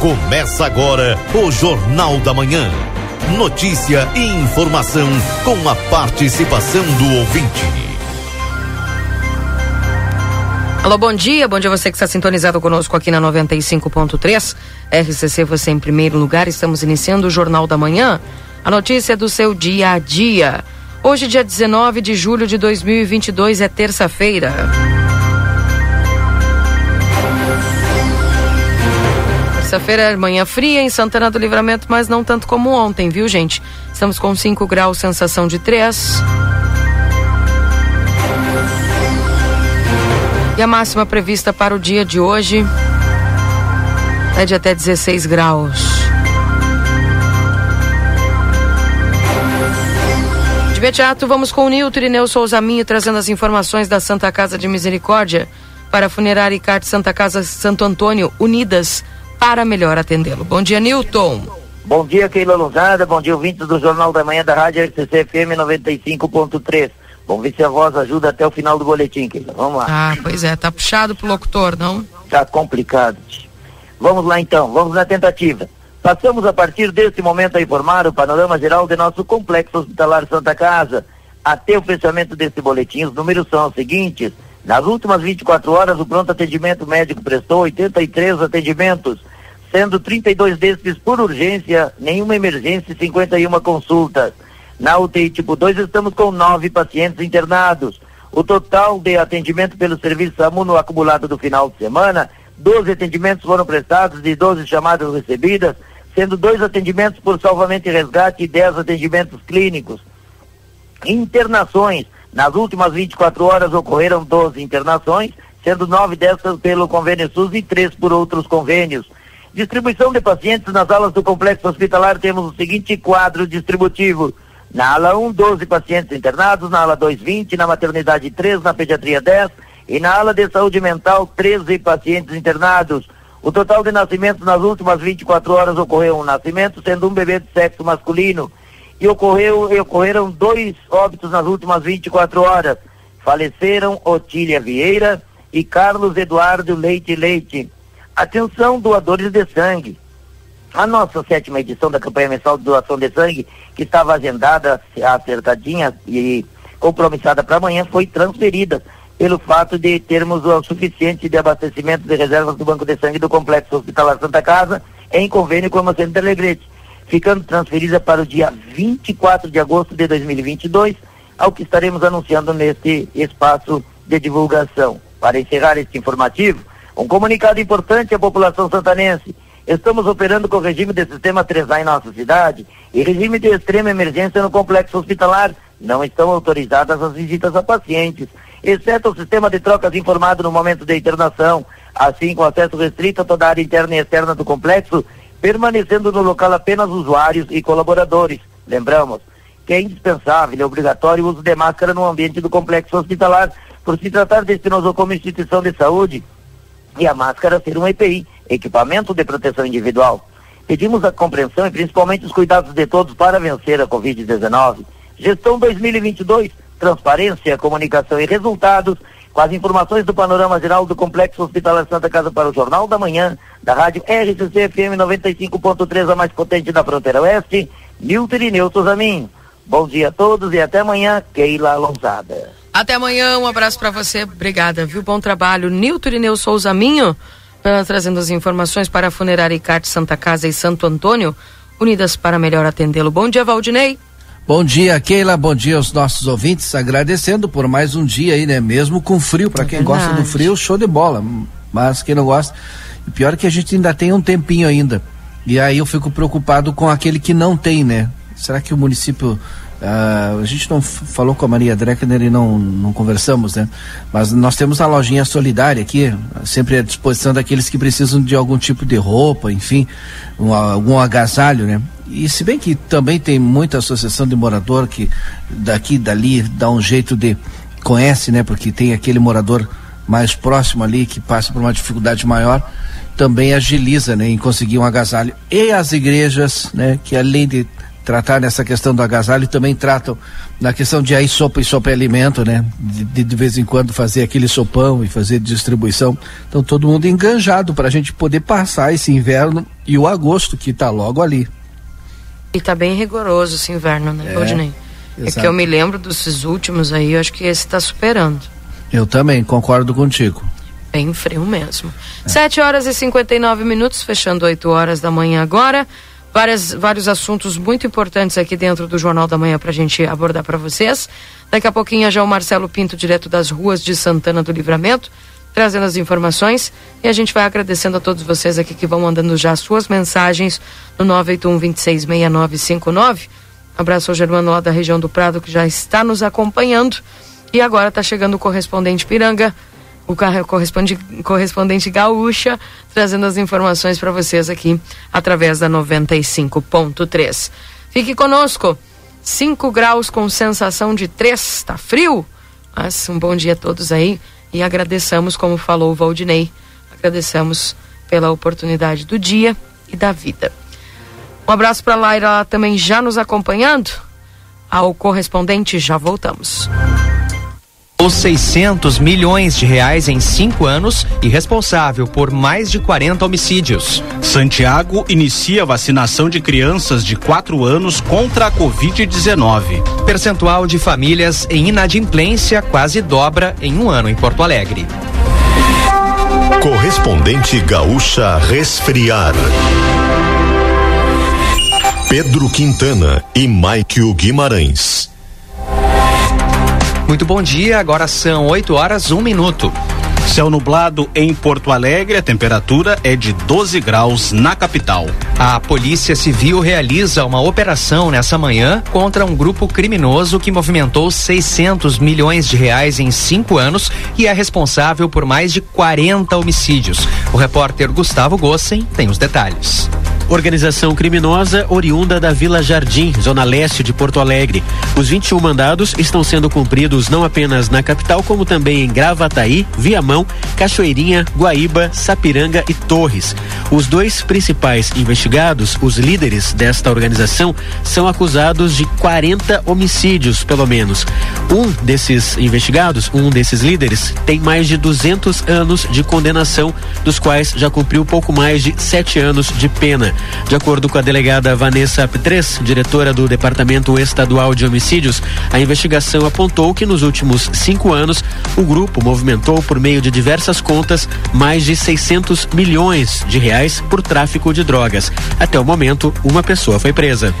Começa agora o Jornal da Manhã. Notícia e informação com a participação do ouvinte. Alô, bom dia. Bom dia você que está sintonizado conosco aqui na 95.3. RCC você em primeiro lugar. Estamos iniciando o Jornal da Manhã. A notícia do seu dia a dia. Hoje, dia 19 de julho de 2022, é terça-feira. Terça-feira é manhã fria em Santana do Livramento, mas não tanto como ontem, viu, gente? Estamos com 5 graus, sensação de 3. E a máxima prevista para o dia de hoje é de até 16 graus. De imediato, vamos com o Nilton Irineu Souza Minho trazendo as informações da Santa Casa de Misericórdia para a Funerária Santa Casa Santo Antônio, unidas para melhor atendê-lo. Bom dia, Nilton. Bom dia, Keila Lousada. Bom dia, ouvintes do Jornal da Manhã da Rádio RCC FM 95.3. Vamos ver se a voz ajuda até o final do boletim, Keila. Vamos lá. Ah, pois é. Tá puxado pro locutor, não? Tá complicado. Vamos lá então, vamos na tentativa. Passamos a partir deste momento a informar o panorama geral de nosso complexo hospitalar Santa Casa. Até o fechamento deste boletim, os números são os seguintes. Nas últimas 24 horas, o pronto atendimento médico prestou 83 atendimentos, sendo 32 destes por urgência, nenhuma emergência e 51 consultas. Na UTI tipo 2 estamos com nove pacientes internados. O total de atendimento pelo serviço SAMU no acumulado do final de semana, 12 atendimentos foram prestados e 12 chamadas recebidas, sendo dois atendimentos por salvamento e resgate e 10 atendimentos clínicos. Internações. Nas últimas 24 horas ocorreram 12 internações, sendo nove dessas pelo convênio SUS e três por outros convênios. Distribuição de pacientes nas alas do complexo hospitalar temos o seguinte quadro distributivo. Na ala 1, 12 pacientes internados, na ala 2, 20, na maternidade 3, na pediatria 10 e na ala de saúde mental 13 pacientes internados. O total de nascimentos nas últimas 24 horas ocorreu um nascimento, sendo um bebê de sexo masculino. E ocorreu, e ocorreram dois óbitos nas últimas 24 horas. Faleceram Otília Vieira e Carlos Eduardo Leite Leite. Atenção, doadores de sangue. A nossa sétima edição da campanha mensal de doação de sangue, que estava agendada, acertadinha e compromissada para amanhã, foi transferida pelo fato de termos o suficiente de abastecimento de reservas do Banco de Sangue do Complexo Hospitalar Santa Casa, em convênio com a Macena de Alegrete, ficando transferida para o dia 24 de agosto de 2022, ao que estaremos anunciando neste espaço de divulgação. Para encerrar este informativo, um comunicado importante à população santanense. Estamos operando com o regime de sistema 3A em nossa cidade e regime de extrema emergência no complexo hospitalar. Não estão autorizadas as visitas a pacientes, exceto o sistema de trocas informado no momento da internação, assim com acesso restrito a toda a área interna e externa do complexo, permanecendo no local apenas usuários e colaboradores. Lembramos que é indispensável e obrigatório o uso de máscara no ambiente do complexo hospitalar, por se tratar deste nosocomio instituição de saúde e a máscara ser um EPI, equipamento de proteção individual. Pedimos a compreensão e principalmente os cuidados de todos para vencer a Covid-19. Gestão 2022, transparência, comunicação e resultados, com as informações do panorama geral do Complexo Hospitalar Santa Casa para o Jornal da Manhã, da rádio RCC FM 95.3, a mais potente da fronteira oeste, Milton Irineu Souzaminho. Bom dia a todos e até amanhã, Keila Alonzada. Até amanhã, um abraço para você. Obrigada, viu? Bom trabalho. Nilton Irineu Souza Minho, uh, trazendo as informações para a Funerária Icarte Santa Casa e Santo Antônio, unidas para melhor atendê-lo. Bom dia, Valdinei. Bom dia, Keila. Bom dia aos nossos ouvintes. Agradecendo por mais um dia aí, né? Mesmo com frio. Para é quem verdade. gosta do frio, show de bola. Mas quem não gosta. Pior é que a gente ainda tem um tempinho ainda. E aí eu fico preocupado com aquele que não tem, né? Será que o município Uh, a gente não falou com a Maria Dreckner e não, não conversamos, né? Mas nós temos a lojinha solidária aqui, sempre à disposição daqueles que precisam de algum tipo de roupa, enfim, um, algum agasalho, né? E se bem que também tem muita associação de morador que daqui dali dá um jeito de conhece, né? Porque tem aquele morador mais próximo ali que passa por uma dificuldade maior, também agiliza, né, em conseguir um agasalho. E as igrejas, né, que além de tratar nessa questão do agasalho, também tratam na questão de aí sopa e sopa é alimento, né? De, de, de, vez em quando fazer aquele sopão e fazer distribuição. Então todo mundo enganjado para a gente poder passar esse inverno e o agosto que está logo ali. E está bem rigoroso esse inverno, né, Rodney? É, é que eu me lembro desses últimos aí, eu acho que esse está superando. Eu também, concordo contigo. Bem frio mesmo. É. 7 horas e 59 minutos, fechando 8 horas da manhã agora. Várias, vários assuntos muito importantes aqui dentro do Jornal da Manhã para a gente abordar para vocês. Daqui a pouquinho já o Marcelo Pinto, direto das ruas de Santana do Livramento, trazendo as informações. E a gente vai agradecendo a todos vocês aqui que vão mandando já suas mensagens no 981 266959. Abraço ao Germano lá da região do Prado que já está nos acompanhando. E agora está chegando o correspondente Piranga o correspondente, gaúcha, trazendo as informações para vocês aqui através da 95.3. Fique conosco. 5 graus com sensação de 3, está frio? Mas um bom dia a todos aí e agradecemos, como falou o Valdinei, agradecemos pela oportunidade do dia e da vida. Um abraço para a Laira também já nos acompanhando. Ao correspondente, já voltamos os 600 milhões de reais em cinco anos e responsável por mais de 40 homicídios. Santiago inicia vacinação de crianças de 4 anos contra a Covid-19. Percentual de famílias em inadimplência quase dobra em um ano em Porto Alegre. Correspondente Gaúcha Resfriar. Pedro Quintana e Maikio Guimarães. Muito bom dia, agora são 8 horas, 1 minuto. Céu nublado em Porto Alegre, a temperatura é de 12 graus na capital. A Polícia Civil realiza uma operação nessa manhã contra um grupo criminoso que movimentou 600 milhões de reais em cinco anos e é responsável por mais de 40 homicídios. O repórter Gustavo Gossen tem os detalhes. Organização criminosa oriunda da Vila Jardim, zona leste de Porto Alegre. Os 21 mandados estão sendo cumpridos não apenas na capital, como também em Gravataí, Viamão, Cachoeirinha, Guaíba, Sapiranga e Torres. Os dois principais investigados, os líderes desta organização, são acusados de 40 homicídios, pelo menos. Um desses investigados, um desses líderes, tem mais de 200 anos de condenação, dos quais já cumpriu pouco mais de sete anos de pena. De acordo com a delegada Vanessa P3, diretora do Departamento Estadual de Homicídios, a investigação apontou que nos últimos cinco anos o grupo movimentou por meio de diversas contas mais de 600 milhões de reais por tráfico de drogas. Até o momento, uma pessoa foi presa.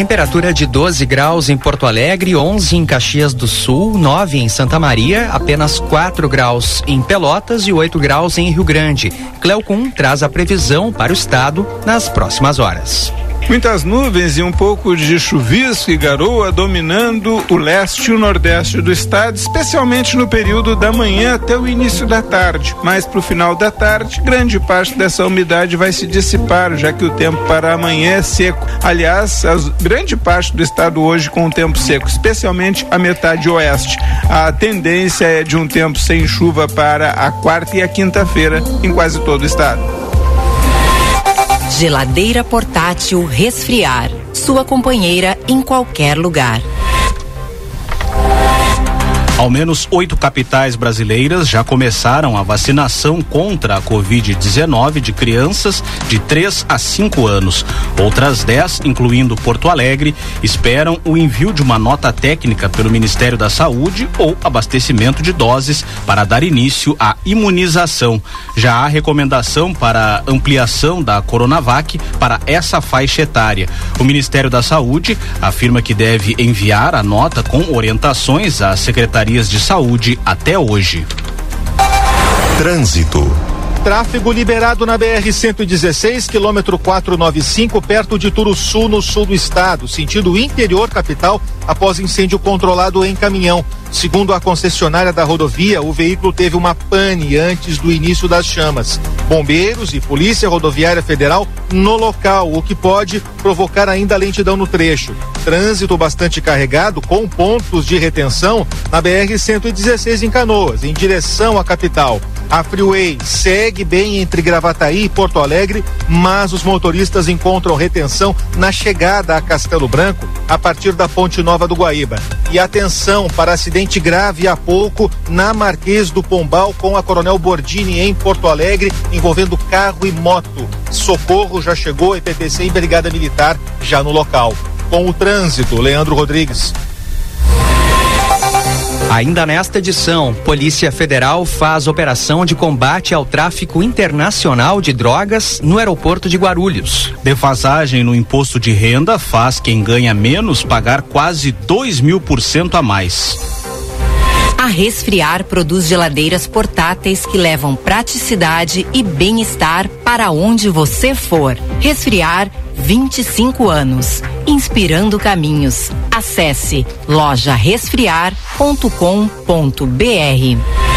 Temperatura de 12 graus em Porto Alegre, 11 em Caxias do Sul, 9 em Santa Maria, apenas 4 graus em Pelotas e 8 graus em Rio Grande. Cleocum traz a previsão para o estado nas próximas horas. Muitas nuvens e um pouco de chuvisco e garoa dominando o leste e o nordeste do estado, especialmente no período da manhã até o início da tarde. Mas para o final da tarde, grande parte dessa umidade vai se dissipar, já que o tempo para amanhã é seco. Aliás, a grande parte do estado hoje com o tempo seco, especialmente a metade oeste. A tendência é de um tempo sem chuva para a quarta e a quinta-feira em quase todo o estado. Geladeira portátil resfriar. Sua companheira em qualquer lugar. Ao menos oito capitais brasileiras já começaram a vacinação contra a Covid-19 de crianças de 3 a 5 anos. Outras 10, incluindo Porto Alegre, esperam o envio de uma nota técnica pelo Ministério da Saúde ou abastecimento de doses para dar início à imunização. Já há recomendação para ampliação da Coronavac para essa faixa etária. O Ministério da Saúde afirma que deve enviar a nota com orientações à Secretaria secretarias de saúde até hoje. Trânsito. Tráfego liberado na BR-116, quilômetro 495, perto de Turuçu, no sul do estado, sentido interior capital, após incêndio controlado em caminhão. Segundo a concessionária da rodovia, o veículo teve uma pane antes do início das chamas. Bombeiros e Polícia Rodoviária Federal no local, o que pode provocar ainda lentidão no trecho. Trânsito bastante carregado com pontos de retenção na BR-116 em Canoas, em direção à capital. A Freeway segue bem entre Gravataí e Porto Alegre, mas os motoristas encontram retenção na chegada a Castelo Branco a partir da Ponte Nova do Guaíba. E atenção para acidente grave há pouco na Marquês do Pombal com a Coronel Bordini em Porto Alegre, envolvendo carro e moto. Socorro já chegou, EPTC e Brigada Militar já no local. Com o trânsito, Leandro Rodrigues. Ainda nesta edição, Polícia Federal faz operação de combate ao tráfico internacional de drogas no aeroporto de Guarulhos. Defasagem no imposto de renda faz quem ganha menos pagar quase 2 mil por cento a mais. A Resfriar produz geladeiras portáteis que levam praticidade e bem-estar para onde você for. Resfriar 25 anos, inspirando caminhos. Acesse lojaresfriar.com.br.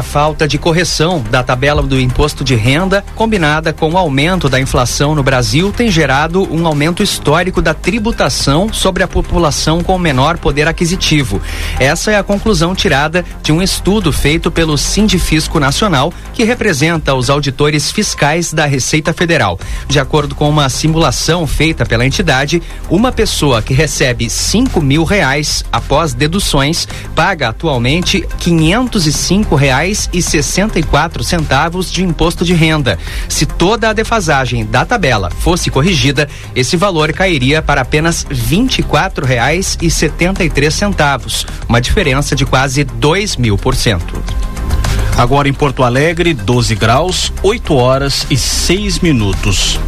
A falta de correção da tabela do imposto de renda, combinada com o aumento da inflação no Brasil, tem gerado um aumento histórico da tributação sobre a população com menor poder aquisitivo. Essa é a conclusão tirada de um estudo feito pelo Sindifisco Nacional, que representa os auditores fiscais da Receita Federal. De acordo com uma simulação feita pela entidade, uma pessoa que recebe cinco mil reais após deduções paga atualmente quinhentos e cinco reais reais e sessenta e quatro centavos de imposto de renda. Se toda a defasagem da tabela fosse corrigida, esse valor cairia para apenas vinte e quatro reais e setenta e três centavos, uma diferença de quase dois mil por cento. Agora em Porto Alegre, 12 graus, 8 horas e 6 minutos.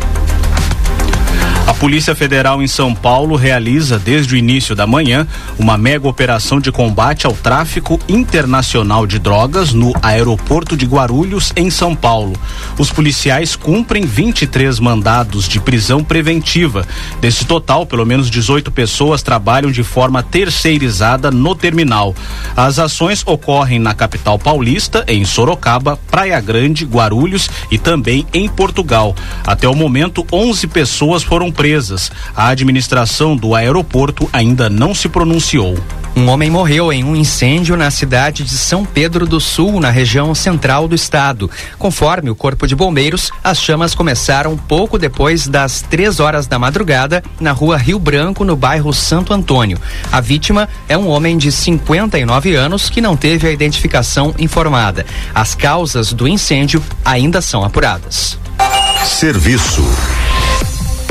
A Polícia Federal em São Paulo realiza, desde o início da manhã, uma mega operação de combate ao tráfico internacional de drogas no aeroporto de Guarulhos, em São Paulo. Os policiais cumprem 23 mandados de prisão preventiva. Desse total, pelo menos 18 pessoas trabalham de forma terceirizada no terminal. As ações ocorrem na capital paulista, em Sorocaba, Praia Grande, Guarulhos e também em Portugal. Até o momento, 11 pessoas foram presas. A administração do aeroporto ainda não se pronunciou. Um homem morreu em um incêndio na cidade de São Pedro do Sul, na região central do estado. Conforme o Corpo de Bombeiros, as chamas começaram pouco depois das três horas da madrugada na rua Rio Branco, no bairro Santo Antônio. A vítima é um homem de 59 anos que não teve a identificação informada. As causas do incêndio ainda são apuradas. Serviço.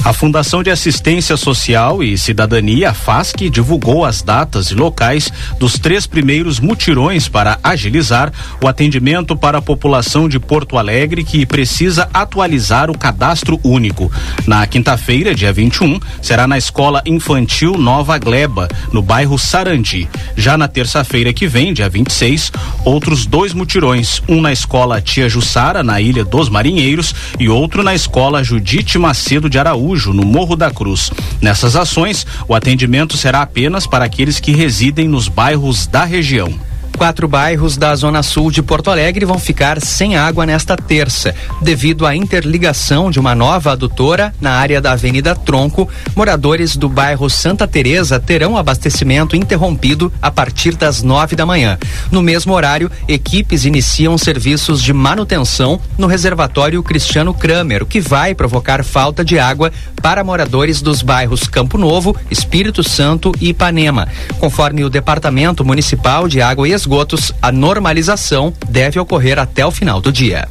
A Fundação de Assistência Social e Cidadania, FASC, divulgou as datas e locais dos três primeiros mutirões para agilizar o atendimento para a população de Porto Alegre que precisa atualizar o cadastro único. Na quinta-feira, dia 21, será na Escola Infantil Nova Gleba, no bairro Sarandi. Já na terça-feira que vem, dia 26, outros dois mutirões, um na Escola Tia Jussara, na Ilha dos Marinheiros, e outro na Escola Judite Macedo de Araújo no Morro da Cruz. Nessas ações, o atendimento será apenas para aqueles que residem nos bairros da região. Quatro bairros da Zona Sul de Porto Alegre vão ficar sem água nesta terça, devido à interligação de uma nova adutora na área da Avenida Tronco. Moradores do bairro Santa Teresa terão abastecimento interrompido a partir das nove da manhã. No mesmo horário, equipes iniciam serviços de manutenção no reservatório Cristiano Kramer, o que vai provocar falta de água para moradores dos bairros Campo Novo, Espírito Santo e Ipanema. Conforme o Departamento Municipal de Água e Esgotos, a normalização deve ocorrer até o final do dia.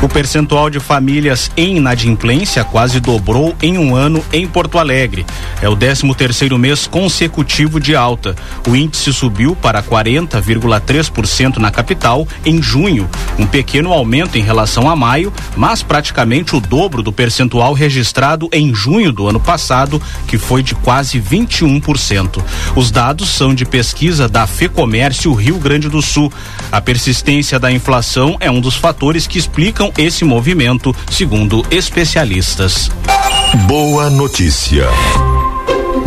O percentual de famílias em inadimplência quase dobrou em um ano em Porto Alegre. É o 13 terceiro mês consecutivo de alta. O índice subiu para 40,3% na capital em junho, um pequeno aumento em relação a maio, mas praticamente o dobro do percentual registrado em junho do ano passado, que foi de quase 21%. Os dados são de pesquisa da Fecomércio Rio Grande do Sul. A persistência da inflação é um dos fatores que explicam esse movimento, segundo especialistas. Boa notícia.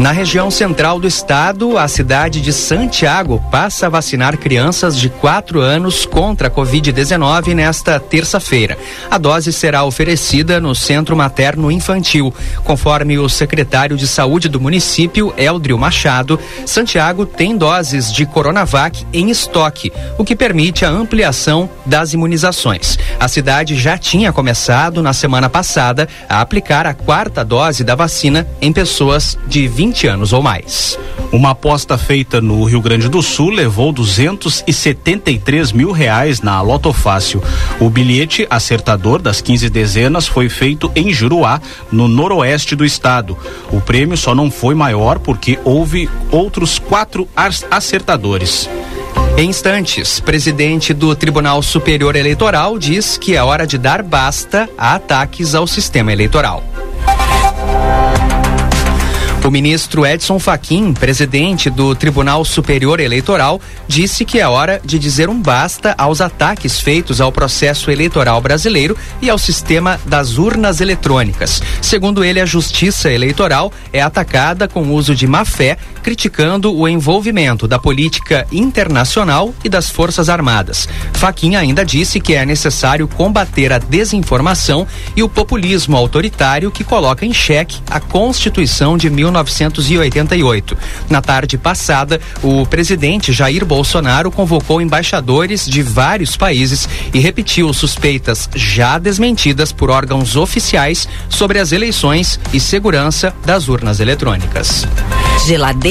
Na região central do estado, a cidade de Santiago passa a vacinar crianças de 4 anos contra a Covid-19 nesta terça-feira. A dose será oferecida no Centro Materno Infantil. Conforme o secretário de Saúde do município, Eldrio Machado, Santiago tem doses de Coronavac em estoque, o que permite a ampliação das imunizações. A cidade já tinha começado na semana passada a aplicar a quarta dose da vacina em pessoas de 20 20 anos ou mais. Uma aposta feita no Rio Grande do Sul levou 273 mil reais na Loto Fácil. O bilhete acertador das 15 dezenas foi feito em Juruá, no noroeste do estado. O prêmio só não foi maior porque houve outros quatro acertadores. Em instantes, presidente do Tribunal Superior Eleitoral diz que é hora de dar basta a ataques ao sistema eleitoral. O ministro Edson Fachin, presidente do Tribunal Superior Eleitoral, disse que é hora de dizer um basta aos ataques feitos ao processo eleitoral brasileiro e ao sistema das urnas eletrônicas. Segundo ele, a justiça eleitoral é atacada com uso de má fé, criticando o envolvimento da política internacional e das Forças Armadas. Fachin ainda disse que é necessário combater a desinformação e o populismo autoritário que coloca em xeque a Constituição de 19 1988. Na tarde passada, o presidente Jair Bolsonaro convocou embaixadores de vários países e repetiu suspeitas já desmentidas por órgãos oficiais sobre as eleições e segurança das urnas eletrônicas. Geladeira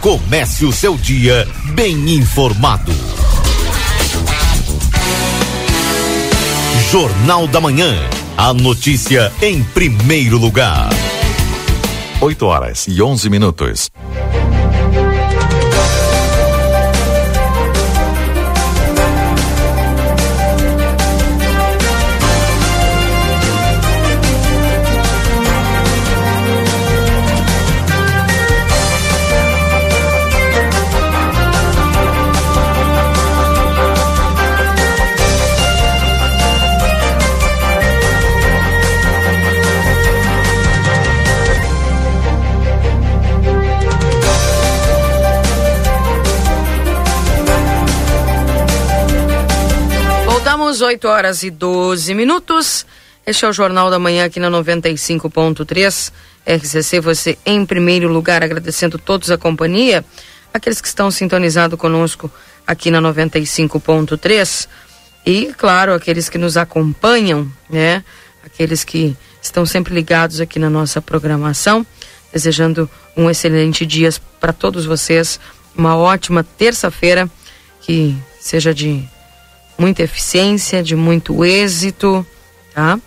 Comece o seu dia bem informado. Jornal da Manhã. A notícia em primeiro lugar. 8 horas e 11 minutos. Voltamos 8 horas e 12 minutos. Este é o Jornal da Manhã aqui na 95.3. RCC, você em primeiro lugar, agradecendo todos a companhia, aqueles que estão sintonizados conosco aqui na 95.3 e, claro, aqueles que nos acompanham, né? Aqueles que estão sempre ligados aqui na nossa programação. Desejando um excelente dia para todos vocês, uma ótima terça-feira, que seja de muita eficiência, de muito êxito, tá?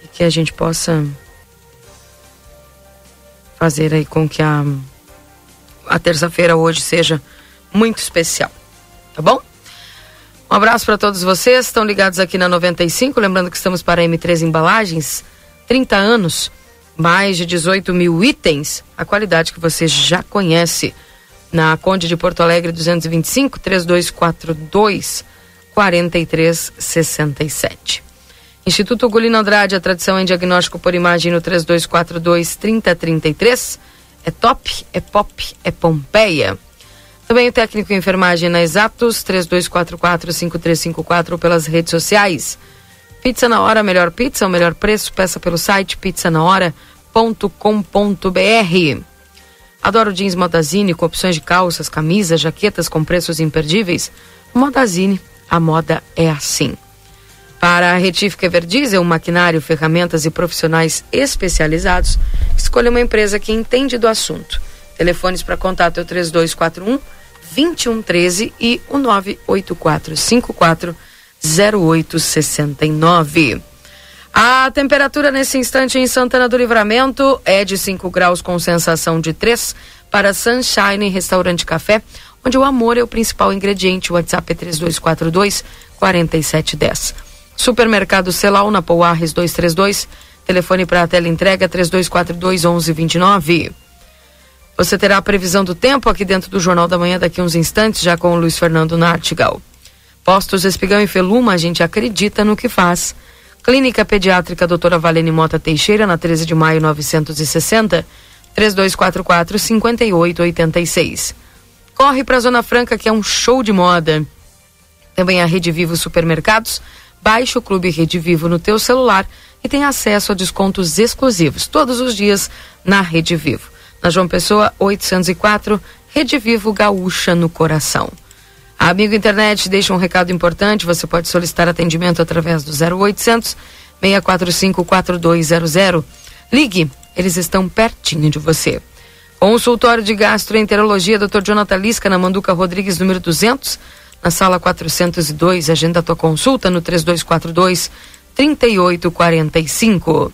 E que a gente possa fazer aí com que a, a terça-feira hoje seja muito especial, tá bom? Um abraço para todos vocês, estão ligados aqui na 95, lembrando que estamos para M3 Embalagens, 30 anos, mais de 18 mil itens, a qualidade que você já conhece. Na Conde de Porto Alegre 225 3242 4367. Instituto Gulino Andrade, a tradição em diagnóstico por imagem no 3242 3033. É top, é pop, é Pompeia. Também o técnico em enfermagem na Exatos 3244 5354 pelas redes sociais. Pizza na hora, melhor pizza, o melhor preço, peça pelo site pizzanahora.com.br. Adoro jeans Modazine com opções de calças, camisas, jaquetas com preços imperdíveis. Modazine a moda é assim. Para a Retífica Everdiesel, maquinário, ferramentas e profissionais especializados, escolha uma empresa que entende do assunto. Telefones para contato é o 3241 2113 e o 98454 0869. A temperatura nesse instante em Santana do Livramento é de 5 graus com sensação de 3 para Sunshine Restaurante Café onde o amor é o principal ingrediente. O WhatsApp é 3242 4710. Supermercado Celal na Pouarres 232. Telefone para a tela entrega 3242 1129. Você terá a previsão do tempo aqui dentro do Jornal da Manhã daqui a uns instantes, já com o Luiz Fernando Nartigal. Postos Espigão e Feluma, a gente acredita no que faz. Clínica Pediátrica Doutora Valene Mota Teixeira, na 13 de maio 960, 3244 5886. Corre para a Zona Franca, que é um show de moda. Também a Rede Vivo Supermercados. Baixe o Clube Rede Vivo no teu celular e tem acesso a descontos exclusivos todos os dias na Rede Vivo. Na João Pessoa 804, Rede Vivo Gaúcha no coração. A Amigo Internet deixa um recado importante. Você pode solicitar atendimento através do 0800 645 4200. Ligue, eles estão pertinho de você. Consultório de Gastroenterologia, Dr. Jonathan Lisca, na Manduca Rodrigues, número 200, na sala 402. Agenda a tua consulta no 3242 3845.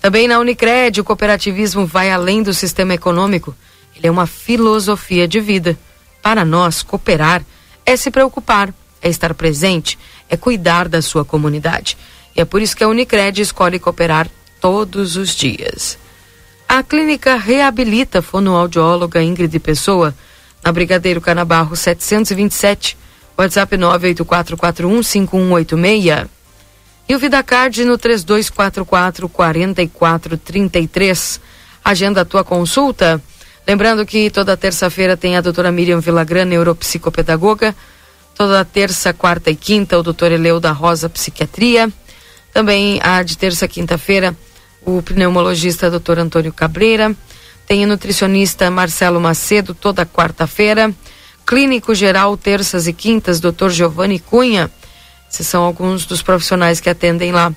Também na Unicred, o cooperativismo vai além do sistema econômico. Ele é uma filosofia de vida. Para nós, cooperar é se preocupar, é estar presente, é cuidar da sua comunidade. E é por isso que a Unicred escolhe cooperar todos os dias. A clínica reabilita fonoaudióloga Ingrid Pessoa, na Brigadeiro Canabarro 727, WhatsApp 984415186. E o VidaCard no 3244 4433. Agenda a tua consulta Lembrando que toda terça-feira tem a doutora Miriam Villagrã, neuropsicopedagoga. Toda terça, quarta e quinta, o doutor Eleu da Rosa, psiquiatria. Também a de terça, quinta-feira, o pneumologista doutor Antônio Cabreira. Tem o nutricionista Marcelo Macedo, toda quarta-feira. Clínico geral, terças e quintas, doutor Giovanni Cunha. Esses são alguns dos profissionais que atendem lá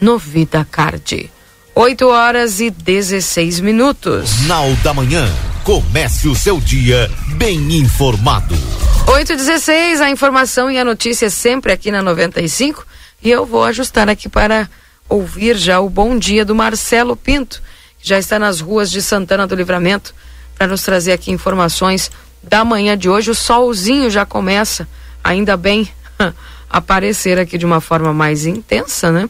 no Vida Card. 8 horas e 16 minutos. Jornal da Manhã. Comece o seu dia bem informado. 8 e 16 a informação e a notícia sempre aqui na 95. E eu vou ajustar aqui para ouvir já o bom dia do Marcelo Pinto, que já está nas ruas de Santana do Livramento, para nos trazer aqui informações da manhã de hoje. O solzinho já começa, ainda bem, aparecer aqui de uma forma mais intensa, né?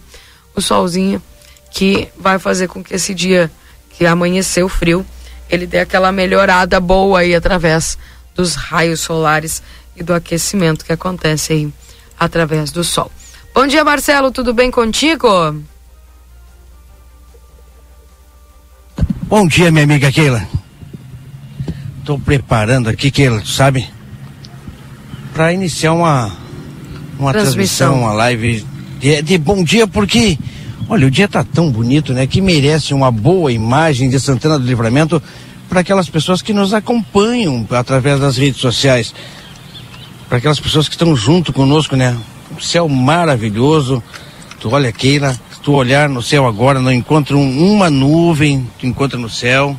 O solzinho que vai fazer com que esse dia que amanheceu frio, ele dê aquela melhorada boa aí através dos raios solares e do aquecimento que acontece aí através do sol. Bom dia, Marcelo, tudo bem contigo? Bom dia, minha amiga Keila. Estou preparando aqui, Keila, sabe? Para iniciar uma, uma transmissão. transmissão, uma live de, de bom dia, porque Olha, o dia está tão bonito, né, que merece uma boa imagem de Santana do Livramento para aquelas pessoas que nos acompanham através das redes sociais, para aquelas pessoas que estão junto conosco, né? O céu maravilhoso. Tu olha, Keila, se tu olhar no céu agora, não encontra um, uma nuvem, tu encontra no céu.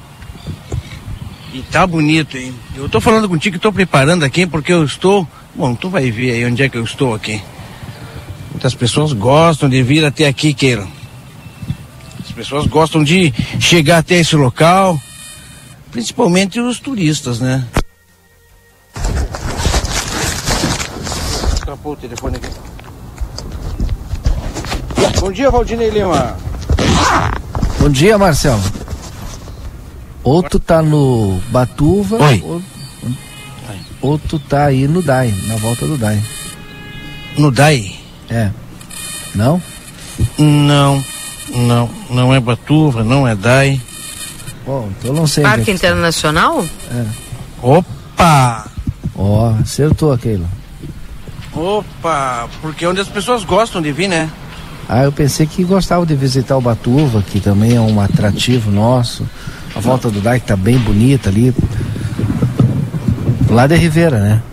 E tá bonito, hein? Eu tô falando contigo, estou preparando aqui porque eu estou. Bom, tu vai ver aí onde é que eu estou aqui. Muitas pessoas gostam de vir até aqui, Keila. As pessoas gostam de chegar até esse local, principalmente os turistas, né? O telefone aqui. Bom dia, Valdinei Lima. Bom dia, Marcelo. Ou tu tá no Batuva, Oi. Ou, ou tu tá aí no DAI, na volta do DAI. No DAI? É. Não? Não, não, não é Batuva, não é DAI. Bom, então não sei. Parque Internacional? É. Opa! Ó, oh, acertou aquele. Opa, porque é onde as pessoas gostam de vir, né? Ah, eu pensei que gostava de visitar o Batuva, que também é um atrativo nosso. A volta do DAI tá bem bonita ali. Lá de Rivera, né?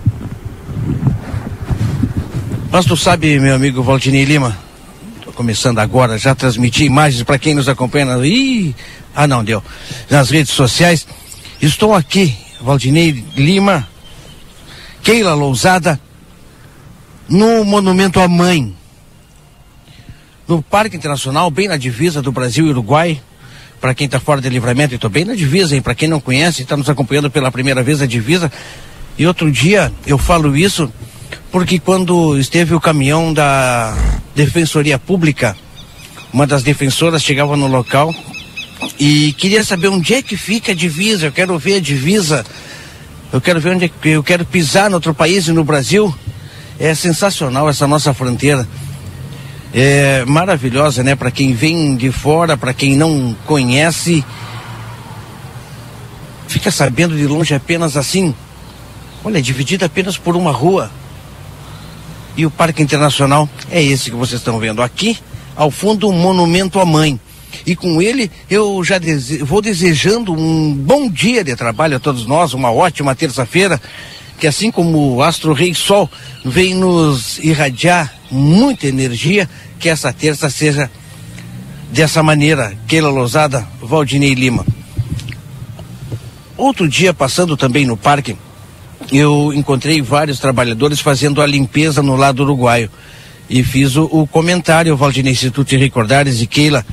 Mas tu sabe, meu amigo Valdinei Lima, tô começando agora já a transmitir imagens para quem nos acompanha. Ih, ah não, deu. Nas redes sociais. Estou aqui, Valdinei Lima, Keila Lousada, no Monumento à Mãe. No Parque Internacional, bem na divisa do Brasil e Uruguai. Para quem está fora de livramento, estou bem na divisa, hein? Para quem não conhece, está nos acompanhando pela primeira vez a divisa. E outro dia eu falo isso porque quando esteve o caminhão da Defensoria Pública, uma das defensoras chegava no local e queria saber onde é que fica a divisa. Eu quero ver a divisa. Eu quero ver onde é que eu quero pisar no outro país e no Brasil. É sensacional essa nossa fronteira. É maravilhosa, né? Para quem vem de fora, para quem não conhece, fica sabendo de longe apenas assim. Olha, dividida apenas por uma rua. E o Parque Internacional é esse que vocês estão vendo aqui, ao fundo, um monumento à mãe. E com ele eu já dese vou desejando um bom dia de trabalho a todos nós, uma ótima terça-feira, que assim como o Astro Rei Sol vem nos irradiar muita energia, que essa terça seja dessa maneira. Keila Lousada, Valdinei Lima. Outro dia, passando também no parque, eu encontrei vários trabalhadores fazendo a limpeza no lado uruguaio. E fiz o, o comentário, Valdinei, se tu te recordares, e Keila,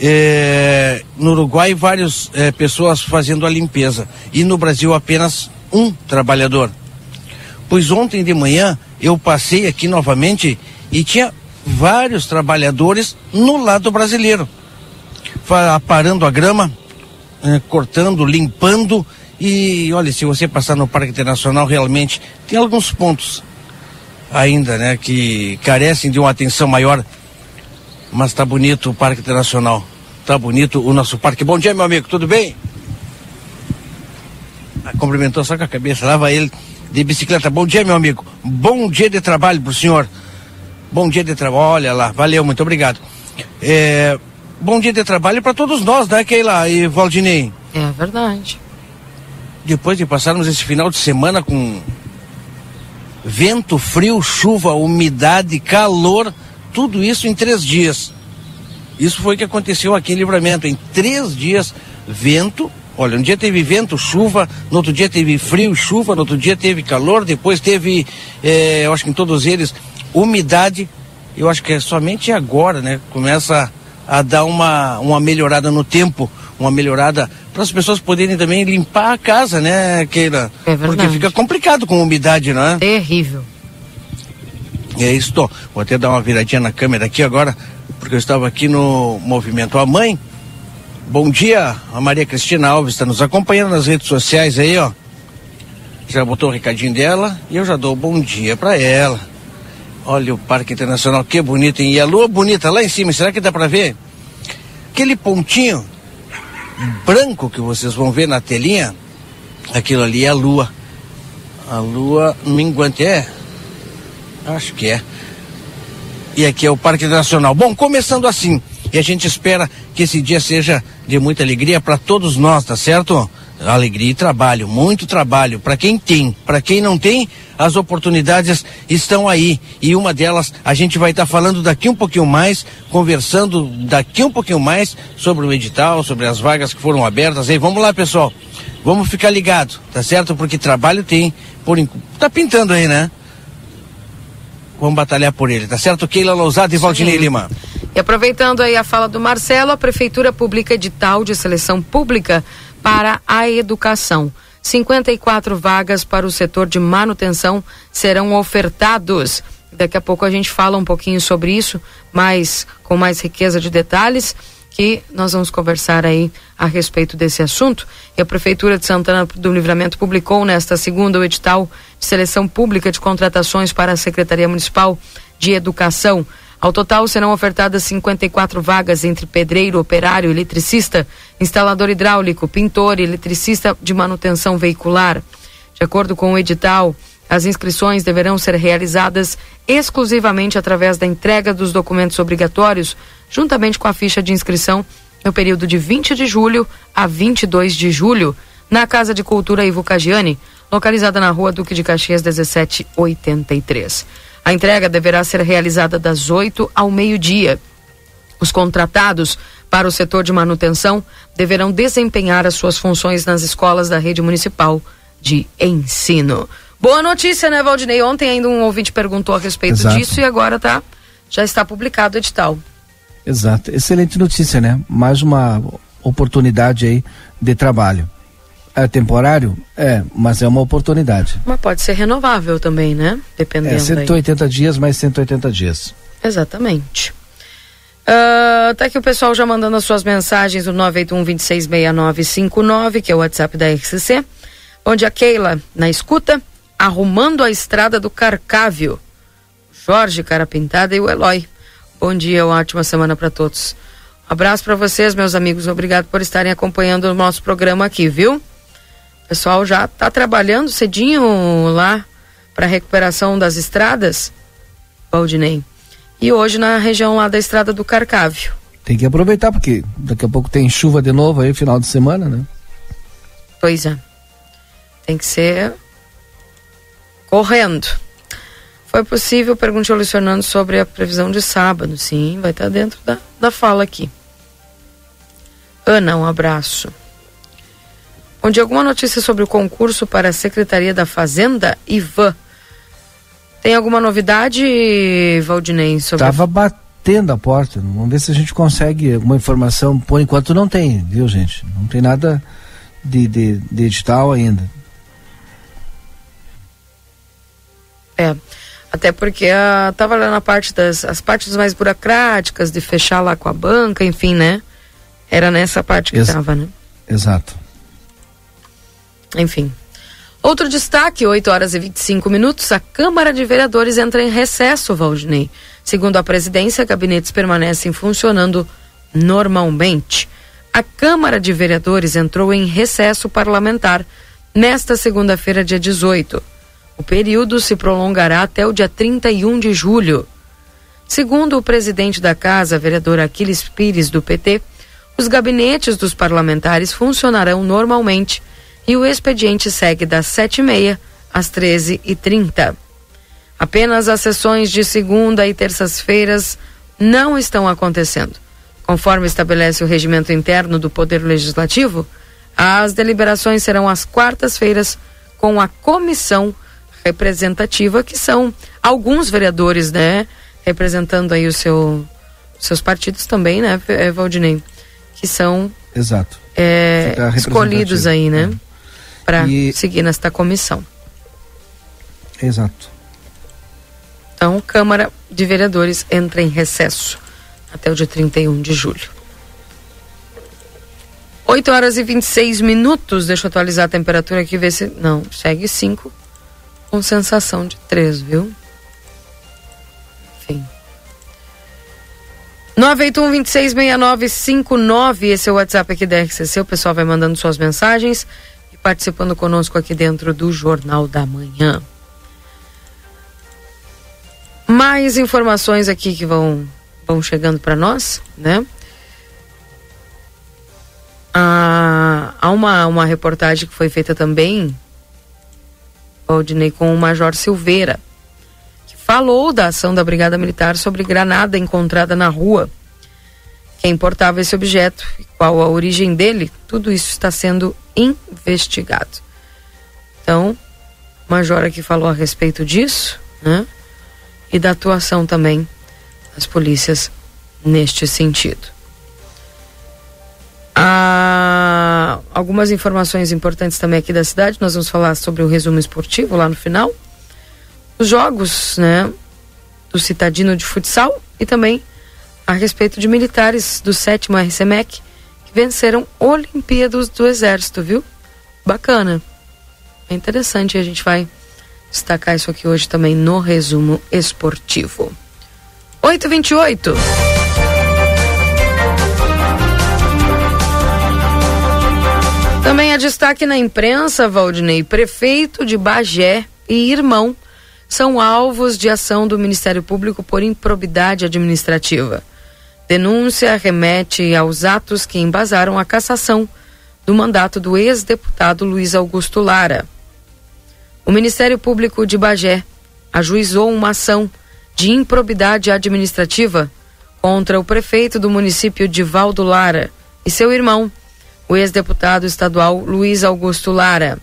é, no Uruguai várias é, pessoas fazendo a limpeza e no Brasil apenas um trabalhador. Pois ontem de manhã eu passei aqui novamente e tinha vários trabalhadores no lado brasileiro, aparando a grama, é, cortando, limpando e olha, se você passar no Parque Internacional realmente tem alguns pontos ainda, né, que carecem de uma atenção maior mas tá bonito o Parque Internacional. Tá bonito o nosso parque. Bom dia, meu amigo, tudo bem? Cumprimentou só com a cabeça, lava ele de bicicleta. Bom dia, meu amigo. Bom dia de trabalho pro senhor. Bom dia de trabalho. Olha lá, valeu, muito obrigado. É, bom dia de trabalho para todos nós, né, Keila e Valdinei? É verdade. Depois de passarmos esse final de semana com vento, frio, chuva, umidade, calor tudo isso em três dias. Isso foi o que aconteceu aqui em Livramento. Em três dias, vento. Olha, um dia teve vento, chuva, no outro dia teve frio, chuva, no outro dia teve calor, depois teve, é, eu acho que em todos eles, umidade. Eu acho que é somente agora, né? Começa a dar uma, uma melhorada no tempo, uma melhorada para as pessoas poderem também limpar a casa, né, Keila? É verdade. Porque fica complicado com umidade, não é? Terrível. É isso, tô. Vou até dar uma viradinha na câmera aqui agora, porque eu estava aqui no movimento A Mãe. Bom dia, a Maria Cristina Alves está nos acompanhando nas redes sociais aí, ó. Já botou o recadinho dela e eu já dou bom dia para ela. Olha o Parque Internacional, que bonito, hein? E a lua bonita lá em cima, será que dá para ver? Aquele pontinho branco que vocês vão ver na telinha, aquilo ali é a lua. A lua minguante, é, Acho que é. E aqui é o Parque Nacional. Bom, começando assim, e a gente espera que esse dia seja de muita alegria para todos nós, tá certo? Alegria e trabalho, muito trabalho para quem tem, para quem não tem, as oportunidades estão aí e uma delas a gente vai estar tá falando daqui um pouquinho mais, conversando daqui um pouquinho mais sobre o edital, sobre as vagas que foram abertas. Aí vamos lá, pessoal, vamos ficar ligado, tá certo? Porque trabalho tem, por tá pintando aí, né? vamos batalhar por ele, tá certo? Keila Lousada e Valdinei Lima. E aproveitando aí a fala do Marcelo, a Prefeitura publica edital de seleção pública para a educação. 54 vagas para o setor de manutenção serão ofertados. Daqui a pouco a gente fala um pouquinho sobre isso, mas com mais riqueza de detalhes que nós vamos conversar aí a respeito desse assunto. E a Prefeitura de Santana do Livramento publicou nesta segunda o edital de seleção pública de contratações para a Secretaria Municipal de Educação. Ao total serão ofertadas 54 vagas entre pedreiro, operário, eletricista, instalador hidráulico, pintor e eletricista de manutenção veicular. De acordo com o edital, as inscrições deverão ser realizadas exclusivamente através da entrega dos documentos obrigatórios juntamente com a ficha de inscrição no período de 20 de julho a 22 de julho, na Casa de Cultura Ivo Cagiani, localizada na rua Duque de Caxias 1783. A entrega deverá ser realizada das 8 ao meio-dia. Os contratados para o setor de manutenção deverão desempenhar as suas funções nas escolas da rede municipal de ensino. Boa notícia, né, Valdinei? Ontem ainda um ouvinte perguntou a respeito Exato. disso e agora tá, já está publicado o edital. Exato. Excelente notícia, né? Mais uma oportunidade aí de trabalho. É temporário? É, mas é uma oportunidade. Mas pode ser renovável também, né? Dependendo. É 180 aí. dias mais 180 dias. Exatamente. Uh, tá aqui o pessoal já mandando as suas mensagens no 981-266959, que é o WhatsApp da RCC. Onde a Keila, na escuta, arrumando a estrada do Carcávio. Jorge Cara Pintada e o Eloy. Bom dia, uma ótima semana para todos. Um abraço para vocês, meus amigos. Obrigado por estarem acompanhando o nosso programa aqui, viu? O pessoal já está trabalhando cedinho lá para recuperação das estradas, Valdinei. E hoje na região lá da estrada do Carcávio. Tem que aproveitar, porque daqui a pouco tem chuva de novo aí, final de semana, né? Pois é. Tem que ser correndo. Foi possível, perguntou o Luiz Fernando sobre a previsão de sábado. Sim, vai estar dentro da, da fala aqui. Ana, um abraço. Onde alguma notícia sobre o concurso para a Secretaria da Fazenda, Ivan? Tem alguma novidade, Valdinei? Sobre Tava batendo a porta. Vamos ver se a gente consegue alguma informação. Por enquanto não tem, viu, gente? Não tem nada de, de, de edital ainda. É. Até porque a, tava lá na parte das as partes mais burocráticas, de fechar lá com a banca, enfim, né? Era nessa parte que estava, né? Exato. Enfim. Outro destaque, 8 horas e 25 minutos, a Câmara de Vereadores entra em recesso, Valdinei. Segundo a presidência, gabinetes permanecem funcionando normalmente. A Câmara de Vereadores entrou em recesso parlamentar nesta segunda-feira, dia 18. O período se prolongará até o dia 31 de julho. Segundo o presidente da casa, vereador Aquiles Pires, do PT, os gabinetes dos parlamentares funcionarão normalmente e o expediente segue das 7h30 às 13h30. Apenas as sessões de segunda e terças-feiras não estão acontecendo. Conforme estabelece o regimento interno do Poder Legislativo, as deliberações serão às quartas-feiras com a comissão representativa, que são alguns vereadores, né? Representando aí o seu, seus partidos também, né, Valdinei? Que são. Exato. É, escolhidos aí, né? É para e... seguir nesta comissão. Exato. Então, Câmara de Vereadores entra em recesso até o dia 31 de julho. 8 horas e 26 minutos. Deixa eu atualizar a temperatura aqui, ver se. Não, segue 5 com sensação de 3, viu? Enfim. 981 266959, esse é o WhatsApp aqui da RCC. O pessoal vai mandando suas mensagens participando conosco aqui dentro do Jornal da Manhã. Mais informações aqui que vão, vão chegando para nós, né? Ah, há uma, uma reportagem que foi feita também, Valdinei, com o Major Silveira, que falou da ação da Brigada Militar sobre granada encontrada na rua quem portava esse objeto e qual a origem dele, tudo isso está sendo investigado. Então, Major aqui falou a respeito disso, né? E da atuação também das polícias neste sentido. Há algumas informações importantes também aqui da cidade. Nós vamos falar sobre o resumo esportivo lá no final. Os jogos, né? Do Citadino de Futsal e também a respeito de militares do sétimo RCMEC que venceram Olimpíadas do Exército, viu? Bacana. É interessante, a gente vai destacar isso aqui hoje também no resumo esportivo. 828. Também há destaque na imprensa, Valdinei, prefeito de Bagé e irmão são alvos de ação do Ministério Público por improbidade administrativa. Denúncia remete aos atos que embasaram a cassação do mandato do ex-deputado Luiz Augusto Lara. O Ministério Público de Bagé ajuizou uma ação de improbidade administrativa contra o prefeito do município de Valdo Lara e seu irmão, o ex-deputado estadual Luiz Augusto Lara,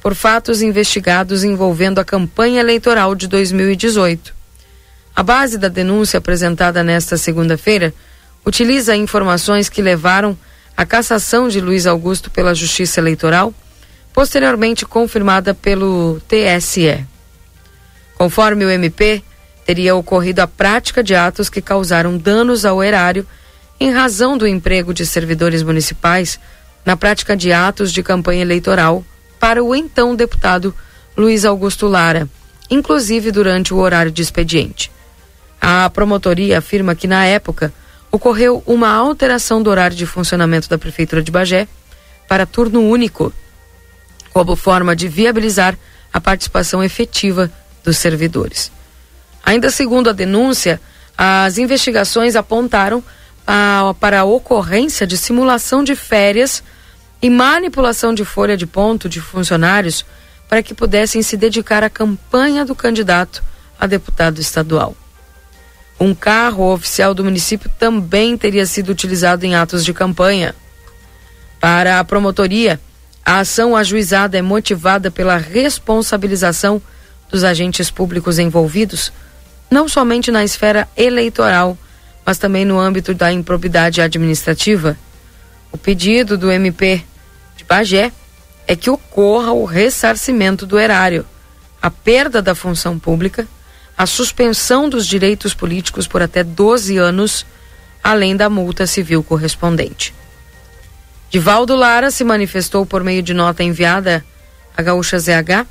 por fatos investigados envolvendo a campanha eleitoral de 2018. A base da denúncia apresentada nesta segunda-feira utiliza informações que levaram à cassação de Luiz Augusto pela Justiça Eleitoral posteriormente confirmada pelo TSE. Conforme o MP, teria ocorrido a prática de atos que causaram danos ao erário em razão do emprego de servidores municipais na prática de atos de campanha eleitoral para o então deputado Luiz Augusto Lara, inclusive durante o horário de expediente. A promotoria afirma que, na época, ocorreu uma alteração do horário de funcionamento da Prefeitura de Bagé para turno único, como forma de viabilizar a participação efetiva dos servidores. Ainda segundo a denúncia, as investigações apontaram a, para a ocorrência de simulação de férias e manipulação de folha de ponto de funcionários para que pudessem se dedicar à campanha do candidato a deputado estadual. Um carro oficial do município também teria sido utilizado em atos de campanha. Para a promotoria, a ação ajuizada é motivada pela responsabilização dos agentes públicos envolvidos, não somente na esfera eleitoral, mas também no âmbito da improbidade administrativa. O pedido do MP de Bagé é que ocorra o ressarcimento do erário, a perda da função pública, a suspensão dos direitos políticos por até 12 anos, além da multa civil correspondente. Divaldo Lara se manifestou por meio de nota enviada à Gaúcha ZH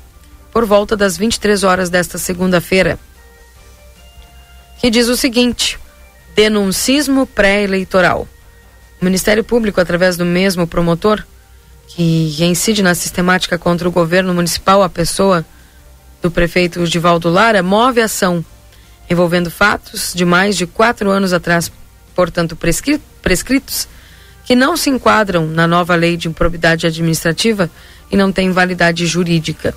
por volta das 23 horas desta segunda-feira, que diz o seguinte: denuncismo pré-eleitoral. O Ministério Público, através do mesmo promotor, que incide na sistemática contra o governo municipal, a pessoa do prefeito Divaldo Lara, move ação envolvendo fatos de mais de quatro anos atrás, portanto prescritos, que não se enquadram na nova lei de improbidade administrativa e não têm validade jurídica.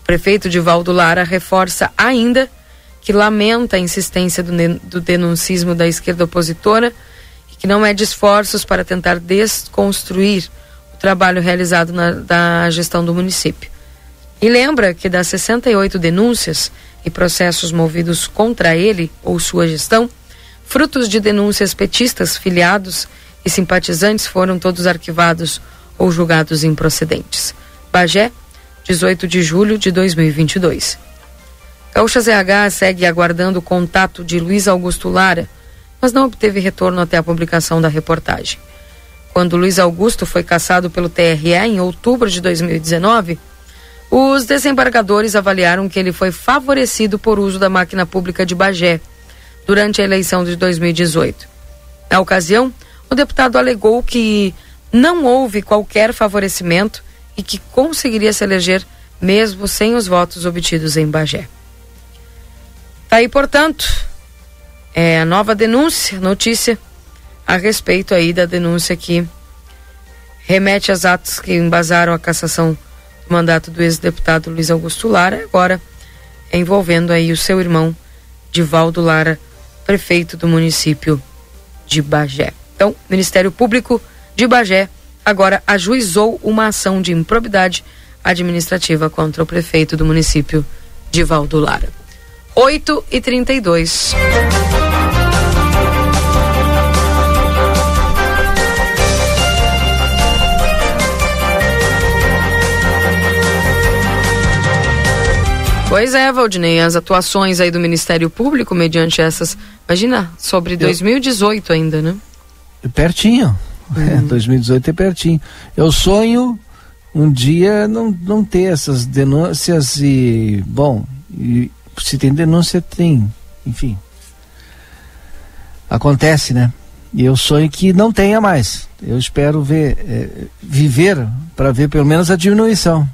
O prefeito Divaldo Lara reforça ainda que lamenta a insistência do, do denuncismo da esquerda opositora e que não mede esforços para tentar desconstruir o trabalho realizado na da gestão do município. E lembra que das 68 denúncias e processos movidos contra ele ou sua gestão, frutos de denúncias petistas, filiados e simpatizantes foram todos arquivados ou julgados improcedentes. Bagé, 18 de julho de 2022. Gaúcha ZH segue aguardando o contato de Luiz Augusto Lara, mas não obteve retorno até a publicação da reportagem. Quando Luiz Augusto foi cassado pelo TRE em outubro de 2019, os desembargadores avaliaram que ele foi favorecido por uso da máquina pública de Bagé durante a eleição de 2018. Na ocasião, o deputado alegou que não houve qualquer favorecimento e que conseguiria se eleger mesmo sem os votos obtidos em Bagé. Tá aí, portanto, é a nova denúncia, notícia a respeito aí da denúncia que remete aos atos que embasaram a cassação do mandato do ex-deputado Luiz Augusto Lara, agora envolvendo aí o seu irmão Divaldo Lara, prefeito do município de Bagé. Então, Ministério Público de Bagé agora ajuizou uma ação de improbidade administrativa contra o prefeito do município Divaldo Lara. 8 e 32 Pois é, Valdinei, as atuações aí do Ministério Público mediante essas, imagina, sobre 2018 ainda, né? Pertinho, uhum. é, 2018 é pertinho. Eu sonho um dia não, não ter essas denúncias e, bom, e se tem denúncia, tem, enfim. Acontece, né? E eu sonho que não tenha mais. Eu espero ver, é, viver para ver pelo menos a diminuição.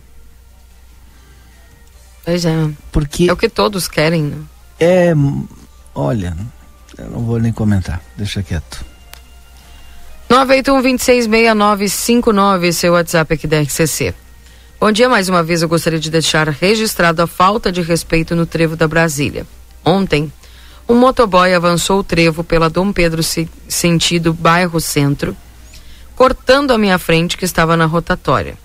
Pois é. Porque é o que todos querem, né? É, olha, eu não vou nem comentar, deixa quieto. 981-266959, seu WhatsApp aqui da RCC. Bom dia, mais uma vez eu gostaria de deixar registrado a falta de respeito no trevo da Brasília. Ontem, um motoboy avançou o trevo pela Dom Pedro sentido bairro Centro, cortando a minha frente que estava na rotatória.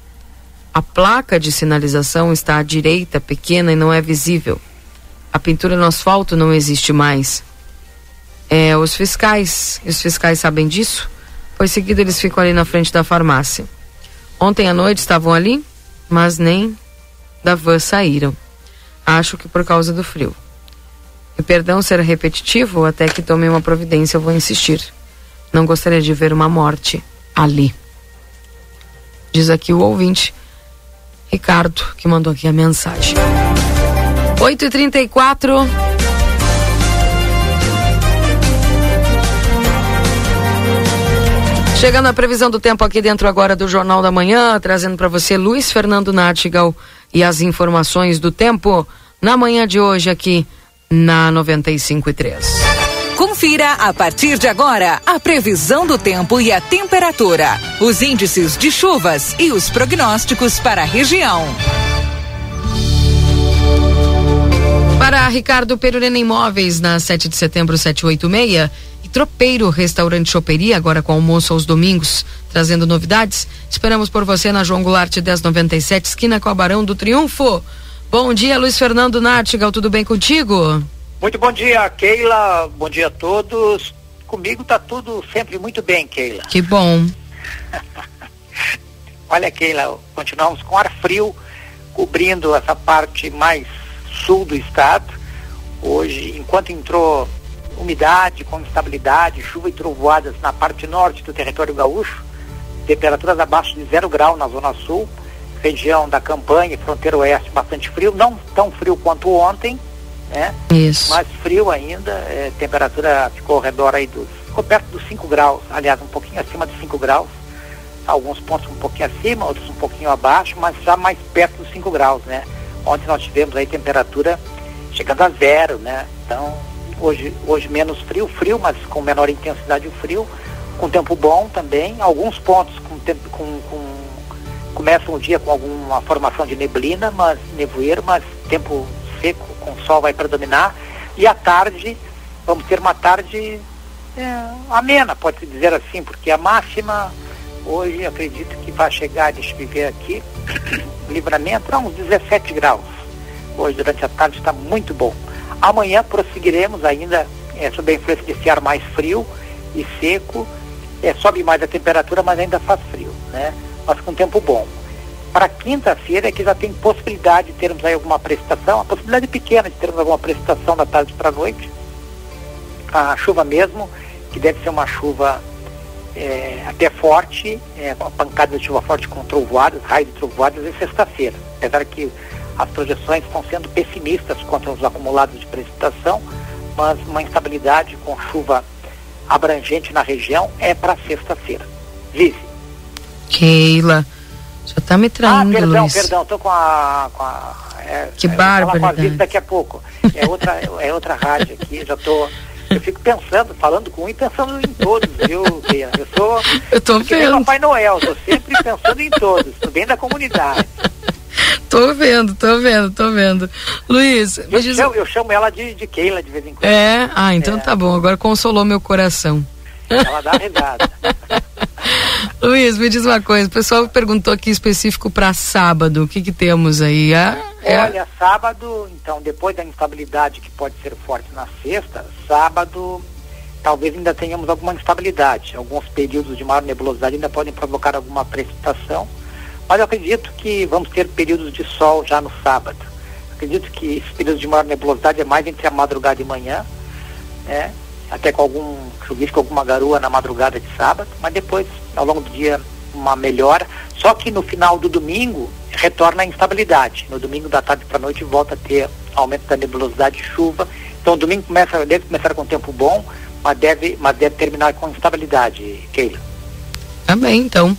A placa de sinalização está à direita, pequena e não é visível. A pintura no asfalto não existe mais. É, os fiscais, os fiscais sabem disso? Pois seguido eles ficam ali na frente da farmácia. Ontem à noite estavam ali mas nem da van saíram. Acho que por causa do frio. E perdão ser repetitivo, até que tome uma providência, eu vou insistir. Não gostaria de ver uma morte ali. Diz aqui o ouvinte, Ricardo, que mandou aqui a mensagem. 8h34. Chegando a previsão do tempo aqui dentro agora do Jornal da Manhã, trazendo para você Luiz Fernando Nartigal e as informações do tempo na manhã de hoje aqui na 95.3. Confira a partir de agora a previsão do tempo e a temperatura, os índices de chuvas e os prognósticos para a região. Para Ricardo Perurena Imóveis, na 7 de setembro 786, e Tropeiro Restaurante Choperia, agora com almoço aos domingos, trazendo novidades. Esperamos por você na João Goulart 1097, esquina com a Barão do Triunfo. Bom dia, Luiz Fernando Nartigal, tudo bem contigo? Muito bom dia, Keila. Bom dia a todos. Comigo tá tudo sempre muito bem, Keila. Que bom. Olha, Keila, continuamos com ar frio cobrindo essa parte mais sul do estado. Hoje, enquanto entrou umidade, com instabilidade, chuva e trovoadas na parte norte do território gaúcho, temperaturas abaixo de zero grau na zona sul, região da campanha, fronteira oeste, bastante frio, não tão frio quanto ontem, né? Isso. Mas frio ainda, é, temperatura ficou ao redor aí dos, ficou perto dos 5 graus, aliás, um pouquinho acima de 5 graus, alguns pontos um pouquinho acima, outros um pouquinho abaixo, mas já mais perto dos 5 graus, né? Ontem nós tivemos aí temperatura chegando a zero, né? Então, hoje, hoje menos frio, frio, mas com menor intensidade o frio, com tempo bom também, alguns pontos com tempo com, com começam o dia com alguma formação de neblina, mas nevoeiro, mas tempo seco, com sol vai predominar. E à tarde, vamos ter uma tarde é, amena, pode-se dizer assim, porque a máxima hoje acredito que vai chegar, deixa eu ver aqui, livramento a uns 17 graus. Hoje durante a tarde está muito bom. Amanhã prosseguiremos ainda é, sob a influência desse ar mais frio e seco. É, sobe mais a temperatura, mas ainda faz frio, né? Mas com tempo bom. Para quinta-feira é que já tem possibilidade de termos aí alguma precipitação, a possibilidade pequena de termos alguma precipitação da tarde para a noite. A chuva mesmo, que deve ser uma chuva é, até forte, é, pancada de chuva forte com trovoadas, raios de trovoadas, em sexta-feira. Apesar que as projeções estão sendo pessimistas quanto aos acumulados de precipitação, mas uma instabilidade com chuva abrangente na região é para sexta-feira. Vice. Keila, já tá me traindo, Ah, perdão, Luiz. perdão, tô com a. Com a é, Que é, falar com a daqui a pouco. É outra, é outra rádio aqui, já tô. Eu fico pensando, falando com um e pensando em todos, viu, Keila? Eu sou. Eu tô vendo. Papai Noel, tô sempre pensando em todos, bem da comunidade. Tô vendo, tô vendo, tô vendo. Luiz, Eu diz... chamo, eu chamo ela de, de Keila de vez em quando. É? Ah, então tá bom, agora consolou meu coração. Ela dá risada. Luiz, me diz uma coisa, o pessoal perguntou aqui específico para sábado, o que que temos aí? É, é- Olha, sábado, então, depois da instabilidade que pode ser forte na sexta, sábado talvez ainda tenhamos alguma instabilidade. Alguns períodos de maior nebulosidade ainda podem provocar alguma precipitação, mas eu acredito que vamos ter períodos de sol já no sábado. Acredito que esses períodos de maior nebulosidade é mais entre a madrugada e manhã, né? Até com algum chuvisco, alguma garoa na madrugada de sábado, mas depois, ao longo do dia, uma melhora. Só que no final do domingo retorna a instabilidade. No domingo da tarde para a noite volta a ter aumento da nebulosidade e chuva. Então o domingo começa, deve começar com tempo bom, mas deve, mas deve terminar com instabilidade, Keila. Tá bem, então.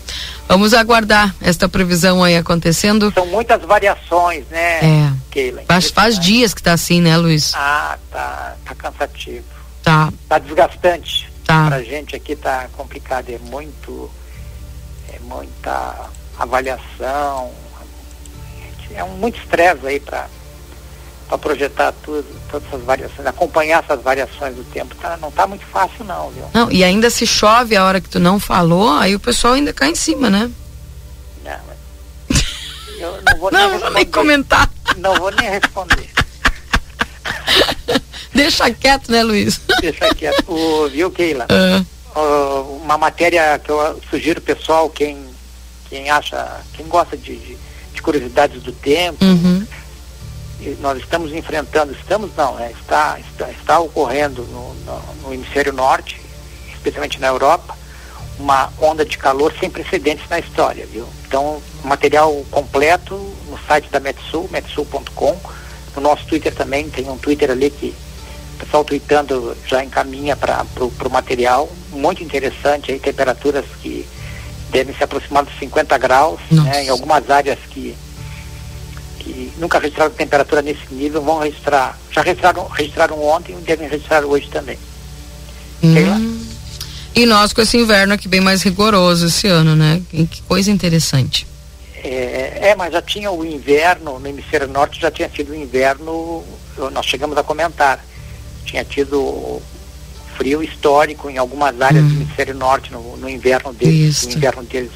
Vamos aguardar esta previsão aí acontecendo. São muitas variações, né, É. Keila? Faz, faz dias que tá assim, né, Luiz? Ah, tá, tá cansativo. Tá. Tá desgastante. Tá. Pra gente aqui tá complicado, é muito, é muita avaliação, é um muito estresse aí para para projetar tudo, todas essas variações, acompanhar essas variações do tempo, tá, não tá muito fácil não, viu? Não, e ainda se chove a hora que tu não falou, aí o pessoal ainda cai em cima, né? Não, eu não vou Não, nem vou nem comentar. Não vou nem responder. Deixa quieto, né, Luiz? Deixa quieto. O, viu, Keila? Ó, uma matéria que eu sugiro pessoal, quem, quem acha, quem gosta de, de, de curiosidades do tempo. Uhum. Nós estamos enfrentando, estamos não, é, está, está, está ocorrendo no, no, no hemisfério norte, especialmente na Europa, uma onda de calor sem precedentes na história, viu? Então, material completo no site da Metsul, metsul.com, no nosso Twitter também, tem um Twitter ali que o pessoal tweetando já encaminha para o material, muito interessante, aí temperaturas que devem se aproximar dos 50 graus, né, em algumas áreas que, que nunca registraram temperatura nesse nível, vão registrar, já registraram, registraram ontem e devem registrar hoje também. Hum. E nós com esse inverno aqui bem mais rigoroso esse ano, né? Que coisa interessante. É, é, mas já tinha o inverno, no hemisfério norte já tinha sido o inverno, nós chegamos a comentar, tinha tido frio histórico em algumas áreas hum. do hemisfério norte no, no inverno deles, no inverno deles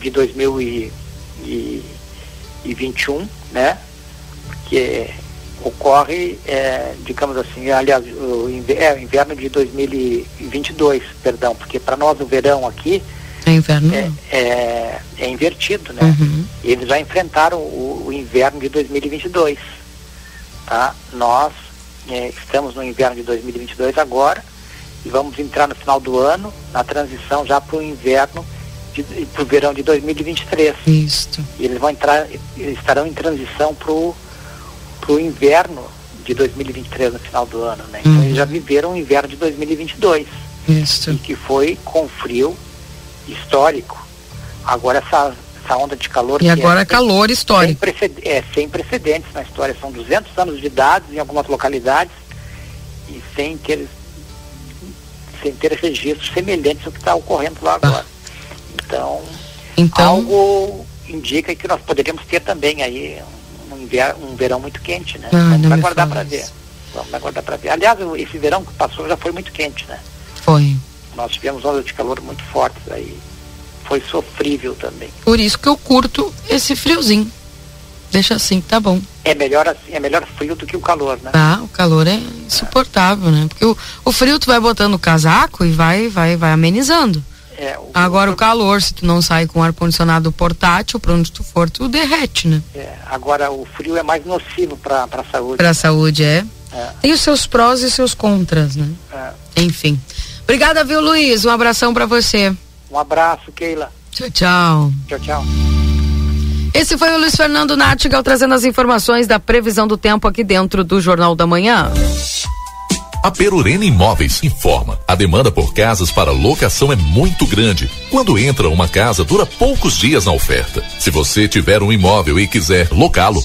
de 2021, né? Que ocorre, é, digamos assim, aliás, o, é, o inverno de 2022, perdão, porque para nós o verão aqui é inverno é, é, é invertido, né? Uhum. Eles já enfrentaram o, o, inverno de 2022, tá? Nós é, estamos no inverno de 2022 agora e vamos entrar no final do ano na transição já para o inverno para o verão de 2023. Isso. E eles vão entrar, eles estarão em transição para o inverno de 2023 no final do ano, né? Então Uhum. eles já viveram o inverno de 2022. Isso. E que foi com frio histórico. Agora essa, essa onda de calor... E que agora é, calor histórico. Sem precedentes, é, sem precedentes na história. São 200 anos de dados em algumas localidades e sem ter, sem ter registros semelhantes ao que está ocorrendo lá agora. Então, Então- algo indica que nós poderíamos ter também aí um, um verão muito quente, né? Ah, Vamos aguardar para ver. Vamos aguardar para ver. Aliás, esse verão que passou já foi muito quente, né? Foi. Nós tivemos ondas de calor muito fortes aí. Foi sofrível também. Por isso que eu curto esse friozinho. Deixa assim, tá bom. É melhor assim, é melhor frio do que o calor, né? Tá, o calor é insuportável, né? Porque o, o frio tu vai botando o casaco e vai, vai, vai amenizando. É, o, Agora o calor, se tu não sai com ar condicionado portátil, pra onde tu for, tu derrete, né? é, agora o frio é mais nocivo para a saúde. Pra saúde, é. É. Tem os seus prós e seus contras, né? É. Enfim. Obrigada, viu, Luiz? Um abração pra você. Um abraço, Keila. Tchau, tchau. Tchau, tchau. Esse foi o Luiz Fernando Nartigal trazendo as informações da previsão do tempo aqui dentro do Jornal da Manhã. A Perurena Imóveis informa. A demanda por casas para locação é muito grande. Quando entra uma casa, dura poucos dias na oferta. Se você tiver um imóvel e quiser locá-lo,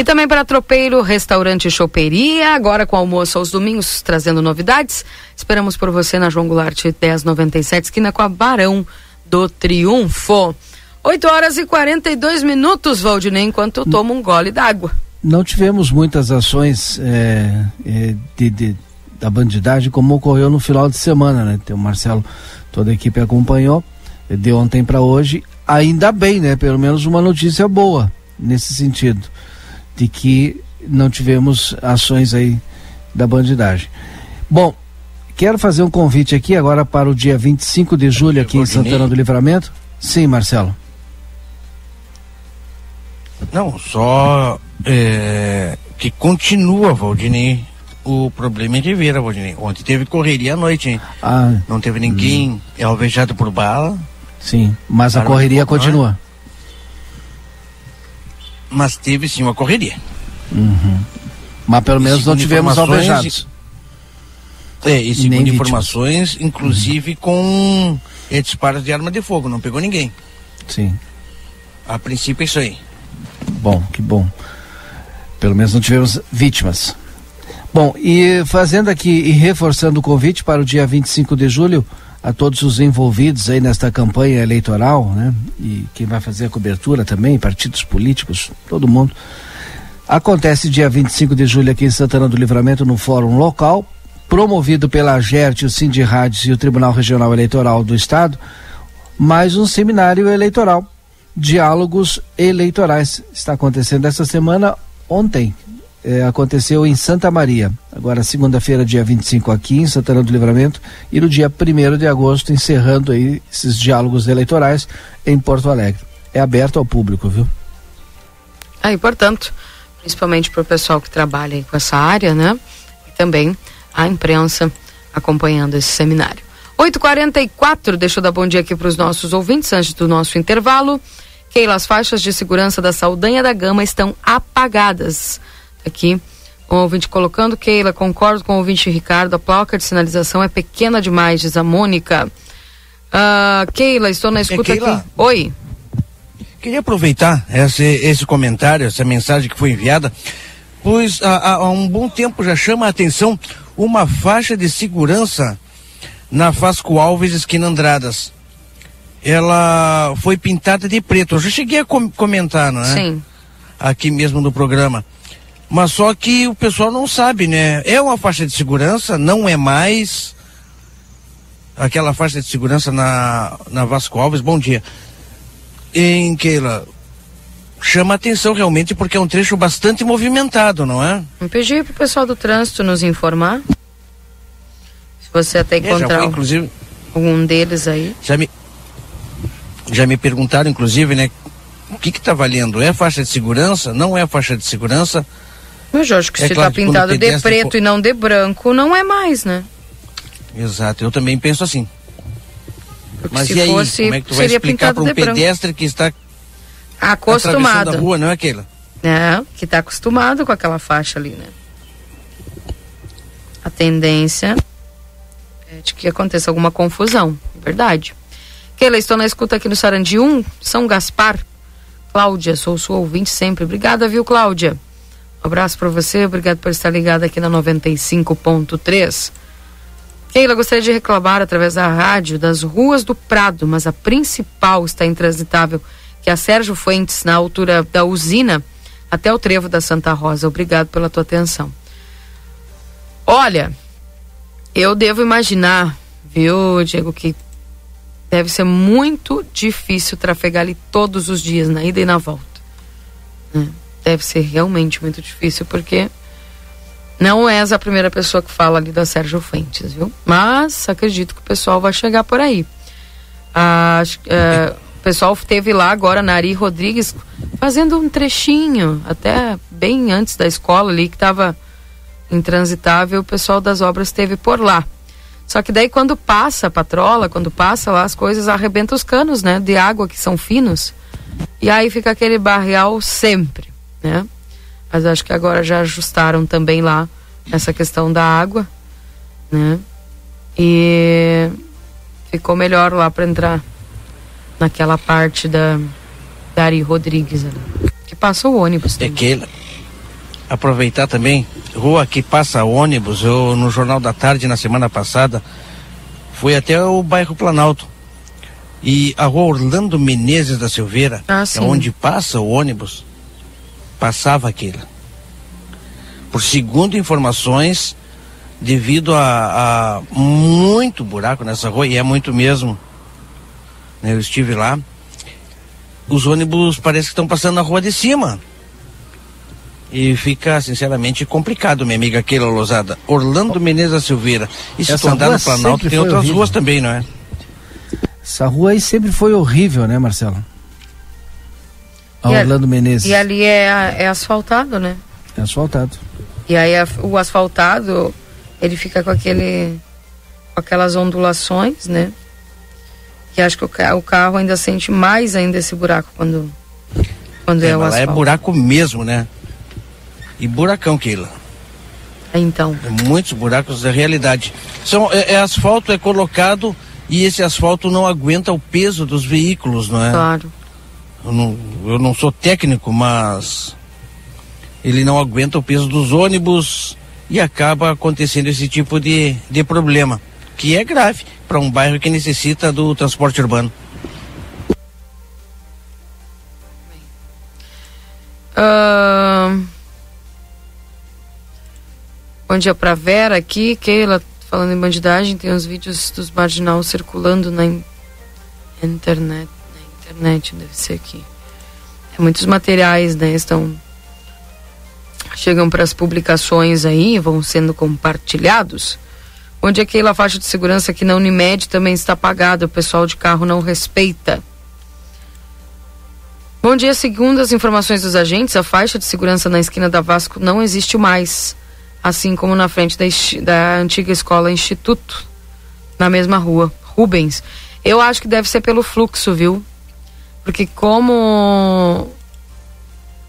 E também para Tropeiro, Restaurante Choperia, agora com almoço aos domingos, trazendo novidades. Esperamos por você na João Goulart 1097, esquina com a Barão do Triunfo. 8 horas e 42 minutos, Valdinei, enquanto tomo um gole d'água. Não tivemos muitas ações é, de, de- da bandidagem como ocorreu no final de semana, né? Então, o Marcelo, toda a equipe acompanhou, eh, de ontem para hoje. Ainda bem, né? Pelo menos uma notícia boa nesse sentido, de que não tivemos ações aí da bandidagem. Bom, quero fazer um convite aqui agora para o dia 25 de julho aqui em. Santana do Livramento. Sim, Marcelo. Não, só é, que continua, Valdinei, o problema em Ribeira, Valdinei. Ontem teve correria à noite, hein? Ah, Não teve ninguém é alvejado por bala, sim, mas a correria é? continua. Mas teve sim uma correria. Mas pelo menos não tivemos alvejados. É, e Nem segundo vítimas. informações, inclusive com é, disparos de arma de fogo, não pegou ninguém. Sim. A princípio é isso aí. Bom, que bom. Pelo menos não tivemos vítimas. Bom, e fazendo aqui e reforçando o convite para o dia 25 de julho a todos os envolvidos aí nesta campanha eleitoral, né? E quem vai fazer a cobertura também, partidos políticos, todo mundo. Acontece dia 25 de julho aqui em Santana do Livramento no Fórum Local, promovido pela AGERT, o Sindirádios e o Tribunal Regional Eleitoral do Estado, mais um seminário eleitoral, Diálogos Eleitorais. Está acontecendo essa semana, ontem, é, aconteceu em Santa Maria. Agora, segunda-feira, dia 25, aqui em Santana do Livramento, e no dia 1 de agosto, encerrando aí esses diálogos eleitorais em Porto Alegre. É aberto ao público, viu? Ah, e portanto, principalmente para o pessoal que trabalha com essa área, né? E também a imprensa acompanhando esse seminário. 8h44, deixa eu dar bom dia aqui para os nossos ouvintes antes do nosso intervalo. Keila, as faixas de segurança da Saldanha da Gama estão apagadas aqui. Um ouvinte colocando, Keila, concordo com o ouvinte Ricardo, a placa de sinalização é pequena demais, diz a Mônica. Uh, Keila, estou na escuta é, aqui. Oi. Queria aproveitar esse, esse comentário, essa mensagem que foi enviada, pois há, há um bom tempo já chama a atenção uma faixa de segurança na Fasco Alves, esquina Andradas. Ela foi pintada de preto. Eu já cheguei a com comentar, não é? Sim. Aqui mesmo no programa. Mas só que o pessoal não sabe, né? É uma faixa de segurança, não é mais aquela faixa de segurança na, na Vasco Alves. Bom dia. Em Keila, chama atenção realmente porque é um trecho bastante movimentado, não é? Eu pedi para o pessoal do trânsito nos informar. Se você até encontrar é, foi, inclusive, algum deles aí. Já me, já me perguntaram, inclusive, né? O que está valendo? É faixa de segurança? Não é faixa de segurança? Mas acho que é se está pintado de preto e não de branco, não é mais, né? Exato, eu também penso assim. Porque Mas e aí, fosse, como é que tu vai explicar para um pedestre branco. que está acostumado a rua, não é aquela? É, que está acostumado com aquela faixa ali, né? A tendência é de que aconteça alguma confusão, verdade. Keila, estou na escuta aqui no Sarandi 1, São Gaspar. Cláudia, sou sua ouvinte sempre. Obrigada, viu, Cláudia? Um abraço para você, obrigado por estar ligado aqui na 95.3. Keila, gostaria de reclamar através da rádio das ruas do Prado, mas a principal está intransitável, que é a Sérgio Fuentes, na altura da usina, até o trevo da Santa Rosa. Obrigado pela tua atenção. Olha, eu devo imaginar, viu, Diego, que deve ser muito difícil trafegar ali todos os dias, na ida e na volta. Né? Deve ser realmente muito difícil, porque não és a primeira pessoa que fala ali da Sérgio Fuentes, viu? Mas acredito que o pessoal vai chegar por aí. Ah, é, o pessoal teve lá agora na Ari Rodrigues fazendo um trechinho, até bem antes da escola ali, que estava intransitável, o pessoal das obras esteve por lá. Só que daí quando passa a patrola, quando passa lá as coisas, arrebenta os canos, né? De água que são finos. E aí fica aquele barrial sempre né? Mas acho que agora já ajustaram também lá essa questão da água, né? E ficou melhor lá para entrar naquela parte da Dari Rodrigues ali, que passa o ônibus. É que aproveitar também, rua que passa ônibus, eu no Jornal da Tarde na semana passada fui até o bairro Planalto. E a rua Orlando Menezes da Silveira, ah, é onde passa o ônibus, passava aquilo. Por segundo informações, devido a, a, muito buraco nessa rua, e é muito mesmo, né, eu estive lá, os ônibus parece que estão passando na rua de cima. E fica, sinceramente, complicado, minha amiga Keila Lozada. Orlando Menezes da Silveira. E se tu andar no Planalto, tem outras horrível. ruas também, não é? Essa rua aí sempre foi horrível, né, Marcelo? A Orlando Menezes. E ali é, é asfaltado, né? É asfaltado. E aí a, o asfaltado, ele fica com aquele. com aquelas ondulações, né? E acho que o, o carro ainda sente mais ainda esse buraco quando, quando é, é o asfalto. Lá é buraco mesmo, né? E buracão, Keila. É, então. É muitos buracos da realidade. São, é, é asfalto, é colocado e esse asfalto não aguenta o peso dos veículos, não é? Claro. Eu não, eu não sou técnico, mas ele não aguenta o peso dos ônibus e acaba acontecendo esse tipo de, de problema, que é grave para um bairro que necessita do transporte urbano. Uh... Bom dia pra Vera aqui, Keila, falando em bandidagem, tem os vídeos dos marginal circulando na in internet. Internet, deve ser aqui. É, muitos materiais, né, estão chegam para as publicações aí, vão sendo compartilhados. Onde é que a faixa de segurança aqui na Unimed também está apagada, o pessoal de carro não respeita. Bom dia, segundo as informações dos agentes, a faixa de segurança na esquina da Vasco não existe mais, assim como na frente da, da antiga escola Instituto, na mesma rua, Rubens. Eu acho que deve ser pelo fluxo, viu? Porque como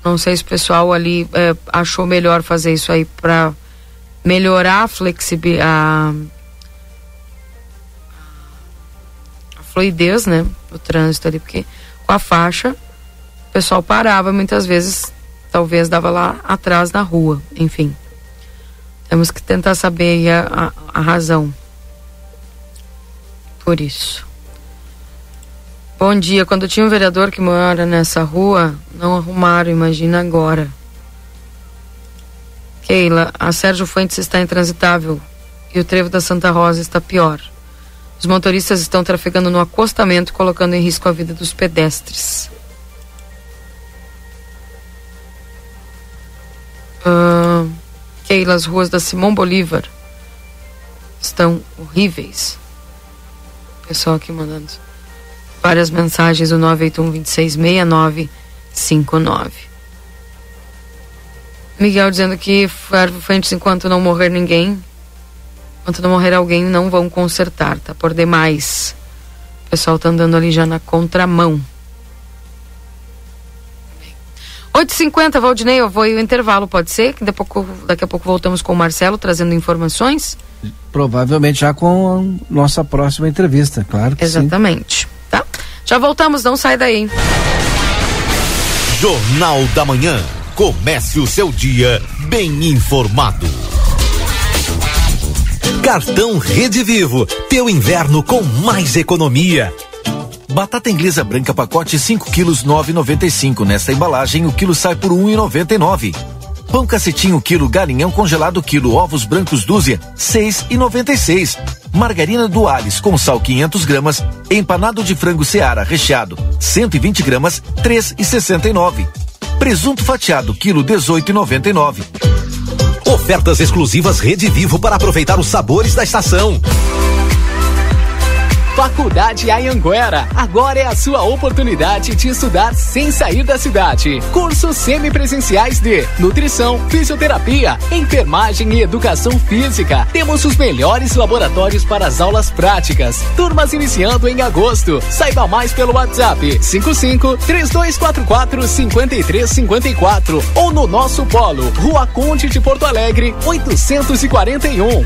não sei se o pessoal ali é, achou melhor fazer isso aí para melhorar a flexibilidade, a, fluidez, né, do trânsito ali, porque com a faixa o pessoal parava muitas vezes, talvez dava lá atrás da rua, enfim. Temos que tentar saber a, a, a razão por isso. Bom dia. Quando tinha um vereador que mora nessa rua, não arrumaram, imagina agora. Keila, a Sérgio Fuentes está intransitável e o trevo da Santa Rosa está pior. Os motoristas estão trafegando no acostamento, colocando em risco a vida dos pedestres. Uh, Keila, as ruas da Simão Bolívar estão horríveis. Pessoal aqui mandando várias mensagens do 981 266959. Miguel dizendo que frente enquanto não morrer ninguém, enquanto não morrer alguém, não vão consertar, tá por demais. O pessoal tá andando ali já na contramão. 8h50, Valdinei, eu vou ir o intervalo, pode ser? Que daqui a, pouco, daqui a pouco voltamos com o Marcelo trazendo informações? Provavelmente já com a nossa próxima entrevista, claro que Exatamente, sim. tá? Já voltamos, não sai daí. Jornal da Manhã. Comece o seu dia bem informado. Cartão Rede Vivo, teu inverno com mais economia. Batata inglesa branca pacote 5 quilos 9,95. Nesta embalagem o quilo sai por 1,99. Pão cacetinho quilo galinhão congelado quilo ovos brancos dúzia 6,96. Margarina Duales com sal 500 gramas, empanado de frango seara recheado 120 gramas 3,69. Presunto fatiado quilo 18,99. Ofertas exclusivas Rede Vivo para aproveitar os sabores da estação. Faculdade Ayanguera. Agora é a sua oportunidade de estudar sem sair da cidade. Cursos semipresenciais de nutrição, fisioterapia, enfermagem e educação física. Temos os melhores laboratórios para as aulas práticas. Turmas iniciando em agosto. Saiba mais pelo WhatsApp 55 3244 5354 ou no nosso polo, Rua Conde de Porto Alegre, 841.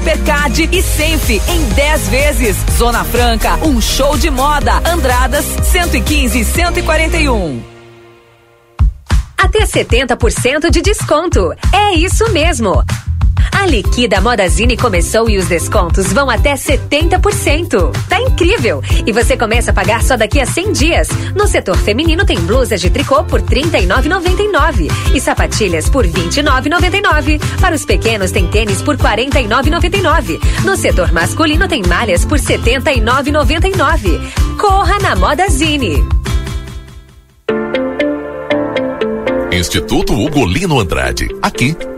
Hipercard e Senf em 10 vezes. Zona Franca, um show de moda. Andradas 115 e 141. Até 70% de desconto. É isso mesmo. A liquida Modazine começou e os descontos vão até 70%. Tá incrível! E você começa a pagar só daqui a 100 dias. No setor feminino tem blusas de tricô por R$ 39,99 e sapatilhas por R$ 29,99. Para os pequenos tem tênis por R$ 49,99. No setor masculino tem malhas por R$ 79,99. Corra na Modazine. Instituto Ugolino Andrade. Aqui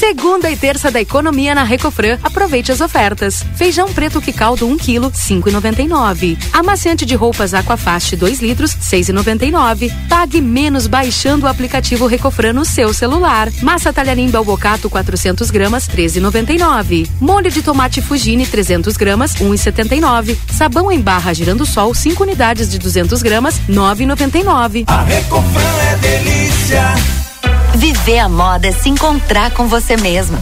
Segunda e terça da economia na Recofran. Aproveite as ofertas. Feijão preto que caldo 1 kg, 5,99. Amaciante de roupas Aquafast 2 litros, 6,99. Pague menos baixando o aplicativo Recofran no seu celular. Massa talharim Belbocato 400 gramas, 13,99. Molho de tomate Fugini 300 gramas, 1,79. Sabão em barra Girando Sol 5 unidades de 200 gramas, 9,99. A Recofran é delícia. Viver a moda é se encontrar com você mesma.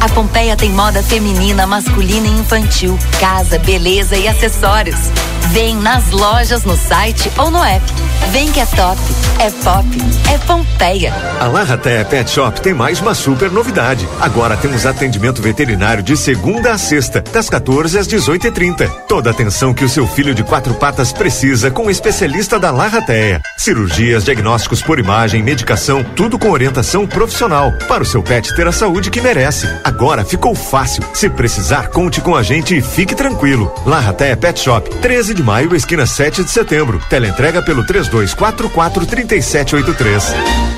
A Pompeia tem moda feminina, masculina e infantil, casa, beleza e acessórios. Vem nas lojas, no site ou no app. Vem que é top, é pop, é Pompeia. A Larraté Pet Shop tem mais uma super novidade. Agora temos atendimento veterinário de segunda a sexta, das 14 às 18h30. Toda atenção que o seu filho de quatro patas precisa com o especialista da Larrateia. Cirurgias, diagnósticos por imagem, medicação, tudo com orientação profissional para o seu pet ter a saúde que merece. Agora ficou fácil. Se precisar, conte com a gente e fique tranquilo. Larrateia Pet Shop, 13 de maio, esquina 7 de setembro. Teleentrega pelo 3244 3783.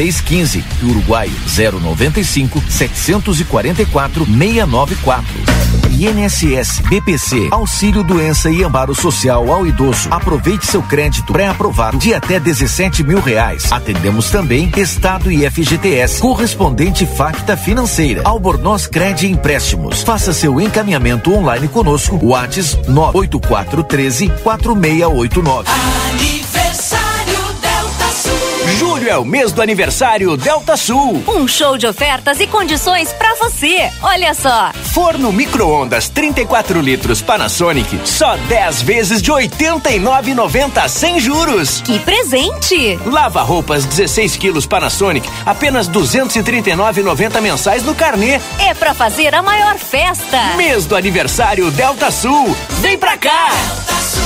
615 e Uruguai 095 744 694. INSS, BPC, Auxílio Doença e Amparo Social ao Idoso. Aproveite seu crédito pré-aprovado de até 17 mil reais. Atendemos também Estado e FGTS, correspondente Facta Financeira, Albornoz Cred Empréstimos. Faça seu encaminhamento online conosco. WhatsApp 98413 4689. Julho é o mês do aniversário Delta Sul. Um show de ofertas e condições para você. Olha só. Forno micro-ondas 34 litros Panasonic, só 10 vezes de 89,90 sem juros. Que presente! Lava roupas 16 quilos Panasonic, apenas 239,90 mensais no carnê. É para fazer a maior festa. Mês do aniversário Delta Sul. Vem pra cá. Delta Sul.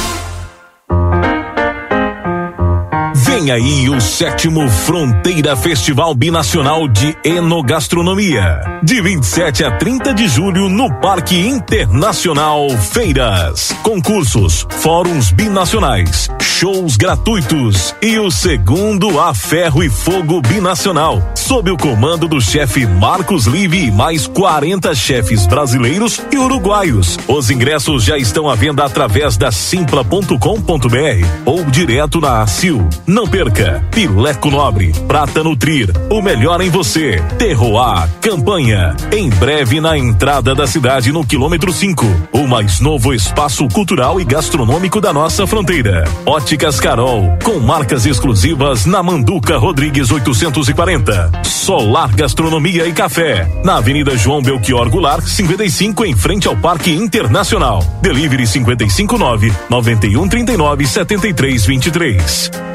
Vem aí o sétimo Fronteira Festival Binacional de Enogastronomia. De 27 a 30 de julho no Parque Internacional Feiras. Concursos, fóruns binacionais, shows gratuitos e o segundo A Ferro e Fogo Binacional. Sob o comando do chefe Marcos Live e mais 40 chefes brasileiros e uruguaios. Os ingressos já estão à venda através da simpla.com.br ou direto na ACIL. Não perca. Pileco Nobre, Prata Nutrir, o melhor em você. Terroir, campanha. Em breve na entrada da cidade no quilômetro 5. O mais novo espaço cultural e gastronômico da nossa fronteira. Óticas Carol, com marcas exclusivas na Manduca Rodrigues 840. Solar Gastronomia e Café, na Avenida João Belchior Goulart, 55, em frente ao Parque Internacional. Delivery 559 9139 7323.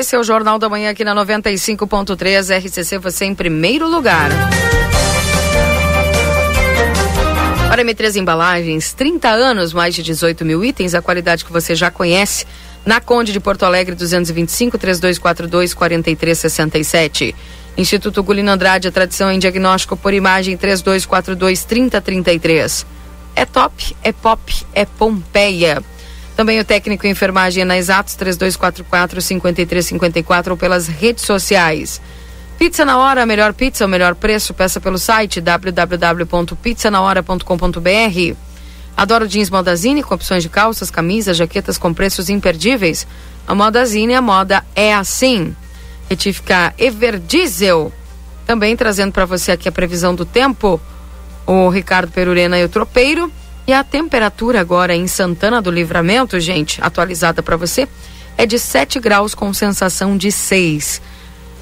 Esse é o Jornal da Manhã aqui na 95.3 RCC, você em primeiro lugar. Para M3 Embalagens, 30 anos, mais de 18 mil itens, a qualidade que você já conhece. Na Conde de Porto Alegre, 225 3242 4367. Instituto Gulino Andrade, a tradição em diagnóstico por imagem 3242 3033. É top, é pop, é Pompeia. Também o técnico em enfermagem na Exatos 3244 5354 ou pelas redes sociais. Pizza na hora, a melhor pizza, o melhor preço, peça pelo site www.pizzanahora.com.br. Adoro jeans Modazine com opções de calças, camisas, jaquetas com preços imperdíveis. A Modazine, a moda é assim. Retífica Everdiesel. Também trazendo para você aqui a previsão do tempo. O Ricardo Perurena e o Tropeiro. E a temperatura agora em Santana do Livramento, gente, atualizada para você, é de 7 graus com sensação de 6.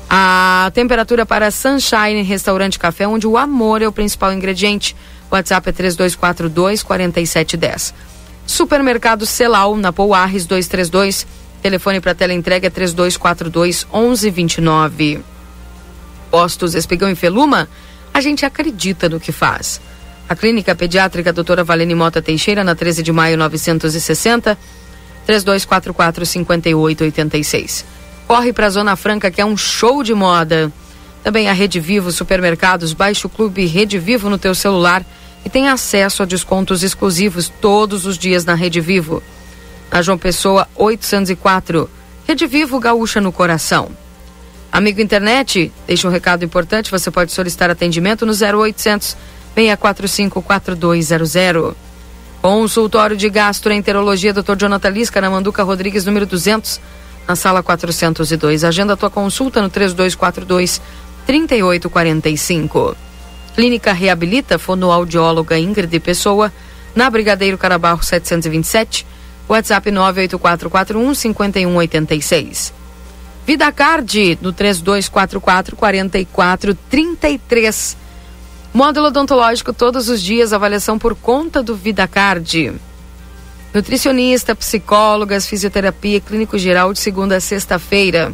A temperatura para Sunshine Restaurante Café, onde o amor é o principal ingrediente. WhatsApp é 3242 4710. Supermercado Celal, na Pouarres 232. Telefone para tela entrega é 3242 1129. Postos Espigão e Feluma, a gente acredita no que faz. A Clínica Pediátrica Doutora Valene Mota Teixeira, na 13 de maio 960, 3244 5886. Corre para a Zona Franca, que é um show de moda. Também a Rede Vivo Supermercados, baixe o clube Rede Vivo no teu celular e tem acesso a descontos exclusivos todos os dias na Rede Vivo. Na João Pessoa 804, Rede Vivo Gaúcha no coração. Amigo internet, deixa um recado importante, você pode solicitar atendimento no 0800 645 4200. Consultório de Gastroenterologia Dr. Jonathan Lisca na Manduca Rodrigues, número 200, na sala 402. Agenda tua consulta no 3242 3845. Clínica Reabilita, fonoaudióloga Ingrid Pessoa, na Brigadeiro Carabarro 727, WhatsApp 98441 5186. Vida Card, no 3244 4433. Módulo odontológico todos os dias, avaliação por conta do VidaCard. Nutricionista, psicólogas, fisioterapia, clínico geral de segunda a sexta-feira.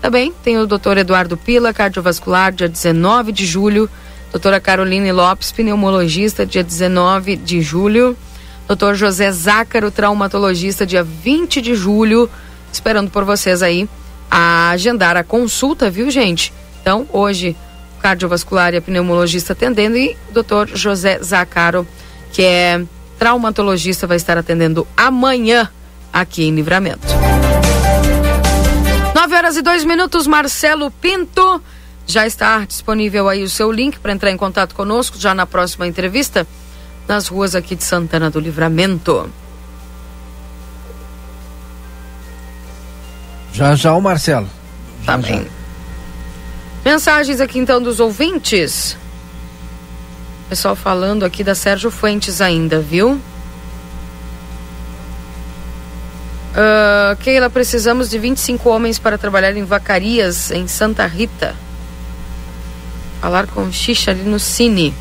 Também tem o Dr. Eduardo Pila, cardiovascular, dia 19 de julho. Doutora Caroline Lopes, pneumologista, dia 19 de julho. Doutor José Zácaro, traumatologista, dia 20 de julho. Esperando por vocês aí a agendar a consulta, viu, gente? Então, hoje, cardiovascular e a pneumologista atendendo e o doutor José Zacaro, que é traumatologista, vai estar atendendo amanhã aqui em Livramento. 9 horas e dois minutos, Marcelo Pinto. Já está disponível aí o seu link para entrar em contato conosco já na próxima entrevista nas ruas aqui de Santana do Livramento. Já já o Marcelo. Já, tá bem. Já. Mensagens aqui então dos ouvintes. Pessoal falando aqui da Sérgio Fuentes ainda, viu? Uh, Keila, precisamos de 25 homens para trabalhar em vacarias em Santa Rita. Falar com Xixa ali no Cine.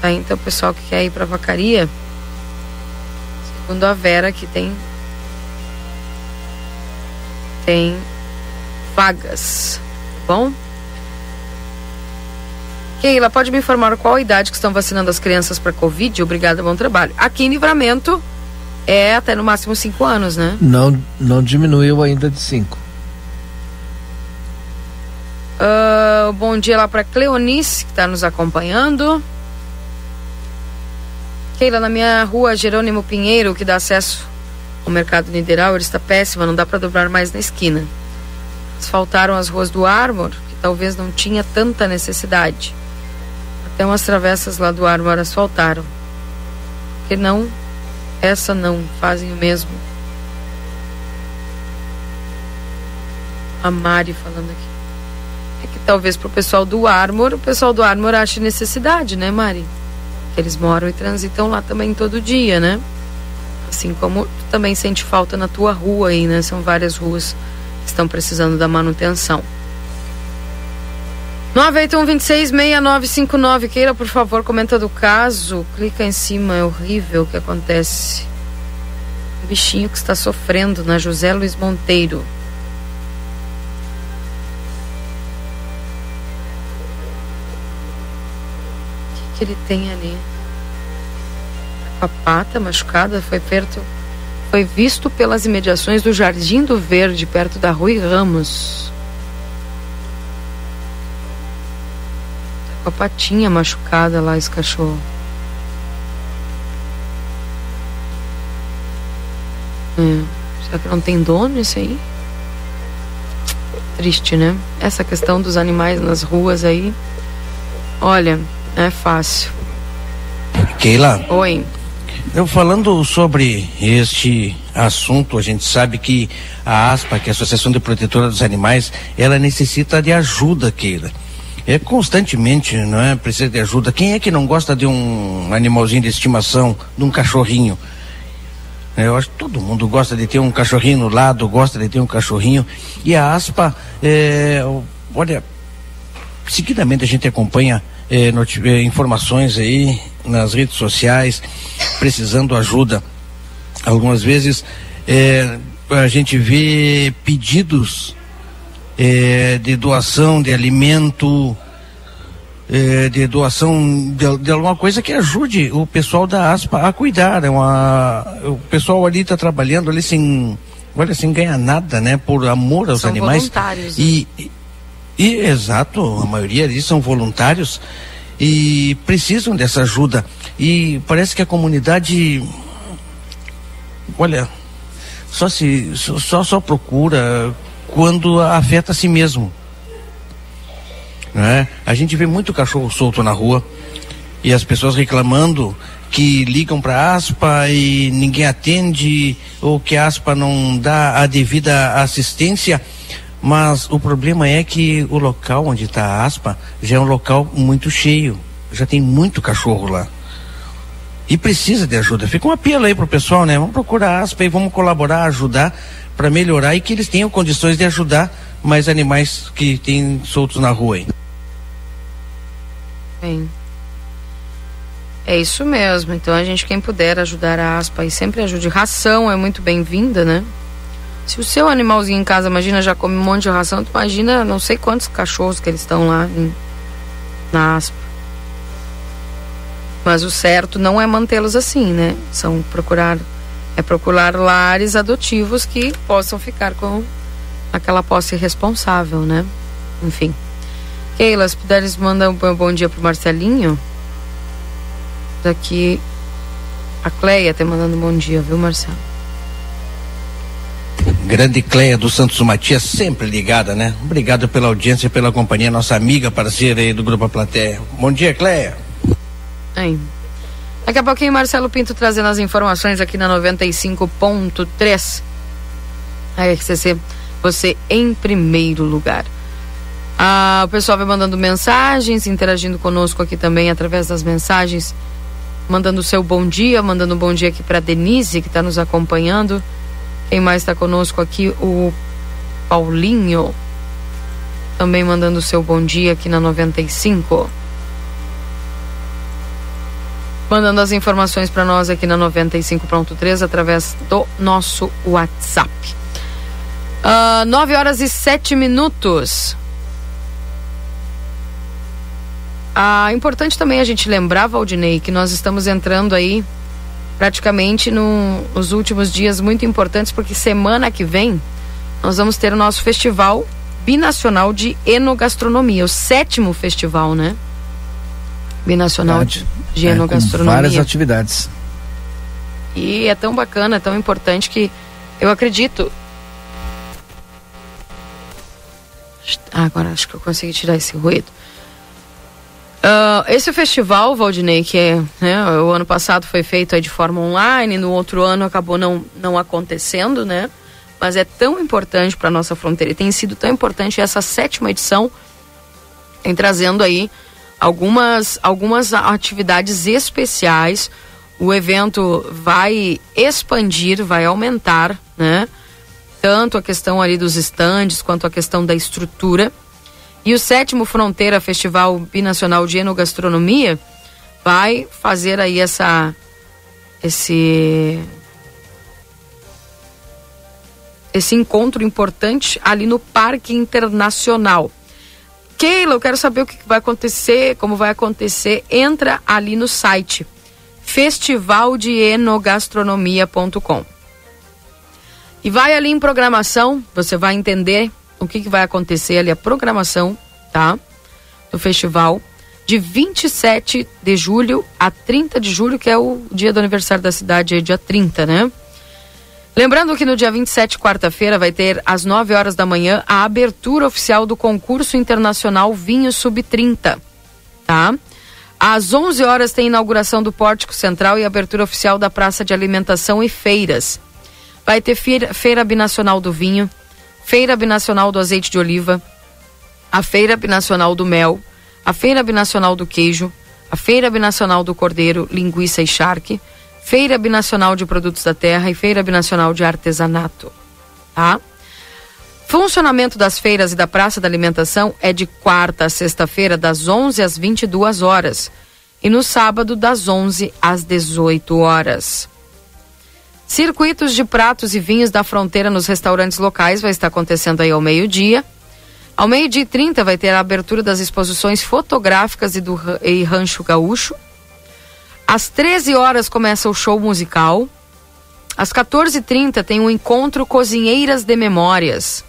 Tá, então pessoal que quer ir para vacaria. Segundo a Vera, que tem. Tem vagas. Tá bom? Keila, pode me informar qual a idade que estão vacinando as crianças para Covid? Obrigada, bom trabalho. Aqui em Livramento é até no máximo 5 anos, né? Não, não diminuiu ainda de 5. Uh, bom dia lá para Cleonice, que está nos acompanhando. Keila, na minha rua Jerônimo Pinheiro, que dá acesso ao mercado Nideral, ele está péssima, não dá para dobrar mais na esquina. Asfaltaram as ruas do Armor, que talvez não tinha tanta necessidade. Até umas travessas lá do Armor asfaltaram. Que não, essa não, fazem o mesmo. A Mari falando aqui. É que talvez pro pessoal do Armor, o pessoal do Armor ache necessidade, né, Mari? Que eles moram e transitam lá também todo dia, né? Assim como tu também sente falta na tua rua aí, né? São várias ruas que estão precisando da manutenção. 981-26-6959. Por favor, comenta do caso. Clica em cima, é horrível o que acontece. O bichinho que está sofrendo na José Luiz Monteiro. O que, que ele tem ali? A pata machucada, foi perto. Foi visto pelas imediações do Jardim do Verde, perto da Rui Ramos. Com a patinha machucada lá, esse cachorro. É. Será que não tem dono esse aí? Triste, né? Essa questão dos animais nas ruas aí. Olha, é fácil. Keila. Oi. Eu falando sobre este assunto, a gente sabe que a ASPA, que é a Associação de Protetora dos Animais, ela necessita de ajuda, Keila. É constantemente, não é? Precisa de ajuda. Quem é que não gosta de um animalzinho de estimação, de um cachorrinho? Eu acho que todo mundo gosta de ter um cachorrinho no lado, gosta de ter um cachorrinho. E a ASPA, é, olha, seguidamente a gente acompanha é, é, informações aí nas redes sociais, precisando ajuda. Algumas vezes é, a gente vê pedidos é, de doação de alimento, é, de doação de, de, alguma coisa que ajude o pessoal da ASPA a cuidar. É uma, o pessoal ali está trabalhando ali sem, olha, sem ganhar nada, né? Por amor aos são animais. Voluntários, e, né? e, e, exato, a maioria ali são voluntários e precisam dessa ajuda. E parece que a comunidade, olha, só se só só procura quando afeta a si mesmo. Né? A gente vê muito cachorro solto na rua e as pessoas reclamando que ligam para ASPA e ninguém atende ou que ASPA não dá a devida assistência. Mas o problema é que o local onde está a ASPA já é um local muito cheio, já tem muito cachorro lá. E precisa de ajuda. Fica um apelo aí pro pessoal, né? Vamos procurar a ASPA e vamos colaborar, ajudar para melhorar e que eles tenham condições de ajudar mais animais que tem soltos na rua aí. Bem. É isso mesmo. Então a gente quem puder ajudar a aspa e sempre ajude. Ração é muito bem-vinda, né? Se o seu animalzinho em casa, imagina, já come um monte de ração, tu imagina não sei quantos cachorros que eles estão lá em, na aspa. Mas o certo não é mantê-los assim, né? São procurar é procurar lares adotivos que possam ficar com aquela posse responsável, né? Enfim. Keila, se puderes mandar um bom dia pro Marcelinho. Daqui a Cleia tá mandando um bom dia, viu, Marcelo? Grande Cleia do Santos Matias, sempre ligada, né? Obrigado pela audiência e pela companhia, nossa amiga parceira aí do Grupo A Plateia. Bom dia, Cleia. Aí. Daqui a pouquinho, Marcelo Pinto trazendo as informações aqui na 95.3. A RCC, você em primeiro lugar. Ah, o pessoal vai mandando mensagens, interagindo conosco aqui também através das mensagens, mandando o seu bom dia, mandando um bom dia aqui para Denise, que está nos acompanhando. Quem mais está conosco aqui? O Paulinho, também mandando o seu bom dia aqui na 95. Mandando as informações para nós aqui na 95.3 através do nosso WhatsApp. Uh, 9 horas e 7 minutos. Ah, importante também a gente lembrar, Valdinei, que nós estamos entrando aí praticamente no, nos últimos dias muito importantes, porque semana que vem nós vamos ter o nosso festival binacional de enogastronomia, o sétimo festival, né? Binacional de, de é, enogastronomia. várias atividades. E é tão bacana, é tão importante que eu acredito. Ah, agora acho que eu consegui tirar esse ruído. Uh, esse festival, Valdinei, que é, né, o ano passado foi feito de forma online, no outro ano acabou não, não acontecendo, né? Mas é tão importante para nossa fronteira e tem sido tão importante essa sétima edição em trazendo aí algumas, algumas atividades especiais. O evento vai expandir, vai aumentar, né? Tanto a questão ali dos estandes quanto a questão da estrutura. E o sétimo Fronteira Festival Binacional de Enogastronomia vai fazer aí essa esse esse encontro importante ali no Parque Internacional. Keila, eu quero saber o que vai acontecer, como vai acontecer. Entra ali no site festivaldeenogastronomia.com e vai ali em programação, você vai entender o que, que vai acontecer ali, a programação, tá? Do festival de 27 de julho a 30 de julho, que é o dia do aniversário da cidade, dia 30, né? Lembrando que no dia 27, quarta-feira, vai ter às 9 horas da manhã a abertura oficial do concurso internacional Vinho Sub-30, tá? Às 11 horas tem inauguração do Pórtico Central e abertura oficial da Praça de Alimentação e Feiras. Vai ter feira, feira Binacional do Vinho, Feira Binacional do Azeite de Oliva, a Feira Binacional do Mel, a Feira Binacional do Queijo, a Feira Binacional do Cordeiro, Linguiça e Charque, Feira Binacional de Produtos da Terra e Feira Binacional de Artesanato. Tá? Funcionamento das feiras e da Praça da Alimentação é de quarta a sexta-feira, das 11 às 22 horas. E no sábado, das 11 às 18 horas. Circuitos de pratos e vinhos da fronteira nos restaurantes locais vai estar acontecendo aí ao meio-dia. Ao meio-dia e 30 vai ter a abertura das exposições fotográficas e do e Rancho Gaúcho. Às 13 horas começa o show musical. Às 14h30 tem o encontro Cozinheiras de Memórias.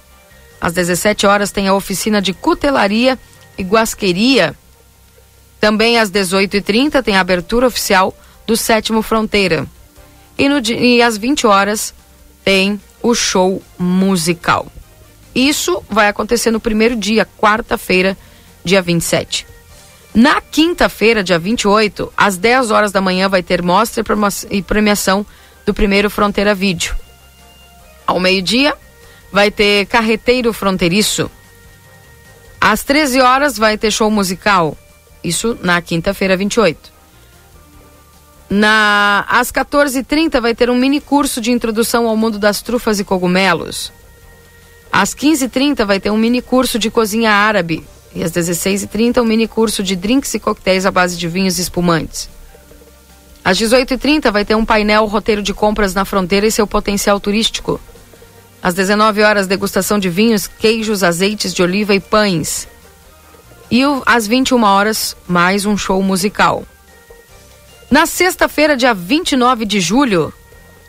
Às 17 horas tem a oficina de cutelaria e guasqueria. Também às 18h30 tem a abertura oficial do Sétimo Fronteira. E, no, e às 20 horas tem o show musical. Isso vai acontecer no primeiro dia, quarta-feira, dia 27. Na quinta-feira, dia 28, às 10 horas da manhã, vai ter mostra e premiação do primeiro Fronteira Vídeo. Ao meio-dia, vai ter Carreteiro Fronteiriço. Às 13 horas, vai ter show musical. Isso na quinta-feira, 28. Na, às 14h30 vai ter um mini curso de introdução ao mundo das trufas e cogumelos. Às 15h30 vai ter um mini curso de cozinha árabe e às 16h30, um mini curso de drinks e coquetéis à base de vinhos e espumantes. Às 18h30 vai ter um painel roteiro de compras na fronteira e seu potencial turístico. Às 19 horas, degustação de vinhos, queijos, azeites de oliva e pães. E às 21 horas, mais um show musical. Na sexta-feira, dia 29 de julho,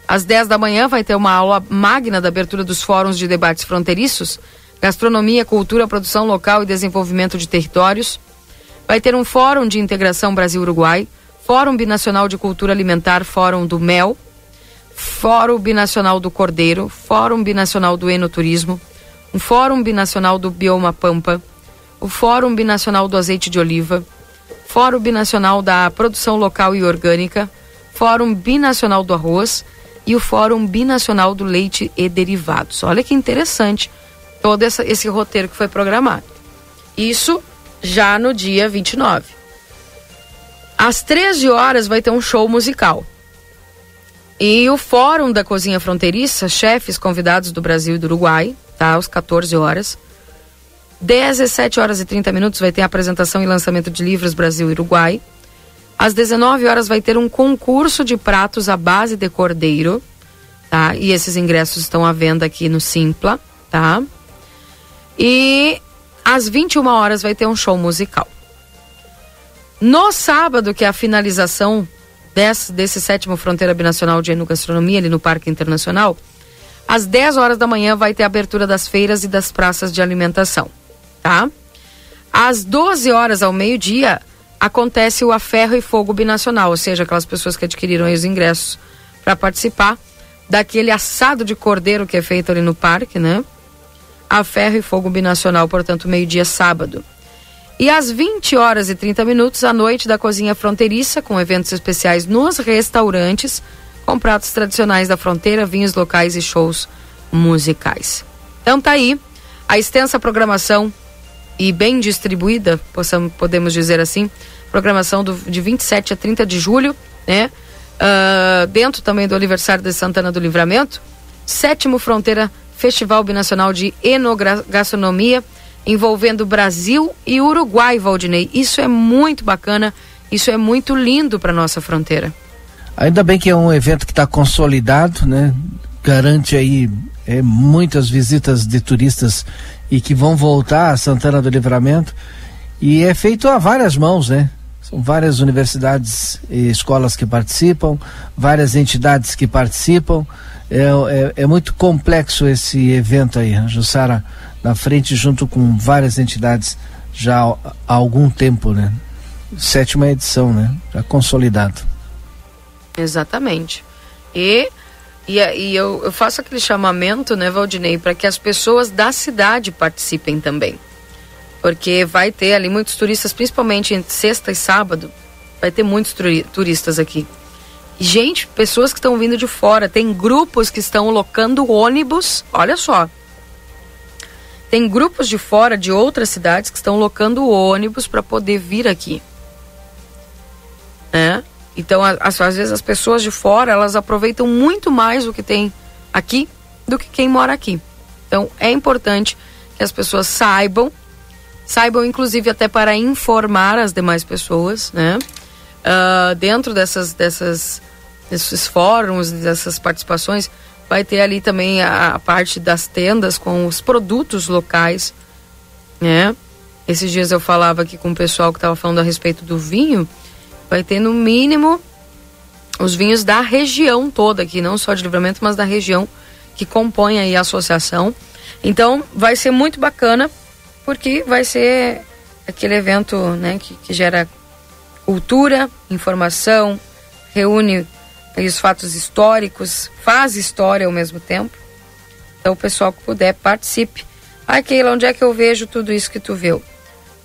às 10 da manhã, vai ter uma aula magna da abertura dos fóruns de debates fronteiriços gastronomia, cultura, produção local e desenvolvimento de territórios. Vai ter um Fórum de Integração Brasil-Uruguai, Fórum Binacional de Cultura Alimentar, Fórum do Mel, Fórum Binacional do Cordeiro, Fórum Binacional do Enoturismo, um Fórum Binacional do Bioma Pampa, o Fórum Binacional do Azeite de Oliva, Fórum Binacional da Produção Local e Orgânica, Fórum Binacional do Arroz e o Fórum Binacional do Leite e Derivados. Olha que interessante todo essa, esse roteiro que foi programado. Isso já no dia 29. Às 13 horas vai ter um show musical. E o Fórum da Cozinha Fronteiriça, chefes convidados do Brasil e do Uruguai, tá? Às 14 horas. 17 horas e 30 minutos vai ter a apresentação e lançamento de livros Brasil e Uruguai. Às 19 horas vai ter um concurso de pratos à base de cordeiro, tá? E esses ingressos estão à venda aqui no Simpla, tá? E às 21 horas vai ter um show musical. No sábado, que é a finalização desse, desse sétimo Fronteira Binacional de Enogastronomia, ali no Parque Internacional, às 10 horas da manhã vai ter a abertura das feiras e das praças de alimentação, tá? Às 12 horas ao meio-dia acontece o A Ferro e Fogo Binacional, ou seja, aquelas pessoas que adquiriram os ingressos para participar daquele assado de cordeiro que é feito ali no parque, né? A ferro e fogo binacional, portanto, meio-dia sábado. E às 20 horas e 30 minutos, a noite da cozinha fronteiriça, com eventos especiais nos restaurantes, com pratos tradicionais da fronteira, vinhos locais e shows musicais. Então tá aí a extensa programação e bem distribuída, possamos, podemos dizer assim, programação do, de 27 a 30 de julho, né? Uh, dentro também do aniversário de Santana do Livramento, sétimo Fronteira Festival Binacional de Enogastronomia, envolvendo Brasil e Uruguai, Valdinei. Isso é muito bacana, isso é muito lindo para nossa fronteira. Ainda bem que é um evento que está consolidado, né? Garante aí é, muitas visitas de turistas e que vão voltar a Santana do Livramento. E é feito a várias mãos, né? São várias universidades e escolas que participam, várias entidades que participam. É, é, é muito complexo esse evento aí, a Jussara na frente junto com várias entidades já há algum tempo, né? Sétima edição, né? Já consolidado. Exatamente. E, e, e eu, eu faço aquele chamamento, né, Valdinei, para que as pessoas da cidade participem também. Porque vai ter ali muitos turistas, principalmente entre sexta e sábado, vai ter muitos turistas aqui. Gente, pessoas que estão vindo de fora, tem grupos que estão locando ônibus, olha só. Tem grupos de fora, de outras cidades, que estão locando ônibus para poder vir aqui. Né? Então, às, às vezes as pessoas de fora, elas aproveitam muito mais o que tem aqui do que quem mora aqui. Então, é importante que as pessoas saibam, saibam inclusive até para informar as demais pessoas, né? Uh, dentro dessas, dessas, desses fóruns, dessas participações, vai ter ali também a, a parte das tendas com os produtos locais, né? Esses dias eu falava aqui com o pessoal que estava falando a respeito do vinho, vai ter no mínimo os vinhos da região toda aqui, não só de livramento, mas da região que compõe aí a associação. Então vai ser muito bacana, porque vai ser aquele evento né, que, que gera cultura, informação, reúne os fatos históricos, faz história ao mesmo tempo. Então o pessoal que puder, participe. Ah, Keila, onde é que eu vejo tudo isso que tu viu?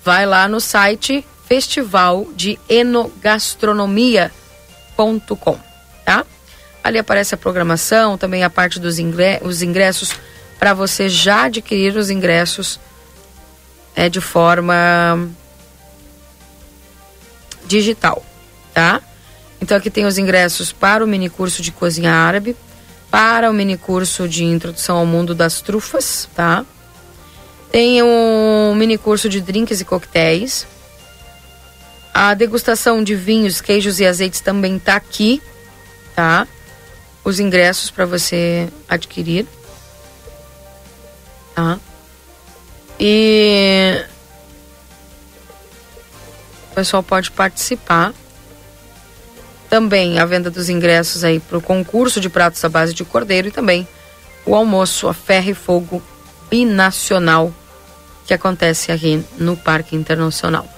Vai lá no site Festival de Enogastronomia.com, tá? Ali aparece a programação, também a parte dos ingressos, ingressos para você já adquirir os ingressos é de forma digital, tá? Então aqui tem os ingressos para o mini curso de cozinha árabe, para o mini curso de introdução ao mundo das trufas, tá? Tem um mini curso de drinks e coquetéis, a degustação de vinhos, queijos e azeites também tá aqui, tá? Os ingressos para você adquirir. Tá? E pessoal pode participar. Também a venda dos ingressos aí para o concurso de pratos à base de cordeiro e também o almoço a ferro e fogo binacional que acontece aqui no Parque Internacional.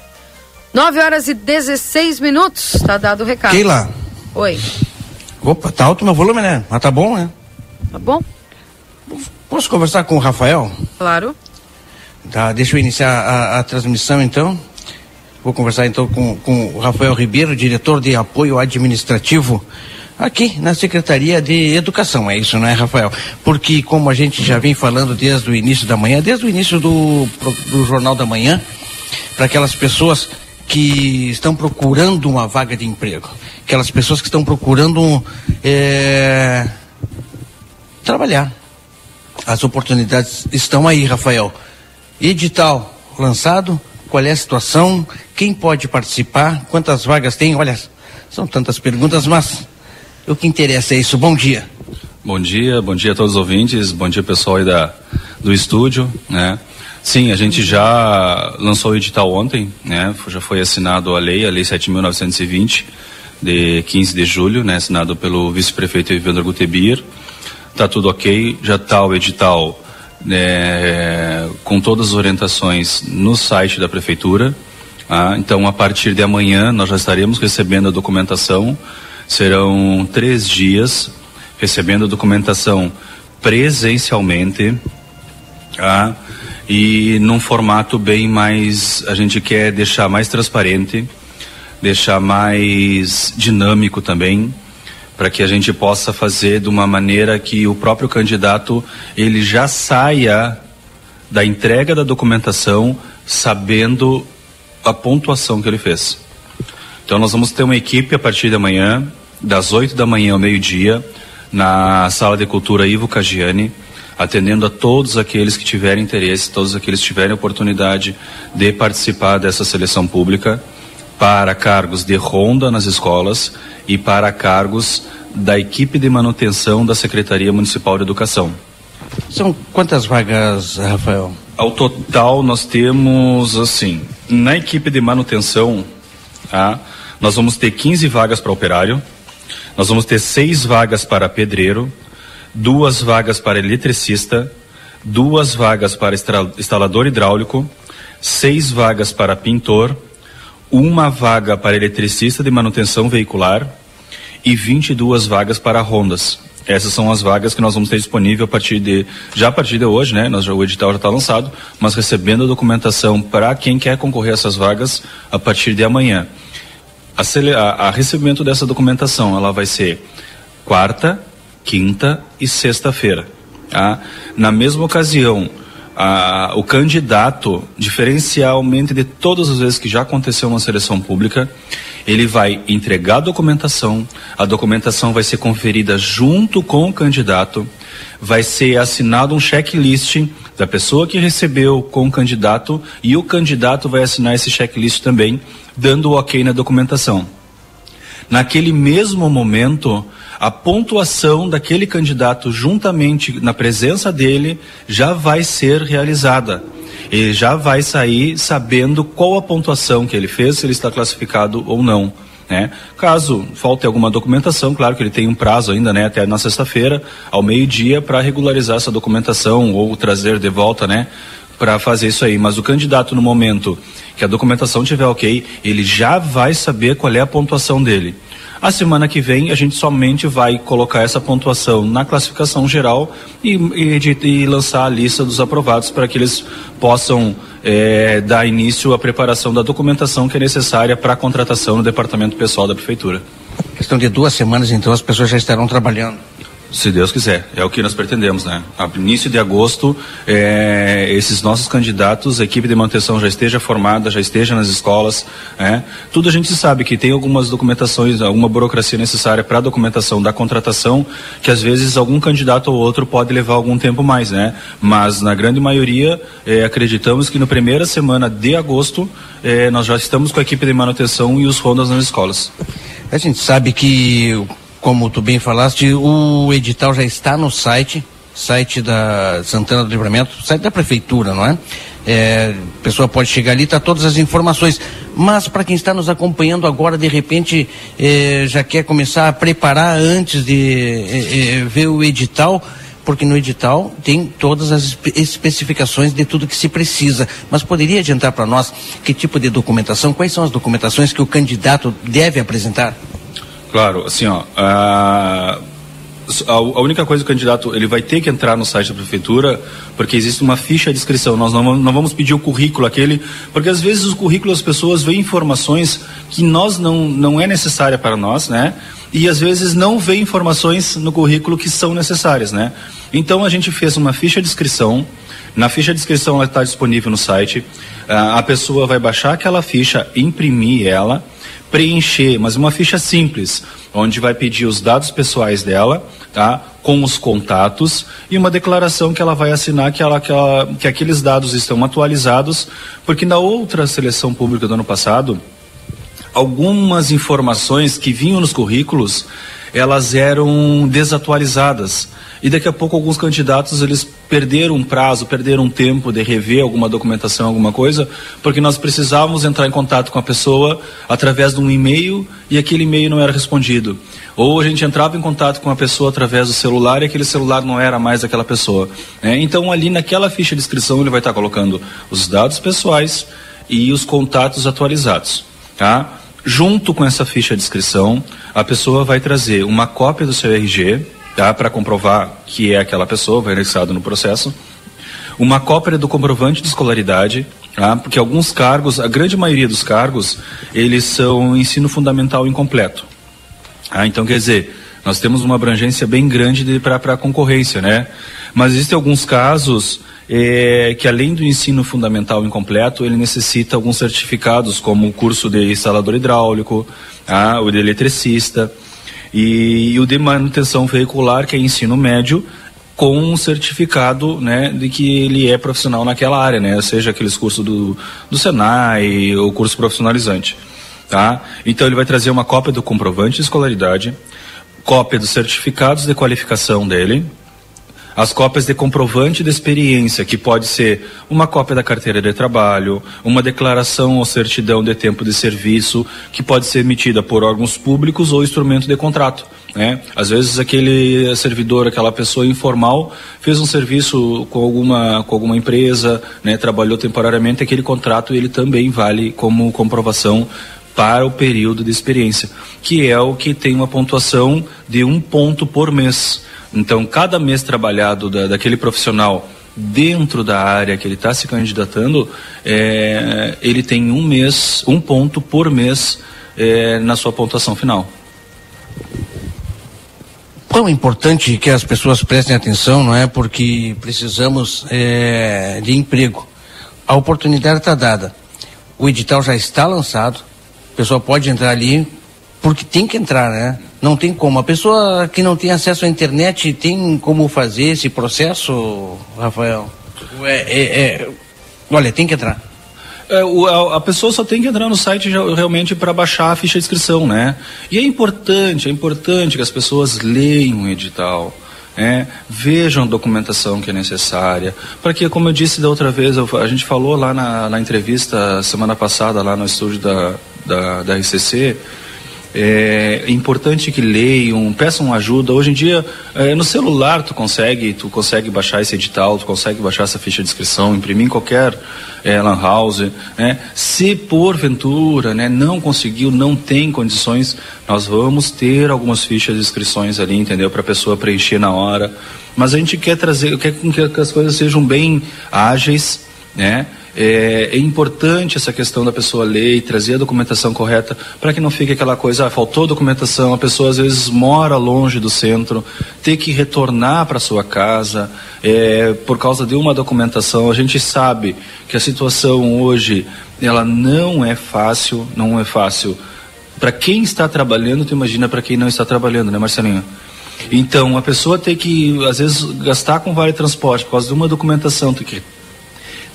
9 horas e 16 minutos. Tá dado o recado. Keila. Oi. Opa, tá alto meu volume, né? Mas tá bom, né? Tá bom. Posso conversar com o Rafael? Claro. Tá, deixa eu iniciar a, a transmissão então. Vou conversar então com, com o Rafael Ribeiro, diretor de apoio administrativo aqui na Secretaria de Educação. É isso, não é, Rafael? Porque como a gente já vem falando desde o início da manhã, desde o início do, do Jornal da Manhã, para aquelas pessoas que estão procurando uma vaga de emprego, aquelas pessoas que estão procurando é, trabalhar. As oportunidades estão aí, Rafael. Edital lançado, qual é a situação, quem pode participar, quantas vagas tem? Olha, são tantas perguntas, mas o que interessa é isso. Bom dia. Bom dia, bom dia a todos os ouvintes, bom dia pessoal aí da, do estúdio, né? Sim, a gente já lançou o edital ontem, né? Já foi assinado a lei, a lei 7.920 de 15 de julho, né? Assinado pelo vice-prefeito Evandro Gutebir. Tá tudo ok, já está o edital né, com todas as orientações no site da prefeitura. Ah, então, a partir de amanhã, nós já estaremos recebendo a documentação. Serão três dias recebendo a documentação presencialmente. Ah, e num formato bem mais, a gente quer deixar mais transparente, deixar mais dinâmico também, para que a gente possa fazer de uma maneira que o próprio candidato ele já saia da entrega da documentação sabendo a pontuação que ele fez. Então nós vamos ter uma equipe a partir de amanhã, das 8 da manhã ao meio-dia, na sala de cultura Ivo Cagiani, atendendo a todos aqueles que tiverem interesse, todos aqueles que tiverem oportunidade de participar dessa seleção pública para cargos de ronda nas escolas e para cargos da equipe de manutenção da Secretaria Municipal de Educação. São quantas vagas, Rafael? Ao total, nós temos, assim, na equipe de manutenção, tá? nós vamos ter 15 vagas para operário, nós vamos ter seis vagas para pedreiro, duas vagas para eletricista, duas vagas para instalador hidráulico, seis vagas para pintor, uma vaga para eletricista de manutenção veicular e 22 vagas para rondas. Essas são as vagas que nós vamos ter disponível a partir de já a partir de hoje, né? Nós, o edital já está lançado, mas recebendo a documentação para quem quer concorrer a essas vagas a partir de amanhã. A, a recebimento dessa documentação, ela vai ser quarta, quinta e sexta-feira. Tá? Na mesma ocasião, a, o candidato, diferencialmente de todas as vezes que já aconteceu uma seleção pública, ele vai entregar a documentação, a documentação vai ser conferida junto com o candidato, vai ser assinado um checklist da pessoa que recebeu com o candidato e o candidato vai assinar esse checklist também, dando o ok na documentação. Naquele mesmo momento, a pontuação daquele candidato, juntamente na presença dele, já vai ser realizada. Ele já vai sair sabendo qual a pontuação que ele fez, se ele está classificado ou não. Né? Caso falte alguma documentação, claro que ele tem um prazo ainda, né, até na sexta-feira, ao meio-dia, para regularizar essa documentação ou trazer de volta, né, para fazer isso aí. Mas o candidato, no momento que a documentação estiver ok, ele já vai saber qual é a pontuação dele. A semana que vem a gente somente vai colocar essa pontuação na classificação geral e, e, e lançar a lista dos aprovados para que eles possam é, dar início à preparação da documentação que é necessária para a contratação no departamento pessoal da prefeitura. Questão de duas semanas, então as pessoas já estarão trabalhando. Se Deus quiser, é o que nós pretendemos, né? A início de agosto, é, esses nossos candidatos, a equipe de manutenção já esteja formada, já esteja nas escolas, né? Tudo a gente sabe que tem algumas documentações, alguma burocracia necessária para a documentação da contratação, que às vezes algum candidato ou outro pode levar algum tempo mais, né? Mas na grande maioria, é, acreditamos que na primeira semana de agosto, é, nós já estamos com a equipe de manutenção e os rondas nas escolas. A gente sabe que como tu bem falaste, o edital já está no site, site da Santana do Livramento, site da prefeitura, não é? É, a pessoa pode chegar ali, tá todas as informações. Mas para quem está nos acompanhando agora, de repente, é, já quer começar a preparar antes de é, é ver o edital, porque no edital tem todas as especificações de tudo que se precisa. Mas poderia adiantar para nós que tipo de documentação, quais são as documentações que o candidato deve apresentar? Claro, assim, ó. A, a única coisa que o candidato ele vai ter que entrar no site da prefeitura, porque existe uma ficha de inscrição. Nós não, não vamos pedir o currículo aquele, porque às vezes os currículos as pessoas veem informações que nós não não é necessária para nós, né? E às vezes não vê informações no currículo que são necessárias, né? Então a gente fez uma ficha de inscrição. Na ficha de inscrição ela está disponível no site. a pessoa vai baixar aquela ficha, imprimir ela preencher, mas uma ficha simples, onde vai pedir os dados pessoais dela, tá? Com os contatos e uma declaração que ela vai assinar que, ela, que, ela, que aqueles dados estão atualizados, porque na outra seleção pública do ano passado, algumas informações que vinham nos currículos, elas eram desatualizadas e daqui a pouco alguns candidatos eles perderam um prazo, perderam um tempo de rever alguma documentação, alguma coisa, porque nós precisávamos entrar em contato com a pessoa através de um e-mail e aquele e-mail não era respondido. Ou a gente entrava em contato com a pessoa através do celular e aquele celular não era mais daquela pessoa. Né? Então ali naquela ficha de inscrição ele vai estar colocando os dados pessoais e os contatos atualizados. Tá? Junto com essa ficha de inscrição, a pessoa vai trazer uma cópia do seu RG, tá? para comprovar que é aquela pessoa, vai anexado no processo. Uma cópia do comprovante de escolaridade, tá? porque alguns cargos, a grande maioria dos cargos, eles são ensino fundamental incompleto. Tá? Então, quer dizer, nós temos uma abrangência bem grande para a concorrência, né? Mas existem alguns casos é, que além do ensino fundamental incompleto, ele necessita alguns certificados, como o curso de instalador hidráulico, ah, o de eletricista. E, e o de manutenção veicular, que é ensino médio, com um certificado né, de que ele é profissional naquela área, né, seja aqueles cursos do, do Senai ou curso profissionalizante. Tá? Então ele vai trazer uma cópia do comprovante de escolaridade, cópia dos certificados de qualificação dele, as cópias de comprovante de experiência, que pode ser uma cópia da carteira de trabalho, uma declaração ou certidão de tempo de serviço, que pode ser emitida por órgãos públicos ou instrumento de contrato. Né? Às vezes aquele servidor, aquela pessoa informal, fez um serviço com alguma, com alguma empresa, né? trabalhou temporariamente, aquele contrato ele também vale como comprovação para o período de experiência, que é o que tem uma pontuação de um ponto por mês. Então, cada mês trabalhado da, daquele profissional dentro da área que ele está se candidatando, é, ele tem um mês, um ponto por mês é, na sua pontuação final. Tão importante que as pessoas prestem atenção, não é? Porque precisamos é, de emprego. A oportunidade está dada. O edital já está lançado. A pessoa pode entrar ali, porque tem que entrar, né? Não tem como. A pessoa que não tem acesso à internet tem como fazer esse processo, Rafael? É, é, é... Olha, tem que entrar. É, a, a, pessoa só tem que entrar no site realmente para baixar a ficha de inscrição, né? E é importante, é importante que as pessoas leiam o edital. É, vejam a documentação que é necessária, para que, como eu disse da outra vez, eu, a gente falou lá na, na, entrevista semana passada, lá no estúdio da, da, da RCC, é importante que leiam, peçam ajuda. Hoje em dia, é, no celular tu consegue, tu consegue baixar esse edital, tu consegue baixar essa ficha de inscrição, imprimir em qualquer é, lan house. Né? Se porventura né, não conseguiu, não tem condições, nós vamos ter algumas fichas de inscrições ali, entendeu? Para a pessoa preencher na hora. Mas a gente quer trazer, quer que as coisas sejam bem ágeis, né? É, é, importante essa questão da pessoa ler e trazer a documentação correta para que não fique aquela coisa, ah, faltou documentação, a pessoa às vezes mora longe do centro, ter que retornar para sua casa é, por causa de uma documentação. A gente sabe que a situação hoje ela não é fácil, não é fácil. Para quem está trabalhando, tu imagina para quem não está trabalhando, né, Marcelinho? Então, a pessoa tem que, às vezes, gastar com vale transporte por causa de uma documentação, tem que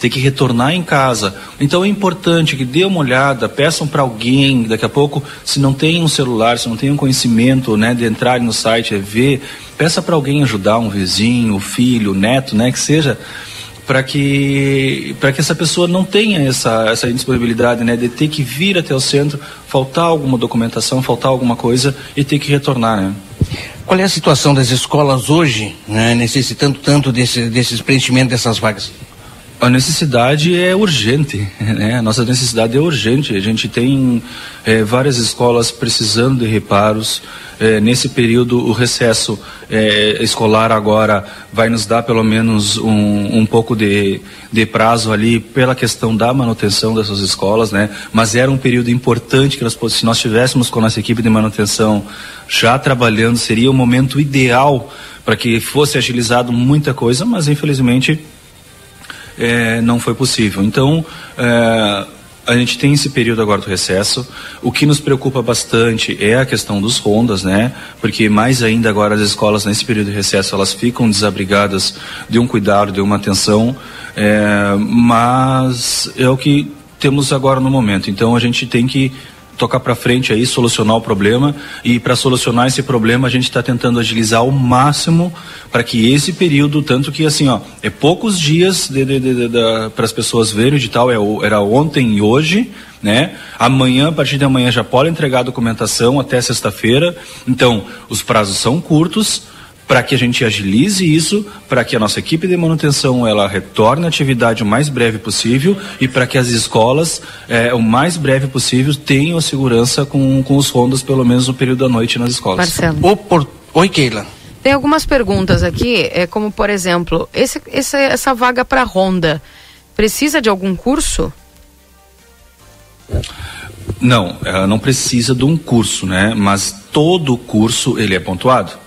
ter que retornar em casa. Então é importante que dê uma olhada, peçam para alguém, daqui a pouco, se não tem um celular, se não tem um conhecimento, né, de entrar no site, é ver, peça para alguém ajudar, um vizinho, filho, neto, né, que seja para que para que essa pessoa não tenha essa essa indisponibilidade né de ter que vir até o centro faltar alguma documentação faltar alguma coisa e ter que retornar né qual é a situação das escolas hoje né, necessitando tanto desse desse preenchimento dessas vagas a necessidade é urgente, né? A nossa necessidade é urgente. A gente tem é, várias escolas precisando de reparos. É, nesse período, o recesso é, escolar agora vai nos dar pelo menos um, um pouco de, de prazo ali pela questão da manutenção dessas escolas, né? Mas era um período importante que nós, se nós tivéssemos com a nossa equipe de manutenção já trabalhando, seria o momento ideal para que fosse agilizado muita coisa, mas infelizmente é, não foi possível. Então, é, a gente tem esse período agora do recesso. O que nos preocupa bastante é a questão dos rondas, né? Porque mais ainda agora as escolas nesse período de recesso elas ficam desabrigadas de um cuidado, de uma atenção, é, mas é o que temos agora no momento. Então a gente tem que tocar para frente aí, solucionar o problema e para solucionar esse problema a gente está tentando agilizar ao máximo para que esse período, tanto que assim, ó, é poucos dias para as pessoas verem o edital, é, era ontem e hoje, né? Amanhã, a partir de amanhã já pode entregar a documentação até sexta-feira, então os prazos são curtos, para que a gente agilize isso, para que a nossa equipe de manutenção ela retorne à atividade o mais breve possível e para que as escolas, é, o mais breve possível, tenham a segurança com, com os rondas, pelo menos no período da noite nas escolas. Marcelo. Oi, Keila. Tem algumas perguntas aqui, é, como por exemplo, esse, esse essa vaga para ronda precisa de algum curso? Não, ela não precisa de um curso, né? Mas todo curso ele é pontuado.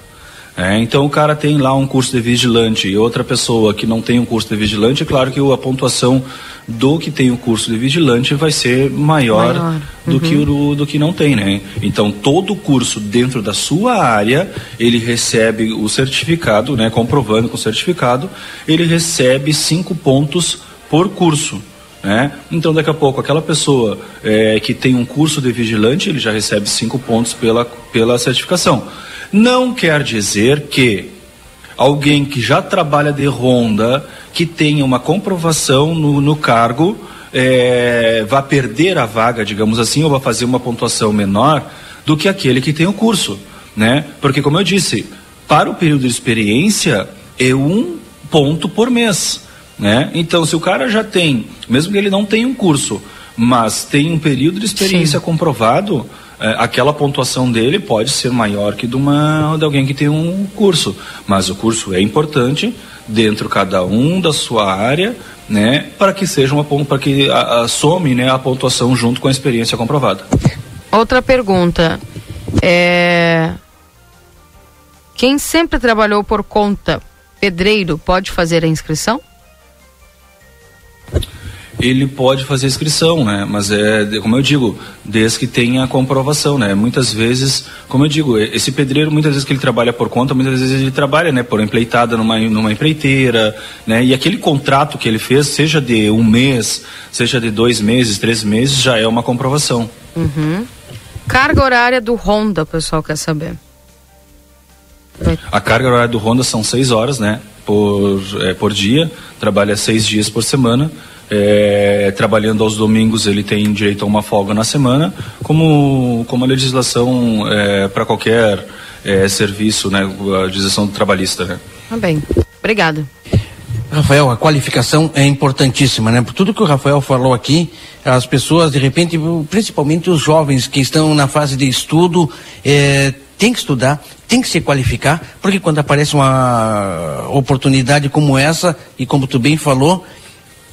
É, então o cara tem lá um curso de vigilante e outra pessoa que não tem um curso de vigilante, é claro que a pontuação do que tem o curso de vigilante vai ser maior, maior. Uhum. do que o do que não tem, né? Então todo curso dentro da sua área ele recebe o certificado, né? Comprovando com o certificado, ele recebe cinco pontos por curso. Né? Então, daqui a pouco, aquela pessoa é, que tem um curso de vigilante, ele já recebe cinco pontos pela, pela certificação. Não quer dizer que alguém que já trabalha de ronda, que tenha uma comprovação no, no cargo, é, vai perder a vaga, digamos assim, ou vai fazer uma pontuação menor do que aquele que tem o curso, né? Porque, como eu disse, para o período de experiência é um ponto por mês, né? Então, se o cara já tem, mesmo que ele não tenha um curso, mas tem um período de experiência Sim. comprovado, aquela pontuação dele pode ser maior que de, uma, de alguém que tem um curso. Mas o curso é importante dentro cada um da sua área, né, para que seja uma para que a, a, some, né, a pontuação junto com a experiência comprovada. Outra pergunta é quem sempre trabalhou por conta, pedreiro, pode fazer a inscrição? Ele pode fazer inscrição, né? Mas é, como eu digo, desde que tenha comprovação, né? Muitas vezes, como eu digo, esse pedreiro, muitas vezes que ele trabalha por conta, muitas vezes ele trabalha, né? Por empleitada numa, numa empreiteira, né? E aquele contrato que ele fez, seja de um mês, seja de dois meses, três meses, já é uma comprovação. Uhum. Carga horária do Honda, o pessoal quer saber. A carga horária do Honda são seis horas, né? Por, é, por dia, trabalha seis dias por semana. É, trabalhando aos domingos ele tem direito a uma folga na semana, como, como a legislação é, para qualquer é, serviço, né, a legislação trabalhista. Né? Ah, bem, obrigada. Rafael, a qualificação é importantíssima, né? Por tudo que o Rafael falou aqui, as pessoas, de repente, principalmente os jovens que estão na fase de estudo, é, tem que estudar, tem que se qualificar, porque quando aparece uma oportunidade como essa, e como tu bem falou,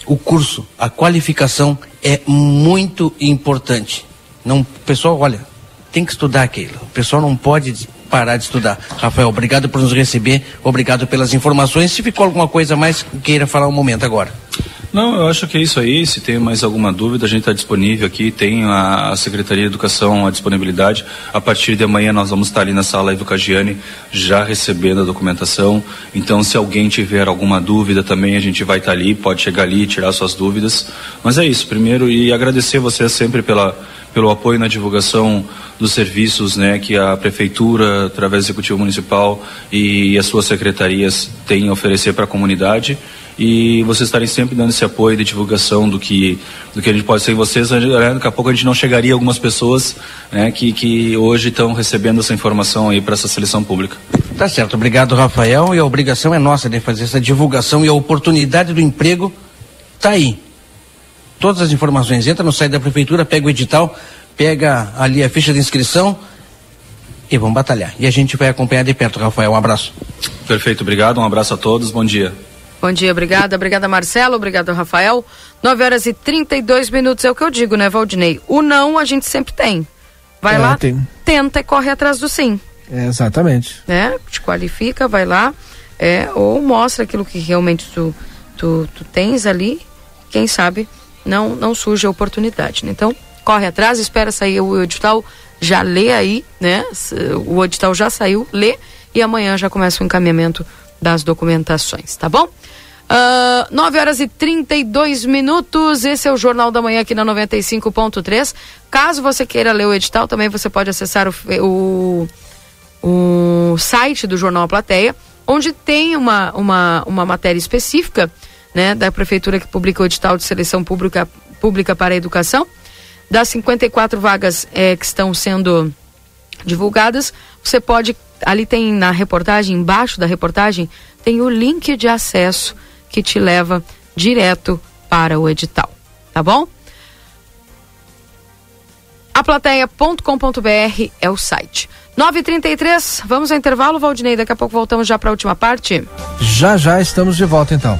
o curso, a qualificação é muito importante. Não, pessoal, olha, tem que estudar aquilo. O pessoal não pode parar de estudar. Rafael, obrigado por nos receber, obrigado pelas informações. Se ficou alguma coisa mais, queira falar um momento agora. Não, eu acho que é isso aí. Se tem mais alguma dúvida, a gente está disponível aqui. Tem a, a, Secretaria de Educação a disponibilidade. A partir de amanhã nós vamos estar ali na sala Ivo Cagiani já recebendo a documentação. Então, se alguém tiver alguma dúvida também, a gente vai estar ali, pode chegar ali e tirar suas dúvidas. Mas é isso. Primeiro, e agradecer você sempre pela pelo apoio na divulgação dos serviços né, que a Prefeitura, através do Executivo Municipal e as suas secretarias têm a oferecer para a comunidade e vocês estarem sempre dando esse apoio de divulgação do que, do que a gente pode ser em vocês. Né, daqui a pouco a gente não chegaria a algumas pessoas né, que, que hoje estão recebendo essa informação aí para essa seleção pública. Tá certo, obrigado Rafael e a obrigação é nossa de fazer essa divulgação e a oportunidade do emprego está aí todas as informações. Entra no site da prefeitura, pega o edital, pega ali a ficha de inscrição e vamos batalhar. E a gente vai acompanhar de perto, Rafael. Um abraço. Perfeito, obrigado. Um abraço a todos. Bom dia. Bom dia, obrigada. Obrigada, Marcelo. Obrigado, Rafael. 9 horas e 32 minutos é o que eu digo, né, Valdinei? O não a gente sempre tem. Vai é, lá, tem. tenta e corre atrás do sim. É, exatamente. Né? Te qualifica, vai lá, é, ou mostra aquilo que realmente tu, tu, tu tens ali, quem sabe não, não surge a oportunidade. Né? Então, corre atrás, espera sair o edital, já lê aí, né? O edital já saiu, lê e amanhã já começa o encaminhamento das documentações, tá bom? Uh, ah, 9 horas e 32 minutos. Esse é o Jornal da Manhã aqui na 95.3. Caso você queira ler o edital, também você pode acessar o, o, o site do Jornal Plateia, onde tem uma, uma, uma matéria específica né, da prefeitura que publica o edital de seleção pública, pública para a educação. Das 54 vagas é, que estão sendo divulgadas, você pode, ali tem na reportagem, embaixo da reportagem, tem o link de acesso que te leva direto para o edital, tá bom? aplateia.com.br é o site. 9h33, vamos ao intervalo, Valdinei. Daqui a pouco voltamos já para a última parte. Já já estamos de volta então.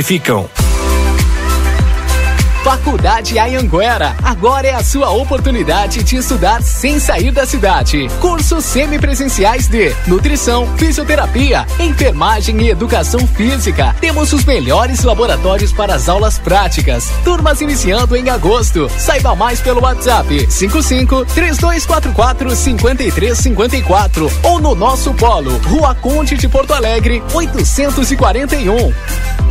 Faculdade Ayanguera. Agora é a sua oportunidade de estudar sem sair da cidade. Cursos semipresenciais de nutrição, fisioterapia, enfermagem e educação física. Temos os melhores laboratórios para as aulas práticas. Turmas iniciando em agosto. Saiba mais pelo WhatsApp 55 3244 5354 ou no nosso polo, Rua Conde de Porto Alegre, 841.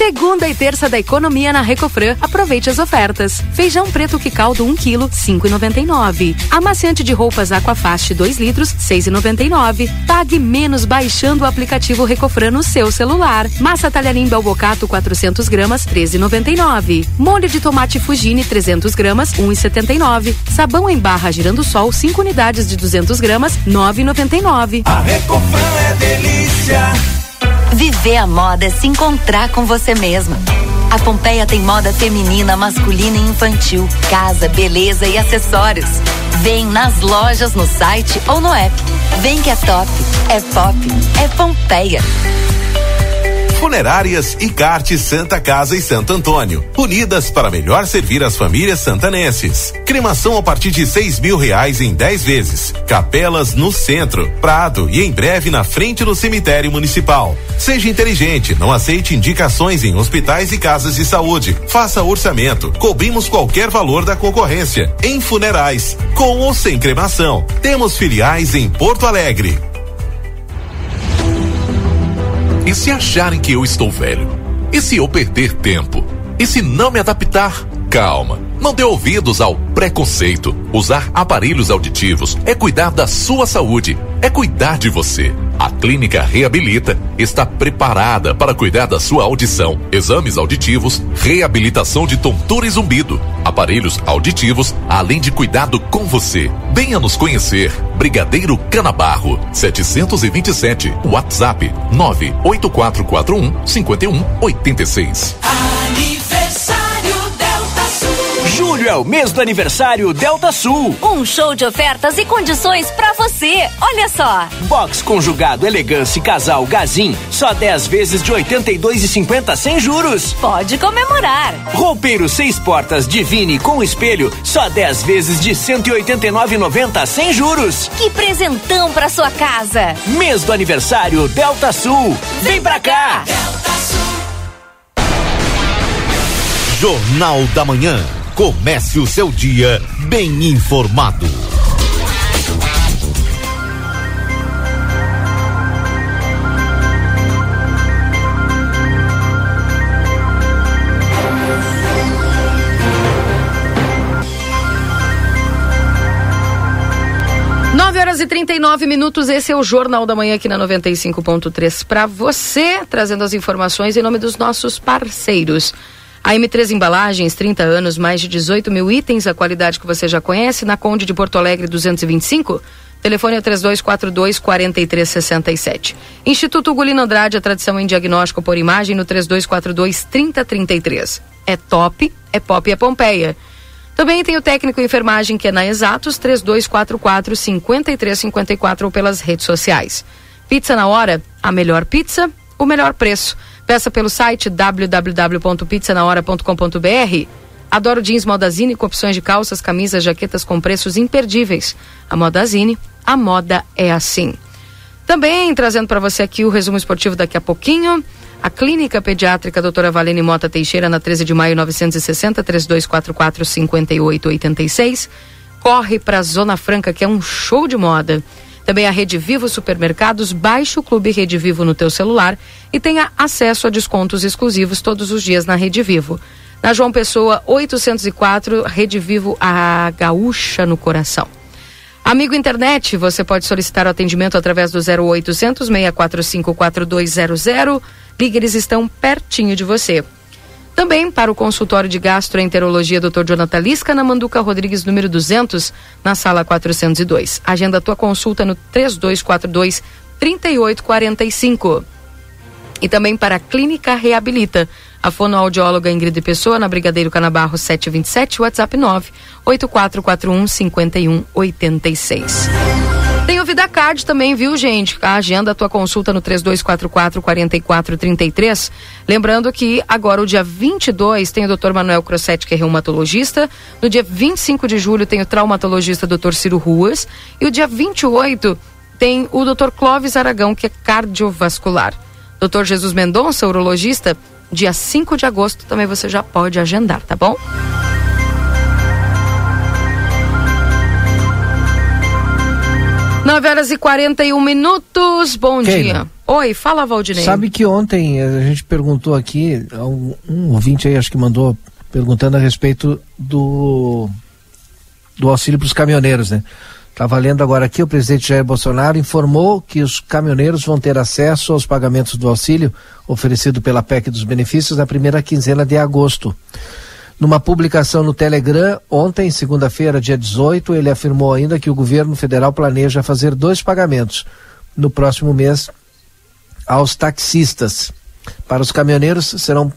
Segunda e terça da economia na Recofran. Aproveite as ofertas. Feijão preto que caldo 1 kg, 5,99. Amaciante de roupas Aquafast 2 litros, 6,99. Pague menos baixando o aplicativo Recofran no seu celular. Massa talharim Belbocato 400 gramas, 13,99. Molho de tomate Fugini 300 gramas, 1,79. Sabão em barra girando sol 5 unidades de 200 gramas, 9,99. A Recofran é delícia. Viver a moda é se encontrar com você mesma. A Pompeia tem moda feminina, masculina e infantil, casa, beleza e acessórios. Vem nas lojas, no site ou no app. Vem que é top, é pop, é Pompeia. Funerárias e Carte Santa Casa e Santo Antônio, unidas para melhor servir as famílias santanenses. Cremação a partir de seis mil reais em 10 vezes. Capelas no centro, Prado e em breve na frente do cemitério municipal. Seja inteligente, não aceite indicações em hospitais e casas de saúde. Faça orçamento, cobrimos qualquer valor da concorrência. Em funerais, com ou sem cremação. Temos filiais em Porto Alegre. E se acharem que eu estou velho? E se eu perder tempo? E se não me adaptar? Calma, não dê ouvidos ao preconceito. Usar aparelhos auditivos é cuidar da sua saúde, é cuidar de você. A Clínica Reabilita está preparada para cuidar da sua audição, exames auditivos, reabilitação de tontura e zumbido, aparelhos auditivos, além de cuidado com você. Venha nos conhecer. Brigadeiro Canabarro, 727, WhatsApp 98441 5186. Delta Sul. Julho é o mês do aniversário Delta Sul. Um show de ofertas e condições pra você. Olha só. Box conjugado elegância casal Gazin, só 10 vezes de 82,50 sem juros. Pode comemorar. Roupeiro seis portas Divine com espelho, só 10 vezes de 189,90 sem juros. Que presentão pra sua casa. Mês do aniversário Delta Sul. Vem pra cá. Jornal da Manhã. Comece o seu dia bem informado. Nove horas e 39 minutos, esse é o Jornal da Manhã aqui na 95.3 para você, trazendo as informações em nome dos nossos parceiros. A M3 Embalagens, 30 anos, mais de 18 mil itens, a qualidade que você já conhece, na Conde de Porto Alegre 225. Telefone é 3242 4367. Instituto Gulino Andrade, a tradição em diagnóstico por imagem no 3242 3033. É top, é pop e é Pompeia. Também tem o técnico em enfermagem que é na Exatos 3244 5354 ou pelas redes sociais. Pizza na hora, a melhor pizza, o melhor preço. Peça pelo site www.pizzanahora.com.br. Adoro jeans Modazine com opções de calças, camisas, jaquetas com preços imperdíveis. A Modazine, a moda é assim. Também trazendo para você aqui o resumo esportivo daqui a pouquinho. A Clínica Pediátrica Doutora Valene Mota Teixeira, na 13 de maio 960, 3244 5886. Corre para a Zona Franca, que é um show de moda. Também a Rede Vivo Supermercados, baixe o Clube Rede Vivo no teu celular e tenha acesso a descontos exclusivos todos os dias na Rede Vivo. Na João Pessoa, 804, Rede Vivo, a gaúcha no coração. Amigo internet, você pode solicitar o atendimento através do 0800 645 4200. Ligue, eles estão pertinho de você. Também para o consultório de gastroenterologia Dr. Jonathan Lisca, na Manduca Rodrigues, número 200, na sala 402. Agenda a tua consulta no 3242 3845. E também para a Clínica Reabilita. A fonoaudióloga Ingrid Pessoa, na Brigadeiro Canabarro 727, WhatsApp 9 8441 5186. Tem o VidaCard também, viu, gente? A agenda a tua consulta no 3244 4433. Lembrando que agora, o dia 22, tem o Dr. Manuel Crossetti, que é reumatologista. No dia 25 de julho, tem o traumatologista Dr. Ciro Ruas. E o dia 28 tem o Dr. Clóvis Aragão, que é cardiovascular. Dr. Jesus Mendonça, urologista, dia 5 de agosto, também você já pode agendar, tá bom? Nove horas e 41 minutos. Bom Keila. dia. Oi, fala, Valdinei. Sabe que ontem a gente perguntou aqui, um, um ouvinte aí acho que mandou perguntando a respeito do, do auxílio para os caminhoneiros, né? Estava lendo agora aqui, o presidente Jair Bolsonaro informou que os caminhoneiros vão ter acesso aos pagamentos do auxílio oferecido pela PEC dos benefícios na primeira quinzena de agosto. Numa publicação no Telegram, ontem, segunda-feira, dia 18, ele afirmou ainda que o governo federal planeja fazer dois pagamentos no próximo mês aos taxistas. Para os caminhoneiros, serão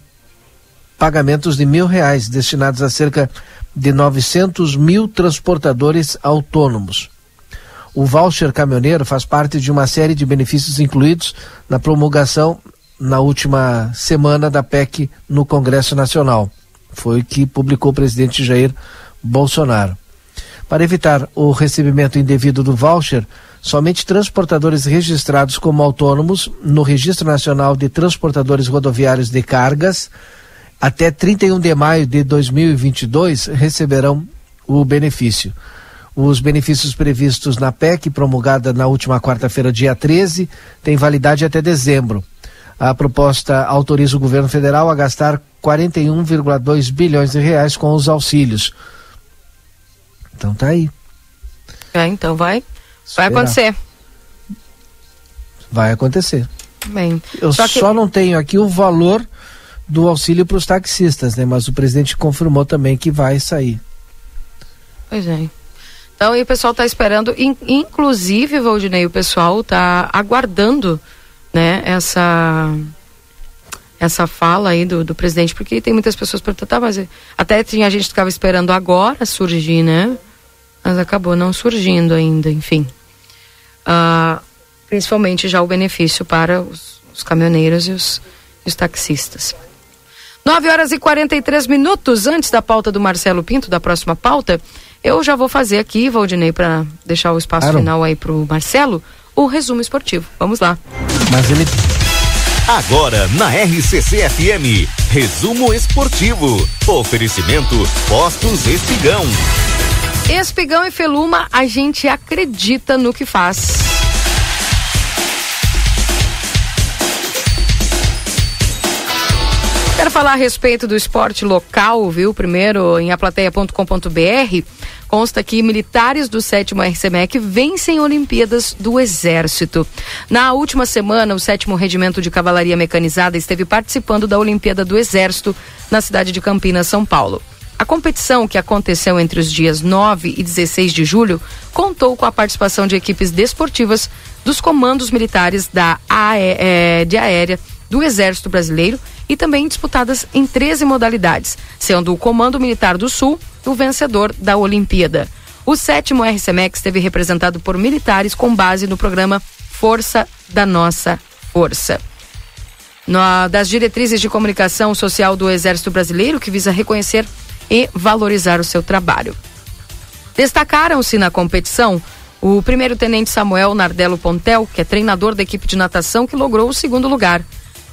pagamentos de mil reais destinados a cerca de 900 mil transportadores autônomos. O voucher caminhoneiro faz parte de uma série de benefícios incluídos na promulgação na última semana da PEC no Congresso Nacional. Foi o que publicou o presidente Jair Bolsonaro. Para evitar o recebimento indevido do voucher, somente transportadores registrados como autônomos no Registro Nacional de Transportadores Rodoviários de Cargas até 31 de maio de 2022 receberão o benefício. Os benefícios previstos na PEC, promulgada na última quarta-feira, dia 13, têm validade até dezembro. A proposta autoriza o governo federal a gastar 41,2 bilhões de reais com os auxílios. Então tá aí. É, então vai. Vai acontecer. Vai acontecer. Bem. Eu só só, que- não tenho aqui o valor do auxílio para os taxistas, né? Mas o presidente confirmou também que vai sair. Pois é. Então, e o pessoal está esperando, in- inclusive, Valdinei, o pessoal está aguardando, né, essa essa fala aí do, do presidente, porque tem muitas pessoas perguntando, tá, mas até tinha gente que estava esperando agora surgir, né? Mas acabou não surgindo ainda, enfim. Ah, principalmente já o benefício para os, os caminhoneiros e os, os taxistas. 9 horas e 43 minutos antes da pauta do Marcelo Pinto, da próxima pauta, eu já vou fazer aqui, Valdinei, para deixar o espaço Claro. final aí pro Marcelo, o resumo esportivo. Vamos lá. Mas ele Agora na RCC FM, resumo esportivo. Oferecimento Postos Espigão. Espigão e Feluma, a gente acredita no que faz. Falar a respeito do esporte local, viu? Primeiro em aplateia.com.br consta que militares do 7 RCMEC vencem Olimpíadas do Exército. Na última semana, o 7 Regimento de Cavalaria Mecanizada esteve participando da Olimpíada do Exército na cidade de Campinas, São Paulo. A competição, que aconteceu entre os dias 9 e 16 de julho, contou com a participação de equipes desportivas dos comandos militares da AE, é, de aérea do Exército Brasileiro e também disputadas em 13 modalidades, sendo o Comando Militar do Sul o vencedor da Olimpíada. O sétimo RCMEX esteve representado por militares com base no programa Força da Nossa Força. Das diretrizes de comunicação social do Exército Brasileiro, que visa reconhecer e valorizar o seu trabalho. Destacaram-se na competição o primeiro-tenente Samuel Nardello Pontel, que é treinador da equipe de natação, que logrou o segundo lugar.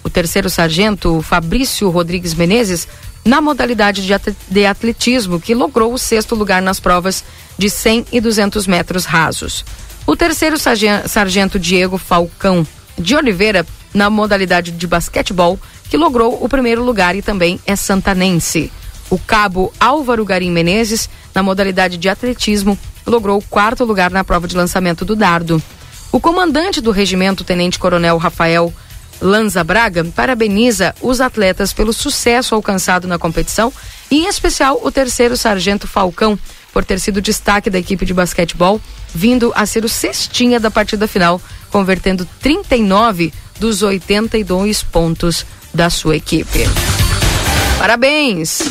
O terceiro sargento Fabrício Rodrigues Menezes na modalidade de atletismo, que logrou o sexto lugar nas provas de 100 e 200 metros rasos. O terceiro sargento Diego Falcão de Oliveira, na modalidade de basquetebol, que logrou o primeiro lugar e também é santanense. O cabo Álvaro Garim Menezes, na modalidade de atletismo, logrou o quarto lugar na prova de lançamento do dardo. O comandante do regimento, Tenente Coronel Rafael Lanza Braga parabeniza os atletas pelo sucesso alcançado na competição e, em especial, o terceiro sargento Falcão por ter sido destaque da equipe de basquetebol, vindo a ser o cestinha da partida final, convertendo 39 dos 82 pontos da sua equipe. Parabéns!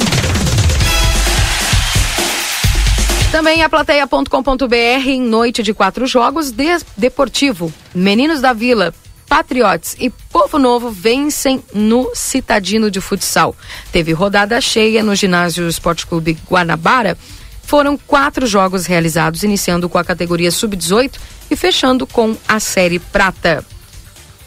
Também a plateia.com.br em noite de quatro jogos de Deportivo. Meninos da Vila Patriotes e Povo Novo vencem no Citadino de Futsal. Teve rodada cheia no ginásio Esporte Clube Guanabara. Foram quatro jogos realizados, iniciando com a categoria Sub-18 e fechando com a Série Prata.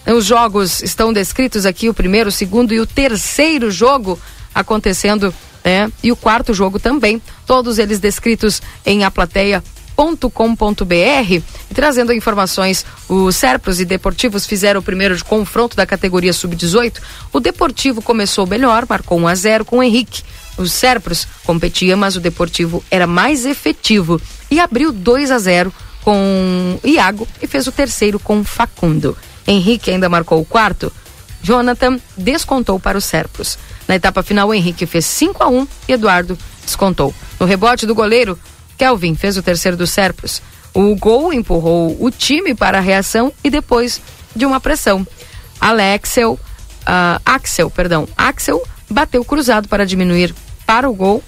Os jogos estão descritos aqui, o primeiro, o segundo e o terceiro jogo acontecendo, né? E o quarto jogo também, todos eles descritos em a plateia com.br e trazendo informações, os Serpros e Deportivos fizeram o primeiro confronto da categoria sub-18. O Deportivo começou melhor, marcou 1 a 0 com o Henrique. O Serpros competia, mas o Deportivo era mais efetivo e abriu 2 a 0 com Iago e fez o terceiro com Facundo. Henrique ainda marcou o quarto. Jonathan descontou para o Serpros. Na etapa final, o Henrique fez 5 a 1 e Eduardo descontou. No rebote do goleiro, Kelvin fez o terceiro do Serpros. O gol empurrou o time para a reação e depois de uma pressão. Alexel, uh, Axel, perdão, Axel bateu cruzado para diminuir para o gol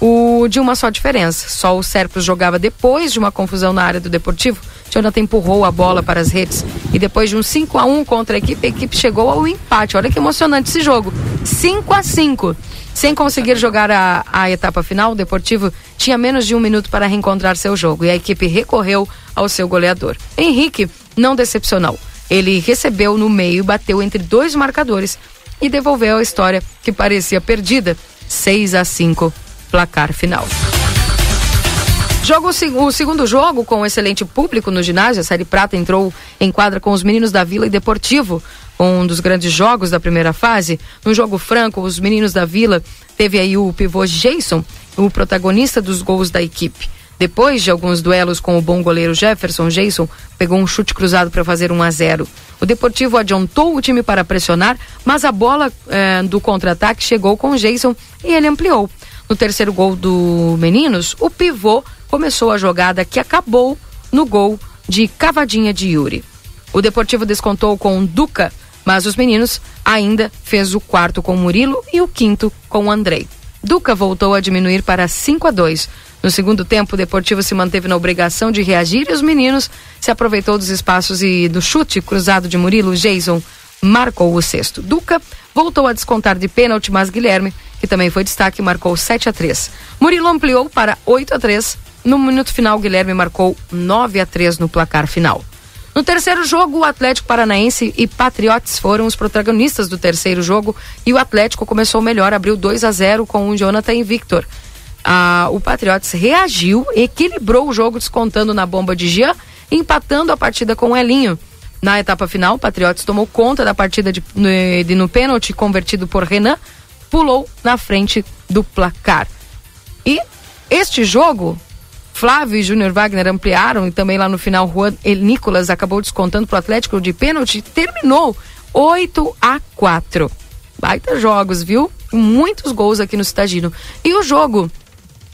o de uma só diferença. Só o Serpros jogava depois de uma confusão na área do Deportivo. Jonathan empurrou a bola para as redes e depois de um 5 a 1 contra a equipe, a equipe chegou ao empate. Olha que emocionante esse jogo. 5 a 5. Sem conseguir jogar a, a etapa final, o Deportivo tinha menos de um minuto para reencontrar seu jogo e a equipe recorreu ao seu goleador. Henrique não decepcionou. Ele recebeu no meio, bateu entre dois marcadores e devolveu a história que parecia perdida. 6 a 5, placar final. Jogo, o segundo jogo, com um excelente público no ginásio, a Série Prata entrou em quadra com os meninos da Vila e Deportivo um dos grandes jogos da primeira fase. No jogo franco, os meninos da Vila teve aí o pivô Jason, o protagonista dos gols da equipe. Depois de alguns duelos com o bom goleiro Jefferson, Jason pegou um chute cruzado para fazer 1 a 0. O Deportivo adiantou o time para pressionar, mas a bola eh, do contra-ataque chegou com Jason e ele ampliou. No terceiro gol do Meninos, o pivô começou a jogada que acabou no gol de cavadinha de Yuri. O Deportivo descontou com Duca mas os meninos ainda fez o quarto com Murilo e o quinto com Andrei. Duca voltou a diminuir para 5 a 2. No segundo tempo, o Deportivo se manteve na obrigação de reagir e os meninos se aproveitou dos espaços e do chute cruzado de Murilo, Jason marcou o sexto. Duca voltou a descontar de pênalti, mas Guilherme, que também foi destaque, marcou 7 a 3. Murilo ampliou para 8 a 3. No minuto final, Guilherme marcou 9 a 3 no placar final. No terceiro jogo, o Atlético Paranaense e Patriots foram os protagonistas do terceiro jogo e o Atlético começou melhor, abriu 2 a 0 com o Jonathan e Victor. Ah, o Patriots reagiu, equilibrou o jogo descontando na bomba de Jean, empatando a partida com o Elinho. Na etapa final, o Patriots tomou conta da partida de, de, no pênalti convertido por Renan, pulou na frente do placar. E este jogo Flávio e Júnior Wagner ampliaram e também lá no final Juan Nicolas acabou descontando para o Atlético de pênalti terminou 8 a 4. Baita jogos, viu? Muitos gols aqui no Citadino. E o jogo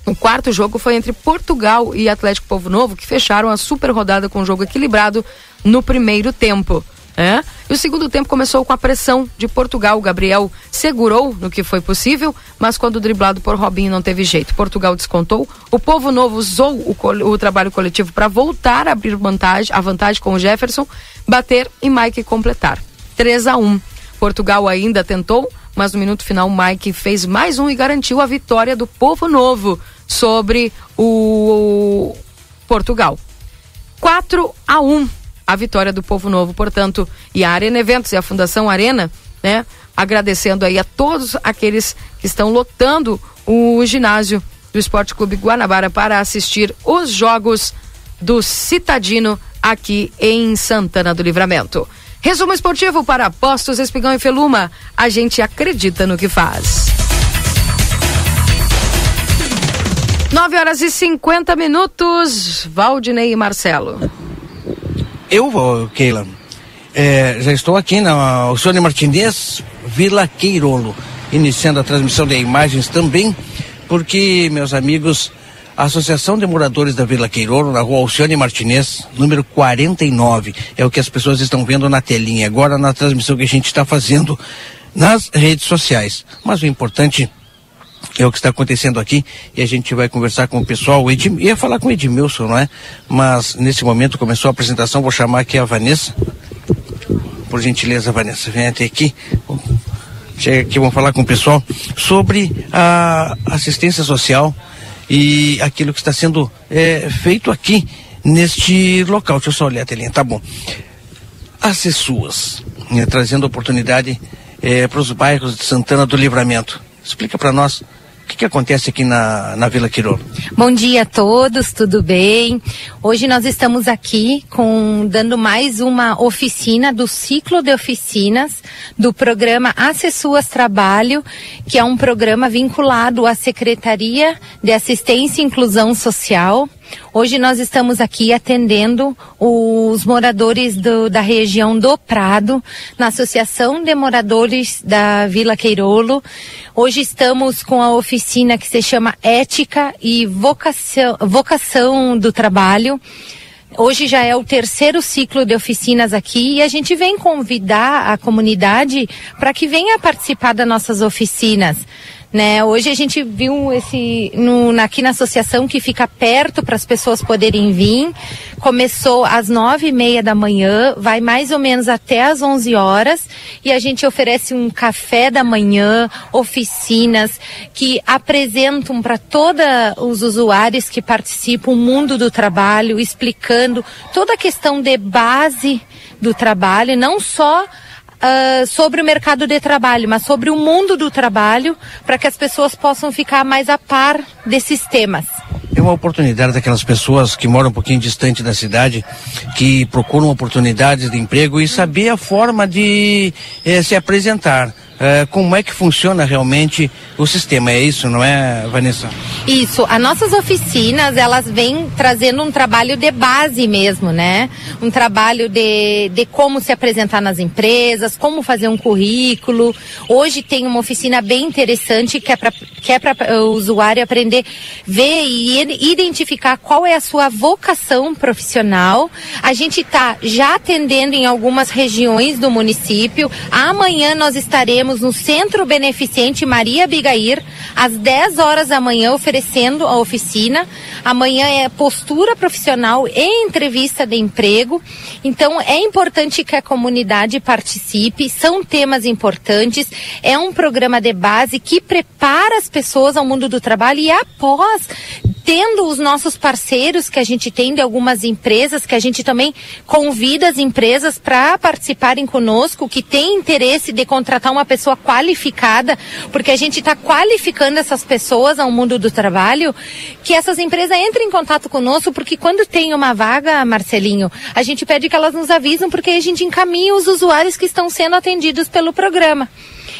o quarto jogo foi entre Portugal e Atlético Povo Novo, que fecharam a super rodada com um jogo equilibrado no primeiro tempo. É? E o segundo tempo começou com a pressão de Portugal. O Gabriel segurou no que foi possível, mas quando driblado por Robinho não teve jeito. Portugal descontou. O Povo Novo usou o, o trabalho coletivo para voltar a abrir vantagem, a vantagem com o Jefferson, bater e Mike completar. 3 a 1. Portugal ainda tentou, mas no minuto final Mike fez mais um e garantiu a vitória do Povo Novo sobre o Portugal. 4 a 1 a vitória do Povo Novo, portanto, e a Arena Eventos e a Fundação Arena, né, agradecendo aí a todos aqueles que estão lotando o ginásio do Esporte Clube Guanabara para assistir os jogos do Citadino aqui em Santana do Livramento. Resumo esportivo para Postos Espigão e Feluma. A gente acredita no que faz. 9 horas e 50 minutos. Valdinei e Marcelo. Eu Keila. É, já estou aqui na Alcione Martinez, Vila Queirolo, iniciando a transmissão de imagens também, porque, meus amigos, a Associação de Moradores da Vila Queirolo, na rua Alcione Martinez, número 49, é o que as pessoas estão vendo na telinha agora na transmissão que a gente está fazendo nas redes sociais. Mas o importante é o que está acontecendo aqui e a gente vai conversar com o pessoal. O Edim, ia falar com o Edmilson, não é? Mas nesse momento começou a apresentação, vou chamar aqui a Vanessa. Por gentileza, Vanessa, vem até aqui. Chega aqui, vamos falar com o pessoal sobre a assistência social e aquilo que está sendo é, feito aqui neste local. Deixa eu só olhar a telinha, tá bom. As suas, né, trazendo oportunidade é, para os bairros de Santana do Livramento. Explica para nós o que, que, acontece aqui na, na Vila Quirolo? Bom dia a todos, tudo bem? Hoje nós estamos aqui com dando mais uma oficina do ciclo de oficinas do programa Acessuas Trabalho, que é um programa vinculado à Secretaria de Assistência e Inclusão Social Hoje nós estamos aqui atendendo os moradores do, da região do Prado, na Associação de Moradores da Vila Queirolo. Hoje estamos com a oficina que se chama Ética e Vocação, Vocação do Trabalho. Hoje já é o terceiro ciclo de oficinas aqui e a gente vem convidar a comunidade para que venha participar das nossas oficinas. Né? Hoje a gente viu esse no, aqui na associação que fica perto para as pessoas poderem vir. Começou às nove e meia da manhã, vai mais ou menos até às onze horas e a gente oferece um café da manhã, oficinas que apresentam para todos os usuários que participam o mundo do trabalho, explicando toda a questão de base do trabalho, não só uh, sobre o mercado de trabalho, mas sobre o mundo do trabalho, para que as pessoas possam ficar mais a par desses temas. É uma oportunidade daquelas pessoas que moram um pouquinho distante da cidade, que procuram oportunidades de emprego e saber a forma de eh, se apresentar uh, como é que funciona realmente o sistema. É isso, não é, Vanessa? Isso. As nossas oficinas, elas vêm trazendo um trabalho de base mesmo, né? Um trabalho de, de como se apresentar nas empresas, como fazer um currículo. Hoje tem uma oficina bem interessante que é para que é para o usuário aprender, ver e identificar qual é a sua vocação profissional. A gente está já atendendo em algumas regiões do município. Amanhã nós estaremos estaremos no Centro Beneficente Maria Abigair, às 10 horas da manhã, oferecendo a oficina. Amanhã é postura profissional e entrevista de emprego. Então, é importante que a comunidade participe, são temas importantes. É um programa de base que prepara as pessoas ao mundo do trabalho e após tendo os nossos parceiros que a gente tem de algumas empresas, que a gente também convida as empresas para participarem conosco, que tem interesse de contratar uma pessoa qualificada, porque a gente está qualificando essas pessoas ao mundo do trabalho, que essas empresas entrem em contato conosco, porque quando tem uma vaga, Marcelinho, a gente pede que elas nos avisam, porque a gente encaminha os usuários que estão sendo atendidos pelo programa.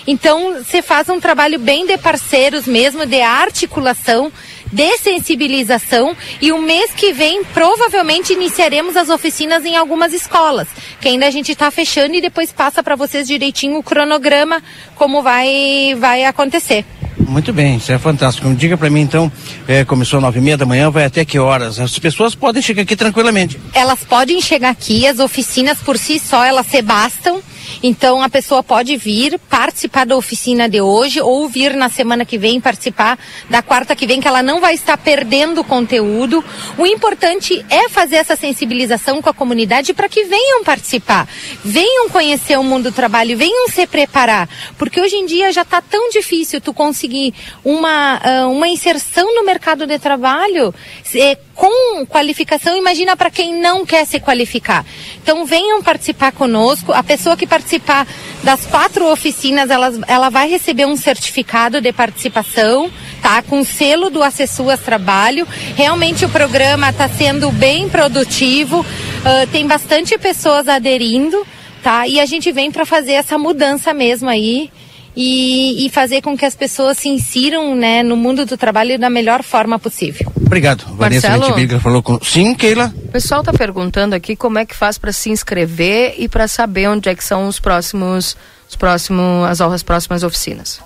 Então, você faz um trabalho bem de parceiros mesmo, de articulação, de sensibilização e o mês que vem provavelmente iniciaremos as oficinas em algumas escolas, que ainda a gente está fechando e depois passa para vocês direitinho o cronograma como vai vai acontecer. Muito bem, isso é fantástico. Diga para mim então, é, começou nove e meia da manhã, vai até que horas? As pessoas podem chegar aqui tranquilamente. Elas podem chegar aqui, as oficinas por si só elas se bastam. Então a pessoa pode vir participar da oficina de hoje ou vir na semana que vem participar da quarta que vem, que ela não vai estar perdendo conteúdo. O importante é fazer essa sensibilização com a comunidade para que venham participar, venham conhecer o mundo do trabalho, venham se preparar, porque hoje em dia já está tão difícil tu conseguir uma, uh, uma inserção no mercado de trabalho é, com qualificação. Imagina para quem não quer se qualificar. Então venham participar conosco. A pessoa que participar das quatro oficinas, ela, ela vai receber um certificado de participação, tá? Com selo do Acessuas Trabalho. Realmente o programa está sendo bem produtivo, uh, tem bastante pessoas aderindo, tá? E a gente vem para fazer essa mudança mesmo aí. E, e, fazer com que as pessoas se insiram né, no mundo do trabalho da melhor forma possível. Obrigado. Vanessa Marcelo, falou com. Sim, Keila? O pessoal está perguntando aqui como é que faz para se inscrever e para saber onde é que são os próximos, os próximos, as, as próximas oficinas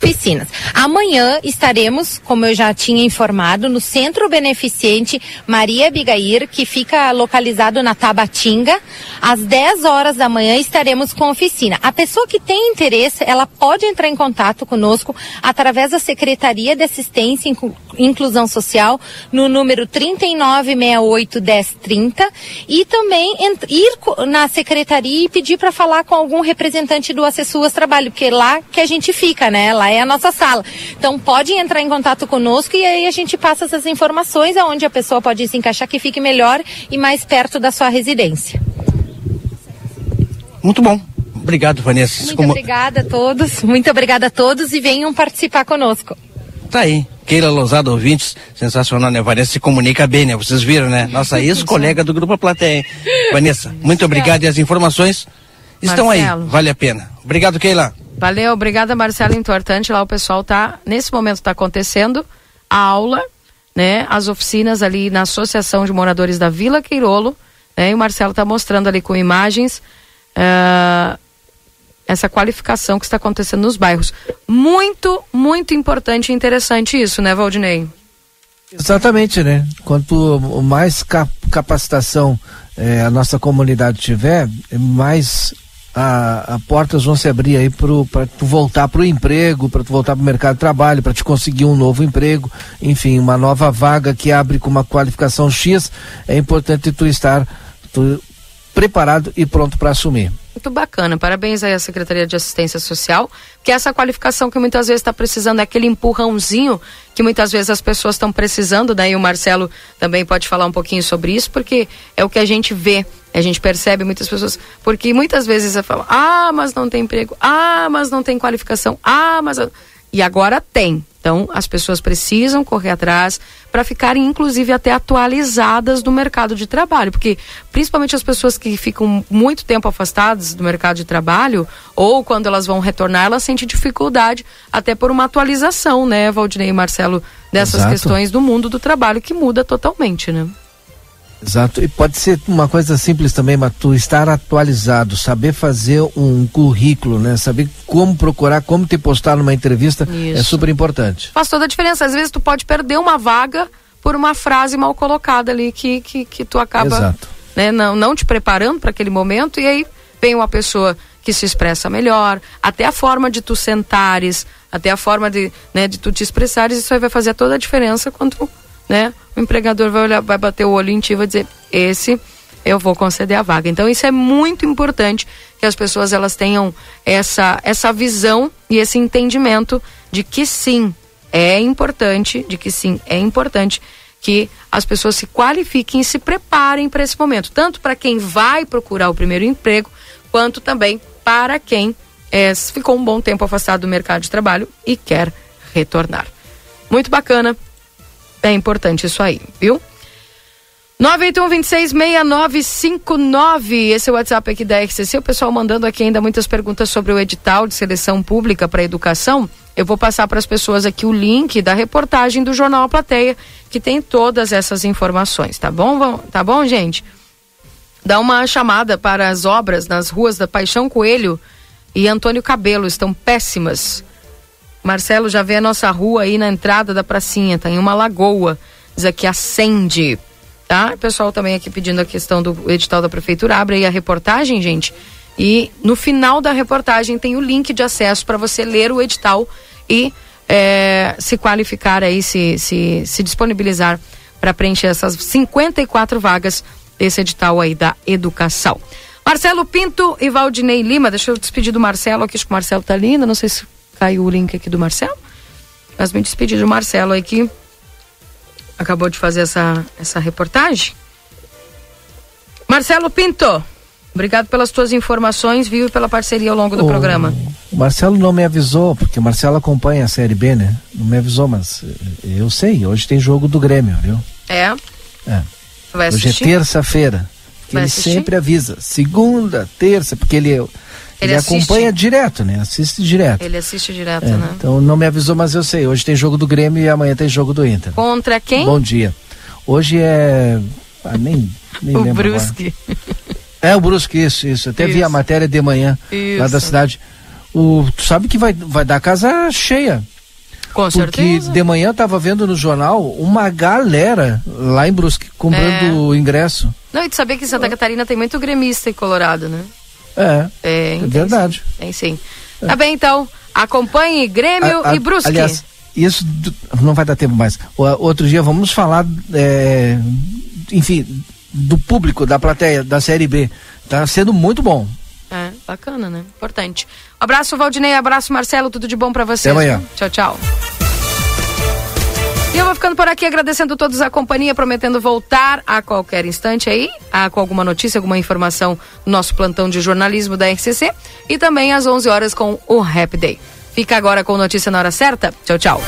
piscinas. Amanhã estaremos, como eu já tinha informado, no Centro Beneficente Maria Bigair, que fica localizado na Tabatinga. Às 10 horas da manhã estaremos com oficina. A pessoa que tem interesse, ela pode entrar em contato conosco através da Secretaria de Assistência e Inclusão Social no número 39681030 e também ir na secretaria e pedir para falar com algum representante do Acessuas Trabalho, porque é lá que a gente fica, né? Lá é a nossa sala. Então pode entrar em contato conosco e aí a gente passa essas informações aonde a pessoa pode se encaixar que fique melhor e mais perto da sua residência. Muito bom. Obrigado, Vanessa. Muito Como... obrigada a todos. Muito obrigada a todos e venham participar conosco. Tá aí. Keila Lousada, ouvintes, sensacional, né? Vanessa se comunica bem, né? Vocês viram, né? Nossa ex-colega do Grupo Plateia. Vanessa, muito obrigado e as informações estão Marcelo. aí. Vale a pena. Obrigado, Keila. Valeu, obrigada Marcelo Importante. Lá o pessoal tá, nesse momento está acontecendo a aula, né? As oficinas ali na Associação de Moradores da Vila Queirolo, né? E o Marcelo está mostrando ali com imagens uh, essa qualificação que está acontecendo nos bairros. Muito, muito importante e interessante isso, né, Valdinei? Exatamente, né? Quanto mais capacitação eh, a nossa comunidade tiver, mais a, a, portas vão se abrir aí para tu voltar para o emprego, para tu voltar para o mercado de trabalho, para te conseguir um novo emprego, enfim, uma nova vaga que abre com uma qualificação X, é importante tu estar tu, preparado e pronto para assumir. Muito bacana, parabéns aí à Secretaria de Assistência Social, que essa qualificação que muitas vezes está precisando é aquele empurrãozinho que muitas vezes as pessoas estão precisando, daí o Marcelo também pode falar um pouquinho sobre isso, porque é o que a gente vê a gente percebe muitas pessoas, porque muitas vezes você fala, ah, mas não tem emprego, ah, mas não tem qualificação, ah, mas. E agora tem. Então, as pessoas precisam correr atrás para ficarem, inclusive, até atualizadas do mercado de trabalho. Porque, principalmente as pessoas que ficam muito tempo afastadas do mercado de trabalho, ou quando elas vão retornar, elas sentem dificuldade até por uma atualização, né, Valdinei e Marcelo, dessas Exato. questões do mundo do trabalho que muda totalmente, né? Exato. E pode ser uma coisa simples também, mas tu estar atualizado, saber fazer um currículo, né? Saber como procurar, como te postar numa entrevista é Isso. é super importante. Faz toda a diferença. Às vezes tu pode perder uma vaga por uma frase mal colocada ali que, que, que tu acaba Exato. Né, não, não te preparando para aquele momento e aí vem uma pessoa que se expressa melhor, até a forma de tu sentares, até a forma de, né, de tu te expressares, isso aí vai fazer toda a diferença quando né? O empregador vai olhar, vai bater o olho em ti e vai dizer, esse eu vou conceder a vaga. Então isso é muito importante que as pessoas elas tenham essa essa visão e esse entendimento de que sim, é importante, de que sim, é importante que as pessoas se qualifiquem e se preparem para esse momento, tanto para quem vai procurar o primeiro emprego, quanto também para quem é, ficou um bom tempo afastado do mercado de trabalho e quer retornar. Muito bacana, é importante isso aí, viu? 981-266959, esse é o WhatsApp aqui da RCC. O pessoal mandando aqui ainda muitas perguntas sobre o edital de seleção pública para educação. Eu vou passar para as pessoas aqui o link da reportagem do Jornal Plateia, que tem todas essas informações, tá bom? Tá bom, gente? Dá uma chamada para as obras nas ruas da Paixão Coelho e Antônio Cabelo, estão péssimas. Marcelo já vê a nossa rua aí na entrada da pracinha, tá em uma lagoa. Diz aqui, acende tá? O pessoal também aqui pedindo a questão do edital da prefeitura. Abre aí a reportagem, gente. E no final da reportagem tem o link de acesso para você ler o edital e é, se qualificar aí, se, se, se disponibilizar para preencher essas 54 vagas desse edital aí da educação. Marcelo Pinto e Valdinei Lima, deixa eu despedir do Marcelo aqui, acho que o Marcelo tá lindo, não sei se caiu o link aqui do Marcelo, mas me despedir do Marcelo aqui acabou de fazer essa, essa reportagem. Marcelo Pinto, obrigado pelas tuas informações, viu, e pela parceria ao longo do o, programa. O Marcelo não me avisou, porque o Marcelo acompanha a Série B, né? Não me avisou, mas eh, eu sei, hoje tem jogo do Grêmio, viu? É? É. Hoje é terça-feira. Ele assistir? sempre avisa, segunda, terça, porque ele ele, ele acompanha direto, né? Assiste direto. Ele assiste direto, é, né? Então não me avisou, mas eu sei. Hoje tem jogo do Grêmio e amanhã tem jogo do Inter. Contra quem? Bom dia. Hoje é. Ah, nem, nem o Brusque. É o Brusque, isso, isso. Até isso. vi a matéria de manhã isso. lá da cidade. O, tu sabe que vai, vai dar casa cheia. Com porque certeza. de manhã eu tava vendo no jornal uma galera lá em Brusque comprando é. ingresso. Não, e tu sabia que em Santa Catarina tem muito gremista e colorado, né? É. É, é verdade. Tem sim. É. Tá bem, então. Acompanhe Grêmio a, a, e Brusque. Aliás, isso não vai dar tempo mais. O, outro dia vamos falar, é, enfim, do público, da plateia, da Série B. Tá sendo muito bom. É, bacana, né? Importante. Abraço, Valdinei. Abraço, Marcelo. Tudo de bom para vocês. Até amanhã. Tchau, tchau. E eu vou ficando por aqui agradecendo a todos a companhia, prometendo voltar a qualquer instante aí, a, com alguma notícia, alguma informação no nosso plantão de jornalismo da RCC e também às 11 horas com o Rap Day. Fica agora com notícia na hora certa. Tchau, tchau.